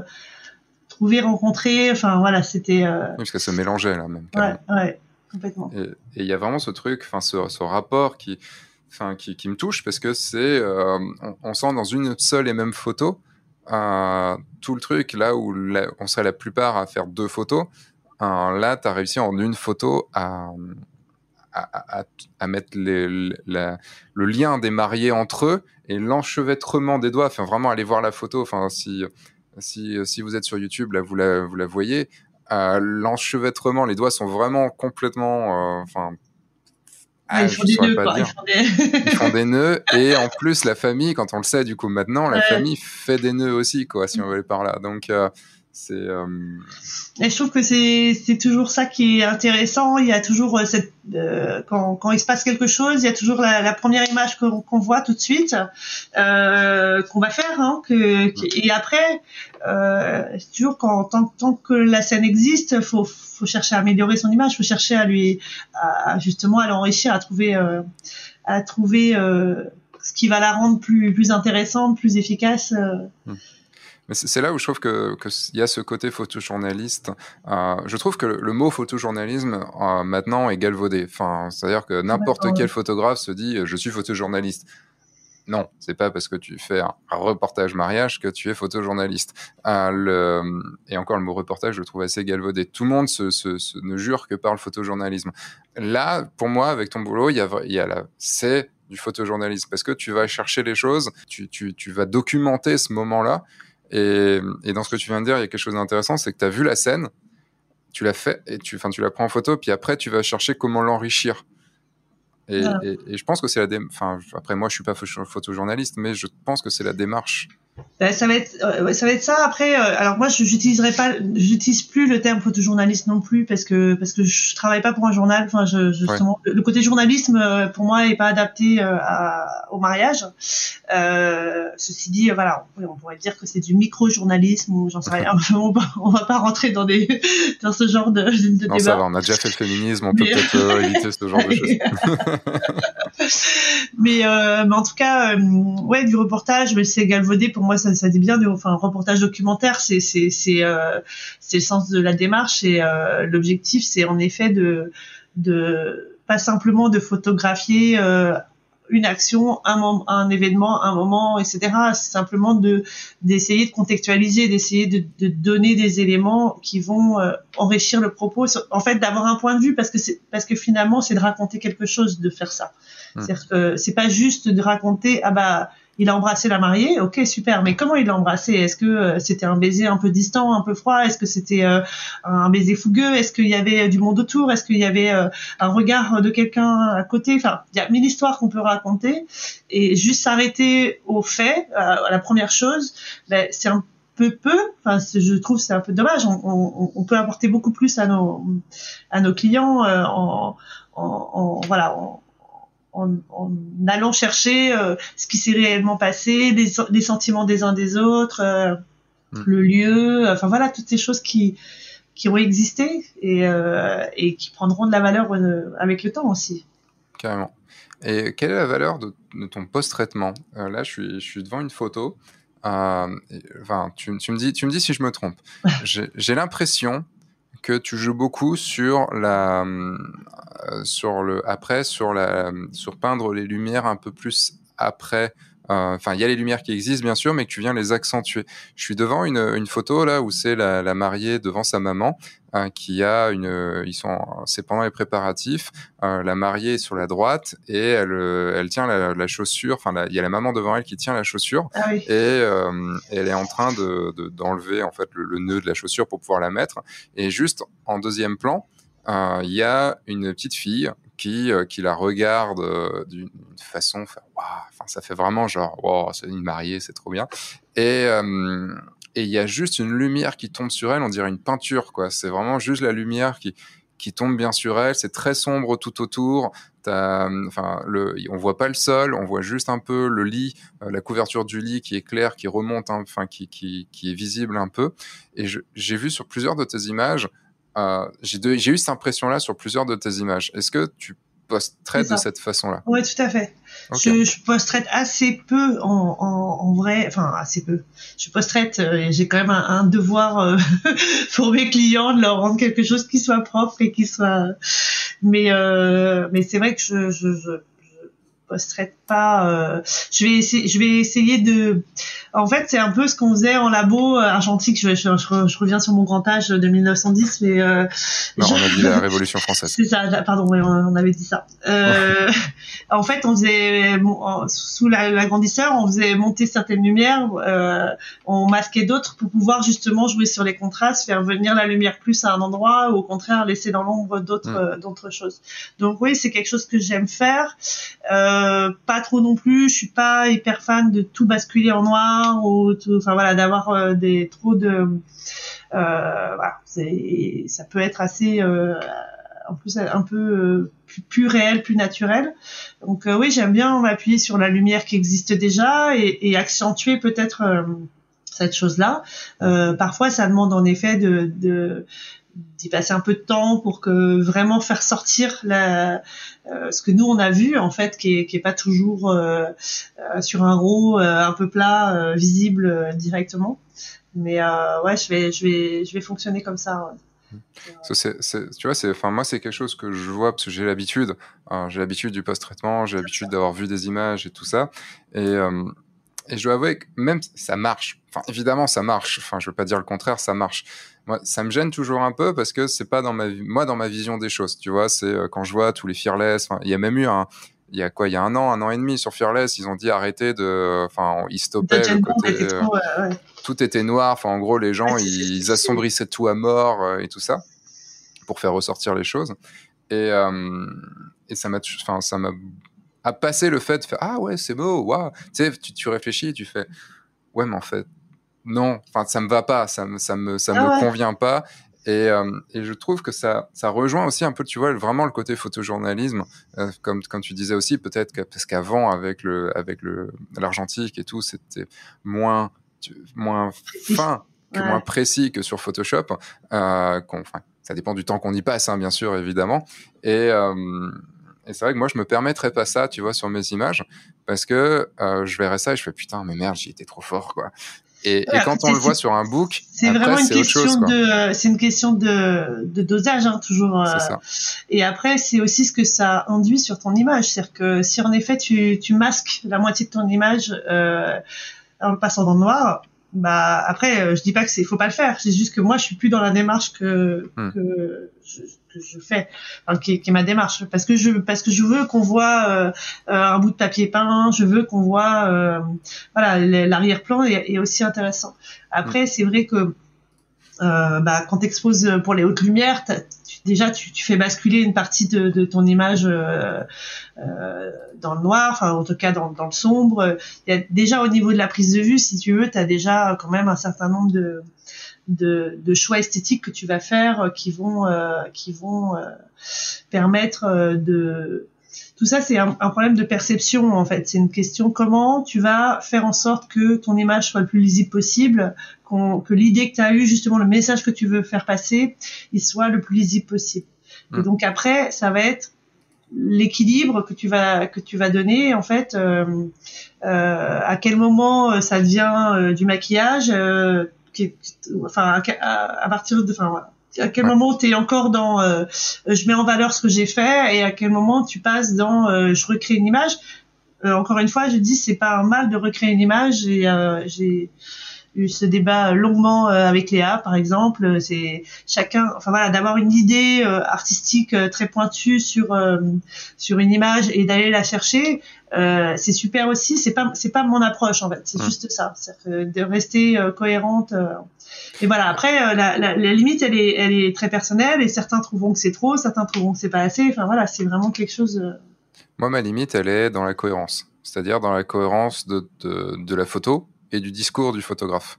trouver, rencontrer. Enfin voilà, c'était. Euh... Oui, parce que ça se mélangeait là même. Ouais, ouais, complètement. Et il y a vraiment ce truc, enfin ce, ce, rapport qui, enfin qui, qui, me touche parce que c'est, euh, on, on, sent dans une seule et même photo euh, tout le truc là où on serait la plupart à faire deux photos. Euh, là, tu as réussi en une photo à, à, à, à mettre les, la, le lien des mariés entre eux et l'enchevêtrement des doigts. Enfin, vraiment aller voir la photo. Enfin, si si, si vous êtes sur YouTube, là, vous la, vous la voyez. Euh, L'enchevêtrement, les doigts sont vraiment complètement. Euh, enfin. Ah, ils, font des nœuds. Ils, font des... ils font des nœuds et en plus la famille, quand on le sait du coup maintenant, la ouais. famille fait des nœuds aussi quoi, si on veut aller par là. Donc euh, c'est. Euh... Et je trouve que c'est c'est toujours ça qui est intéressant. Il y a toujours euh, cette euh, quand quand il se passe quelque chose, il y a toujours la, la première image qu'on qu voit tout de suite, euh, qu'on va faire, hein, que, que, et après c'est toujours quand tant, tant que la scène existe, faut faut chercher à améliorer son image, faut chercher à lui à, justement à l'enrichir, à trouver à trouver ce qui va la rendre plus plus intéressante, plus efficace. Mmh. Mais c'est là où je trouve qu'il que y a ce côté photojournaliste. Euh, je trouve que le, le mot photojournalisme euh, maintenant est galvaudé. Enfin, c'est-à-dire que n'importe quel photographe se dit je suis photojournaliste. Non, c'est pas parce que tu fais un, reportage mariage que tu es photojournaliste. Euh, le, et encore, le mot reportage, je le trouve assez galvaudé. Tout le monde se, se, se, ne jure que par le photojournalisme. Là, pour moi, avec ton boulot, il y a, y a la, c'est du photojournalisme parce que tu vas chercher les choses, tu, tu, tu vas documenter ce moment-là et, et, dans ce que tu viens de dire, il y a quelque chose d'intéressant, c'est que tu as vu la scène, tu l'as fait, et tu, tu la prends en photo, puis après, tu vas chercher comment l'enrichir. Et, ah. et, et, je pense que c'est la démarche. Enfin, après, moi, je suis pas photojournaliste, mais je pense que c'est la démarche ça va être euh, ça va être ça. Après euh, alors moi j'utiliserai pas j'utilise plus le terme photojournaliste non plus parce que parce que je travaille pas pour un journal. Enfin je, justement ouais. le, côté journalisme euh, pour moi est pas adapté euh, à, au mariage. Euh, ceci dit voilà on, on, pourrait dire que c'est du micro journalisme ou j'en sais rien. On, va, on va pas rentrer dans des dans ce genre de, de non, débat. ça va, on a déjà fait le féminisme on peut peut-être éviter ce genre de choses mais mais en tout cas ouais du reportage mais c'est galvaudé pour moi, ça, ça dit bien. De, enfin, reportage documentaire, c'est c'est c'est euh, le sens de la démarche et euh, l'objectif, c'est en effet de de pas simplement de photographier euh, une action, un, un événement, un moment, etc. C'est simplement de d'essayer de contextualiser, d'essayer de, de, donner des éléments qui vont euh, enrichir le propos. En fait, d'avoir un point de vue parce que c'est parce que finalement, c'est de raconter quelque chose, de faire ça. Mmh. C'est-à-dire que c'est pas juste de raconter ah bah il a embrassé la mariée, ok super, mais comment il l'a embrassé? Est-ce que euh, c'était un baiser un peu distant, un peu froid? Est-ce que c'était euh, un baiser fougueux? Est-ce qu'il y avait du monde autour? Est-ce qu'il y avait euh, un regard de quelqu'un à côté? Enfin, il y a mille histoires qu'on peut raconter et juste s'arrêter au fait, à la première chose, ben, c'est un peu peu. Enfin, je trouve c'est un peu dommage. On, peut apporter beaucoup plus à nos à nos clients en, en, en voilà. En, en, en allant chercher euh, ce qui s'est réellement passé, les, les, sentiments des uns des autres, euh, mm. le lieu, enfin voilà toutes ces choses qui qui ont existé et, euh, et qui prendront de la valeur avec le temps aussi. Carrément. Et quelle est la valeur de, de ton post-traitement? Là, je suis, je suis devant une photo. enfin, tu, tu, me dis, tu me dis si je me trompe. J'ai l'impression que tu joues beaucoup sur la, euh, sur le après, sur la, sur peindre les lumières un peu plus après. Euh, enfin, il y a les lumières qui existent bien sûr, mais que tu viens les accentuer. Je suis devant une, une photo là où c'est la, la, mariée devant sa maman Hein, qui a une, ils sont, c'est pendant les préparatifs, euh, la mariée est sur la droite et elle, euh, elle tient la, la chaussure, enfin, il y a la maman devant elle qui tient la chaussure ah oui. et euh, elle est en train de, d'enlever en fait le, le, nœud de la chaussure pour pouvoir la mettre. Et juste en deuxième plan, euh, il y a une petite fille qui, euh, qui la regarde euh, d'une façon, enfin, ça fait vraiment genre, wow, c'est une mariée, c'est trop bien. Et, et il y a juste une lumière qui tombe sur elle, on dirait une peinture, quoi. C'est vraiment juste la lumière qui, qui tombe bien sur elle. C'est très sombre tout autour. Enfin, le, on voit pas le sol, on voit juste un peu le lit, euh, la couverture du lit qui est claire, qui remonte, enfin, qui, qui, qui est visible un peu. Et j'ai vu sur plusieurs de tes images, euh, j'ai eu cette impression-là sur plusieurs de tes images. Est-ce que tu post-traite de cette façon-là. Oui, tout à fait. Okay. Je, je post-traite assez peu en, en, en, vrai, enfin assez peu. Je post-traite, euh, j'ai quand même un, un devoir euh, pour mes clients de leur rendre quelque chose qui soit propre et qui soit. Mais euh, mais c'est vrai que je, je, je, je post-traite pas. Euh, je vais essayer, je vais essayer de. En fait, c'est un peu ce qu'on faisait en labo euh, argentique. Je, je, je, je, reviens sur mon grand âge de 1910, mais euh, non, on a dit la Révolution française. c'est ça. Pardon, on avait dit ça. Euh, en fait, on faisait sous l'agrandisseur, on faisait monter certaines lumières, on masquait d'autres pour pouvoir justement jouer sur les contrastes, faire venir la lumière plus à un endroit, ou au contraire laisser dans l'ombre d'autres mm. d'autres choses. Donc oui, c'est quelque chose que j'aime faire. Euh, pas trop non plus. Je suis pas hyper fan de tout basculer en noir ou tout, enfin voilà, d'avoir euh, des trop de, euh, voilà, c'est, ça peut être assez, euh, en plus un peu plus, réel, plus naturel. Donc oui, j'aime bien m'appuyer sur la lumière qui existe déjà et, accentuer peut-être cette chose-là. parfois, ça demande en effet de d'y passer un peu de temps pour que vraiment faire sortir euh, ce que nous on a vu en fait qui est, qui est pas toujours euh, euh, sur un RAW un peu plat visible directement mais ouais je vais je vais je vais fonctionner comme ça. Ça, c'est, tu vois, enfin, moi, c'est quelque chose que je vois parce que j'ai l'habitude. Hein, j'ai l'habitude du post-traitement, j'ai l'habitude d'avoir vu des images et tout ça. Et, et je dois avouer que même ça marche. Enfin, évidemment, ça marche. Enfin, je veux pas dire le contraire, ça marche. Moi, ça me gêne toujours un peu parce que c'est pas dans ma moi dans ma vision des choses. Tu vois, c'est euh, quand je vois tous les fearless. il y a même eu un, il y a quoi, il y a un an, un an et demi sur Fearless, ils ont dit arrêtez de, enfin, ils stoppaient le côté, était trop, ouais, ouais. tout était noir. Enfin, en gros, les gens, ils, ils assombrissaient tout à mort euh, et tout ça pour faire ressortir les choses. Et, euh, et ça m'a, enfin, ça m'a à passer le fait de faire ah ouais c'est beau waouh tu sais tu, tu réfléchis tu fais ouais mais en fait non enfin ça me va pas ça me ça me ça ah me ouais. convient pas et, euh, et, je trouve que ça, ça rejoint aussi un peu, tu vois, vraiment le côté photojournalisme, euh, comme, comme tu disais aussi, peut-être que, parce qu'avant, avec le, avec le, l'argentique et tout, c'était moins, moins fin, que ouais. moins précis que sur Photoshop. Euh, ça dépend du temps qu'on y passe, hein, bien sûr, évidemment. Et, et c'est vrai que moi, je me permettrais pas ça, tu vois, sur mes images, parce que euh, je verrais ça et je fais putain, mais merde, j'y étais trop fort, quoi. Et, quand on le voit sur un book, c'est vraiment une question de, c'est une question de, de dosage, hein, toujours. Euh, ça. Et après, c'est aussi ce que ça induit sur ton image, c'est-à-dire que si en effet tu, tu masques la moitié de ton image euh, en le passant dans le noir, bah après euh, je dis pas que c'est faut pas le faire c'est juste que moi je suis plus dans la démarche que hmm. que, je, que je fais enfin, qui, qui, est ma démarche parce que je parce que je veux qu'on voit euh, euh un bout de papier peint je veux qu'on voit euh, voilà l'arrière-plan est, est, aussi intéressant après c'est vrai que euh, bah, quand tu exposes pour les hautes lumières, déjà tu, tu, fais basculer une partie de, de ton image euh, euh, dans le noir, enfin en tout cas dans, dans, le sombre. Il y a déjà au niveau de la prise de vue, si tu veux, tu as déjà quand même un certain nombre de, de, de, choix esthétiques que tu vas faire qui vont euh, qui vont euh, permettre de tout ça, c'est un, problème de perception en fait. C'est une question comment tu vas faire en sorte que ton image soit le plus lisible possible, que l'idée que tu as eue, justement le message que tu veux faire passer, il soit le plus lisible possible. Et mmh. donc après, ça va être l'équilibre que tu vas que tu vas donner en fait. Euh, euh, à quel moment euh, ça devient du maquillage, qui, enfin à, partir de, enfin voilà à quel moment tu es encore dans euh, je mets en valeur ce que j'ai fait et à quel moment tu passes dans euh, je recrée une image. Euh, encore une fois, je dis c'est pas un mal de recréer une image et j'ai eu ce débat longuement avec Léa par exemple, c'est chacun enfin voilà d'avoir une idée artistique très pointue sur sur une image et d'aller la chercher, c'est super aussi, c'est pas c'est pas mon approche en fait, c'est mmh. juste ça, de rester cohérente et voilà, après, euh, la, la, la, limite, elle est, elle est très personnelle et certains trouveront que c'est trop, certains trouveront que c'est pas assez. Enfin voilà, c'est vraiment quelque chose. Euh, Moi, ma limite, elle est dans la cohérence, c'est-à-dire dans la cohérence de, de, de, la photo et du discours du photographe.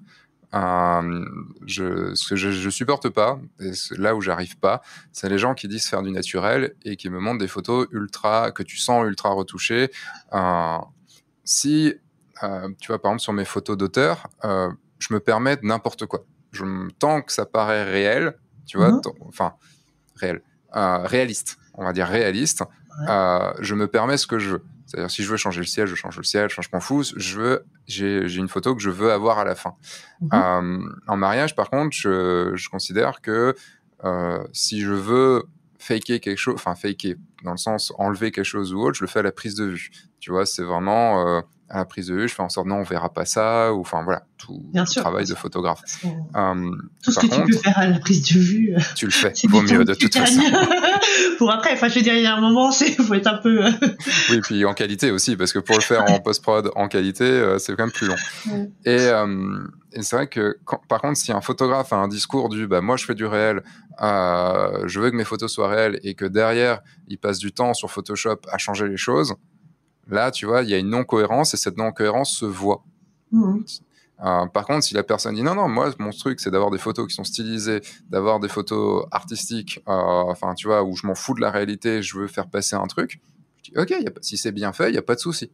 Euh, je, ce que je, je supporte pas, et là où j'arrive pas, c'est les gens qui disent faire du naturel et qui me montrent des photos ultra que tu sens ultra retouchées. Euh, si euh, tu vois par exemple sur mes photos d'auteur, euh, je me permets n'importe quoi je, tant que ça paraît réel, tu vois, mhm. enfin, réel, euh, réaliste, on va dire réaliste, je me permets ce que je veux. C'est-à-dire, si je veux changer le ciel, je change le ciel, je m'en fous. Je veux, j'ai, une photo que je veux avoir à la fin. Mhm. Euh, en mariage, par contre, je, je considère que si je veux faker quelque chose, enfin faker, dans le sens enlever quelque chose ou autre, je le fais à la prise de vue. Tu vois, c'est vraiment à la prise de vue, je fais en sorte non, on verra pas ça, ou enfin voilà, tout le travail de photographe. Euh, tout ce que tu peux faire à la prise de vue, tu le fais, vaut mieux de toute façon. pour après, enfin je veux dire, il y a un moment, c'est faut être un peu. Euh, oui, puis en qualité aussi, parce que pour le faire en post prod en qualité, euh, c'est quand même plus long. Et, et c'est vrai que par contre, si un photographe a un discours du bah moi je fais du réel, je veux que mes photos soient réelles, et que derrière il passe du temps sur Photoshop à changer les choses Là, tu vois, il y a une non-cohérence et cette non-cohérence se voit. Mmh. Euh, par contre, si la personne dit non, non, moi, mon truc, c'est d'avoir des photos qui sont stylisées, d'avoir des photos artistiques, euh, enfin, tu vois, où je m'en fous de la réalité, je veux faire passer un truc, je dis, ok, si c'est bien fait, il n'y a pas de souci.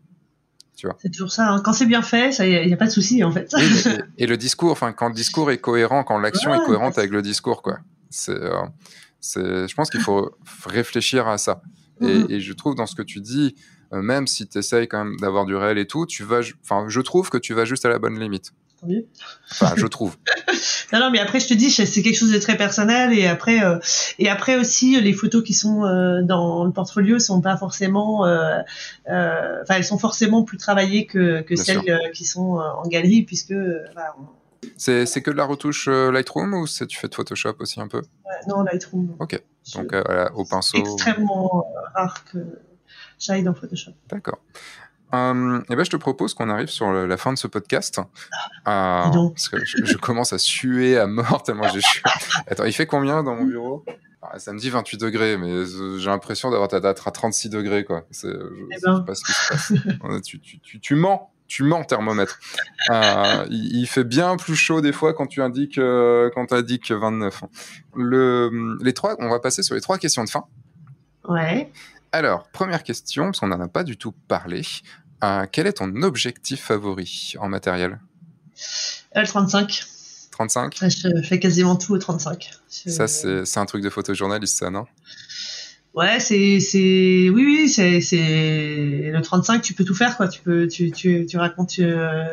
C'est toujours ça. Hein. Quand c'est bien fait, il n'y a, pas de souci, en fait. et, le discours, enfin, quand le discours est cohérent, quand l'action est cohérente avec le discours, quoi. C'est, euh, je pense qu'il faut réfléchir à ça. Et, mmh. et, je trouve dans ce que tu dis, même si tu essayes quand même d'avoir du réel et tout, tu vas, enfin, je trouve que tu vas juste à la bonne limite. Oui. Enfin, je trouve. non, non, mais après, je te dis, c'est quelque chose de très personnel. Et après, euh, et après aussi, les photos qui sont euh, dans le portfolio sont pas forcément, enfin, elles sont forcément plus travaillées que, que celles qui sont en galerie, puisque. c'est que de la retouche Lightroom ou tu fais de Photoshop aussi un peu? Non, Lightroom. Ok. Donc, voilà, au pinceau. Extrêmement rare que j'aille dans Photoshop. D'accord. Euh, eh ben, je te propose qu'on arrive sur la fin de ce podcast. Euh, parce que je, commence à suer à mort tellement j'ai chaud. Attends, il fait combien dans mon bureau? Ah, Ça me dit 28 degrés, mais j'ai l'impression d'avoir ta date à 36 degrés. Quoi. Je, eh sais ben. pas ce qui se passe. tu, tu, tu, tu, mens, tu mens, thermomètre. Euh, il, fait bien plus chaud des fois quand tu indiques, euh, quand indiques 29. Le, les trois, on va passer sur les trois questions de fin. Ouais. Alors, première question, parce qu'on n'en a pas du tout parlé. Euh, quel est ton objectif favori en matériel? Le 35. 35 Je fais quasiment tout au 35. Ça, c'est un truc de photojournaliste, ça, non? Ouais, c'est oui oui c'est le 35 tu peux tout faire quoi tu peux tu tu tu racontes euh,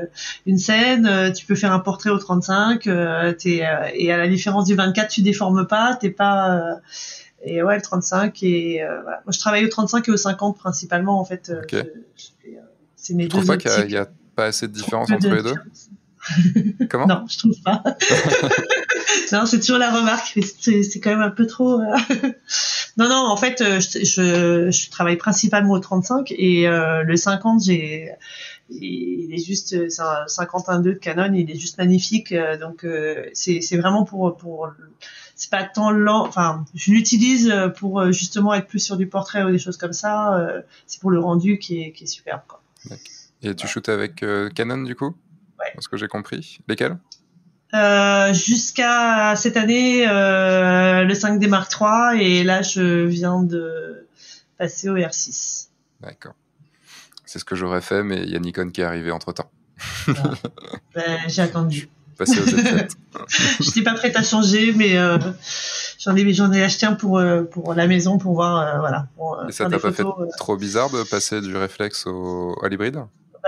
une scène euh, tu peux faire un portrait au 35 euh, t'es, euh, et à la différence du 24 tu déformes pas t'es pas et ouais le 35 et voilà. moi je travaille au 35 et au 50 principalement en fait Ok. je- je- c'est mes trouves deux pas qu'il y a- y pas assez de différence entre de les deux Comment non, je trouve pas. non, c'est toujours la remarque, mais c'est quand même un peu trop. euh. non, non, en fait, euh, je, je, je travaille principalement au 35 et euh, le 50, j'ai, il est juste, c'est un 51.2 de Canon, il est juste magnifique. euh, donc, euh, c'est c'est vraiment pour pour c'est pas tant lent. Enfin, je l'utilise pour euh, justement être plus sur du portrait ou des choses comme ça. euh, c'est pour le rendu qui est qui est superbe. Quoi. Et tu shootes avec euh, Canon du coup? Ouais. Ce que j'ai compris. Lesquels? Euh, jusqu'à cette année euh, le 5D Mark III et là je viens de passer au R6. D'accord. C'est ce que j'aurais fait, mais il y a Nikon qui est arrivé entre temps. Ben, j'ai attendu. Passé au Z7. Je n'étais pas prête à changer, mais euh, j'en ai acheté un pour euh, pour la maison pour voir euh, voilà. Pour, Et ça t'a pas fait photos, trop bizarre de passer du réflexe au... à l'hybride?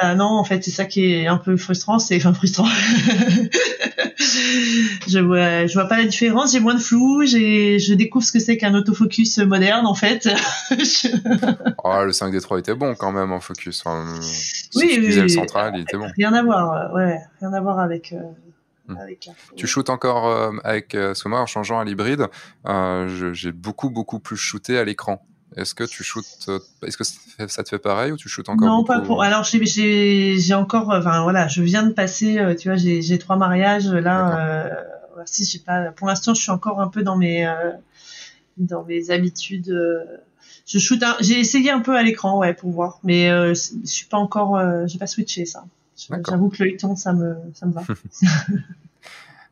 Bah non, en fait c'est ça qui est un peu frustrant, c'est enfin frustrant. je vois je vois pas la différence, j'ai moins de flou, j'ai je découvre ce que c'est qu'un autofocus moderne en fait. Je- Oh, le 5D3 était bon quand même en focus. Oui, tu oui, le central, il était bon. Rien à voir, ouais, rien à voir avec. Euh. Avec la- Tu shootes encore euh, avec euh, moi en changeant à l'hybride. euh, j'ai beaucoup beaucoup plus shooté à l'écran. Est-ce que tu shootes euh, Est-ce que ça te fait- pareil ou tu shootes encore Non, beaucoup pas pour. Alors j'ai encore. Enfin voilà, je viens de passer. Tu vois, j'ai trois mariages là. Si j'ai pas. Pour l'instant, je suis encore un peu dans mes dans mes habitudes. je shoot. J'ai essayé un peu à l'écran, ouais, pour voir, mais je suis pas encore. j'ai pas switché ça. J'avoue que le Icon, ça me ça me va.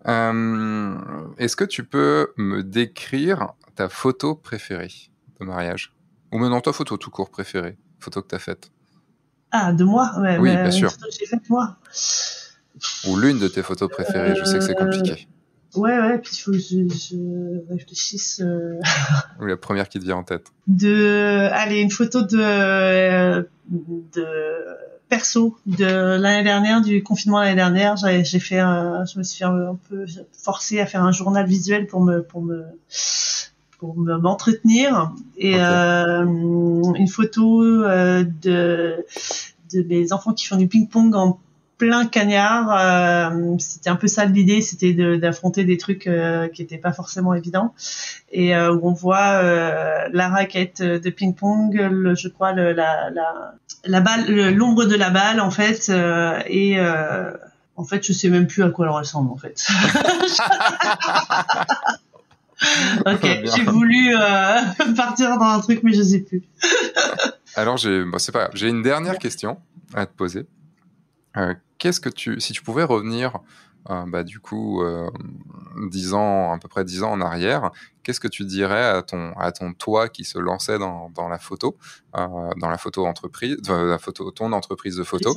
Euh, Est-ce que tu peux me décrire ta photo préférée de mariage? Ou maintenant ta photo tout court préférée Photo que tu as faite ah, de moi? Ouais, Oui, mais, bien sûr. photo que J'ai fait moi. Ou l'une de tes photos préférées Je sais que c'est Euh, compliqué. Ouais, ouais. Puis il faut que je, je réfléchisse. euh, Ou la première qui te vient en tête de allez une photo de de perso de l'année dernière du confinement l'année dernière j'ai j'ai fait un, je me suis un peu forcée à faire un journal visuel pour me pour me pour me- m'entretenir. Et euh, une photo euh, de de mes enfants qui font du ping-pong en plein cagnard. euh, c'était un peu ça l'idée, c'était de- d'affronter des trucs euh, qui étaient pas forcément évidents et euh, où on voit euh, la raquette de ping-pong, le- je crois le, la, la, la balle, le- l'ombre de la balle en fait, euh, et euh, en fait je sais même plus à quoi elle ressemble en fait. ok, Bien. j'ai voulu euh, partir dans un truc mais je sais plus. Alors, j'ai, bon, c'est pas grave. J'ai une dernière question à te poser. Euh, qu'est-ce que tu, si tu pouvais revenir, euh, bah, du coup, euh, 10 ans, à peu près 10 ans en arrière, qu'est-ce que tu dirais à ton, à ton toi qui se lançait dans, dans la photo, euh, dans la photo entreprise, la photo, ton entreprise de photo,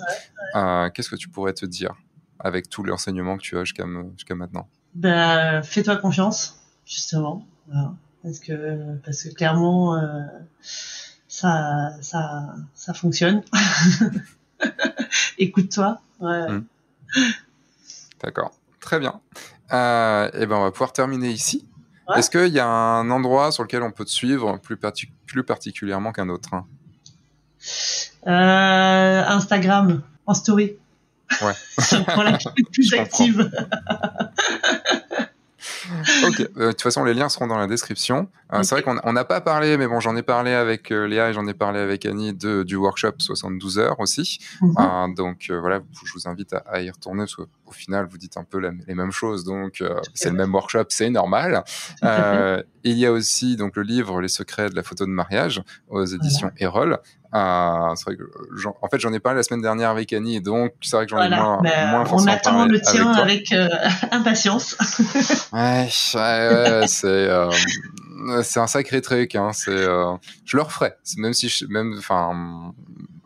qu'est-ce que tu pourrais te dire avec tout l'enseignement que tu as jusqu'à, jusqu'à maintenant? Ben, fais-toi confiance, justement. Voilà. Parce que, parce que clairement, ça, ça, ça fonctionne. Écoute-toi. Ouais. Mm. D'accord, très bien. Euh, et ben, on va pouvoir terminer ici. Ouais. Est-ce qu'il y a un endroit sur lequel on peut te suivre plus, parti- plus particulièrement qu'un autre hein? Euh, Instagram, en story. Ouais. Voilà, plus Je comprends. active. Ok, euh, de toute façon, les liens seront dans la description. Euh. C'est vrai qu'on on n'a pas parlé, mais bon, j'en ai parlé avec euh, Léa et j'en ai parlé avec Annie de, du workshop 72 heures aussi. Mhm. Donc voilà, je vous invite à, à y retourner parce qu'au final, vous dites un peu la- les mêmes choses. Donc c'est le même workshop, c'est normal. Il y a aussi donc le livre Les secrets de la photo de mariage aux éditions Erol. Euh, c'est vrai que j'en- en fait j'en ai parlé la semaine dernière avec Annie, donc c'est vrai que j'en ai moins, Ben, moins on attend le tien avec, euh, impatience. Ouais, ouais, ouais, c'est euh, c'est un sacré truc. Hein, c'est euh, je le referai, même si je, même enfin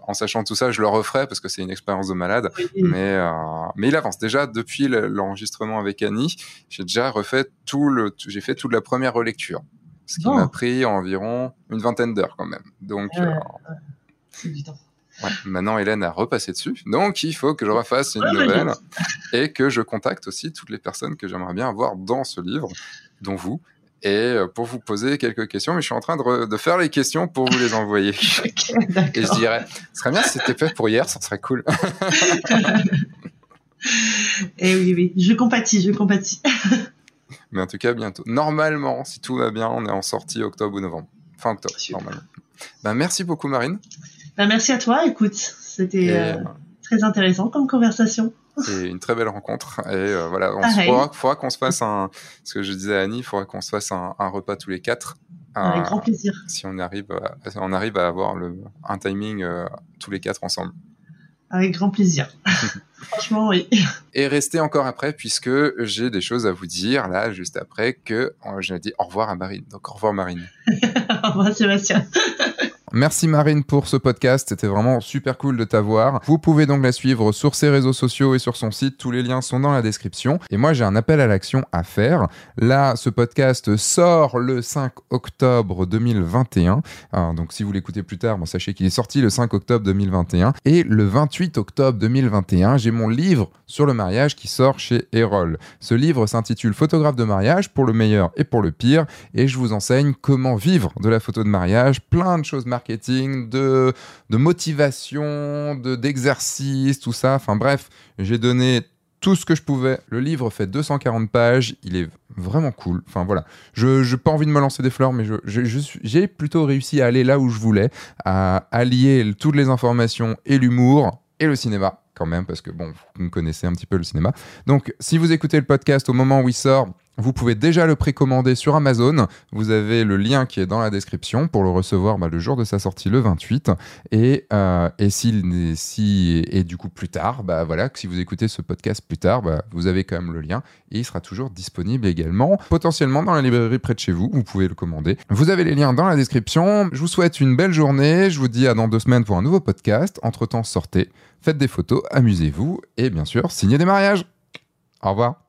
en sachant tout ça, je le referai parce que c'est une expérience de malade. Mais euh, mais il avance déjà depuis le- l'enregistrement avec Annie. J'ai déjà refait tout le, j'ai fait toute la première relecture. Ce qui m'a pris environ une vingtaine d'heures quand même. Donc, ouais. Ouais, maintenant, Hélène a repassé dessus. Donc, il faut que je refasse une nouvelle et que je contacte aussi toutes les personnes que j'aimerais bien avoir dans ce livre, dont vous, et euh, pour vous poser quelques questions. Mais je suis en train de, de faire les questions pour vous les envoyer. et je dirais, ce serait bien si c'était fait pour hier, ça serait cool. et eh oui, oui, je compatis, je compatis. Mais en tout cas, bientôt. Normalement, si tout va bien, on est en sortie octobre ou novembre. Fin octobre, normalement. Ben, merci beaucoup, Marine. Ben, merci à toi. Écoute, c'était euh, très intéressant comme conversation. C'est une très belle rencontre. Et euh, voilà, il faudra, qu'on se fasse un. Ce que je disais à Annie, il faudra qu'on se fasse un, repas tous les quatre. Avec grand plaisir. Si on arrive, à, on arrive à avoir le, un timing euh, tous les quatre ensemble. Avec grand plaisir. Franchement, oui. Et restez encore après, puisque j'ai des choses à vous dire, là, juste après, que j'ai dit au revoir à Marine. Donc, au revoir, Marine. au revoir, Sébastien. Merci Marine pour ce podcast, c'était vraiment super cool de t'avoir. Vous pouvez donc la suivre sur ses réseaux sociaux et sur son site, tous les liens sont dans la description. Et moi j'ai un appel à l'action à faire. Là, ce podcast sort le 5 octobre 2021. donc si vous l'écoutez plus tard, sachez qu'il est sorti le 5 octobre 2021. Et le 28 octobre 2021, j'ai mon livre sur le mariage qui sort chez Erol. Ce livre s'intitule Photographe de mariage pour le meilleur et pour le pire. Et je vous enseigne comment vivre de la photo de mariage, plein de choses marquées marketing, de, de motivation, de, d'exercice, tout ça. Enfin bref, j'ai donné tout ce que je pouvais. Le livre fait 240 pages, il est vraiment cool. Enfin voilà, je n'ai pas envie de me lancer des fleurs, mais j'ai je, plutôt réussi à aller là où je voulais, à allier toutes les informations et l'humour et le cinéma quand même, parce que bon, vous connaissez un petit peu le cinéma. Donc si vous écoutez le podcast au moment où il sort, vous pouvez déjà le précommander sur Amazon. Vous avez le lien qui est dans la description pour le recevoir bah, le jour de sa sortie le 28. Et, euh, et, si, et du coup plus tard, bah, voilà, si vous écoutez ce podcast plus tard, bah, vous avez quand même le lien et il sera toujours disponible également, potentiellement dans la librairie près de chez vous. Vous pouvez le commander. Vous avez les liens dans la description. Je vous souhaite une belle journée. Je vous dis à dans deux semaines pour un nouveau podcast. Entre temps, sortez, faites des photos, amusez-vous et bien sûr, signez des mariages. Au revoir.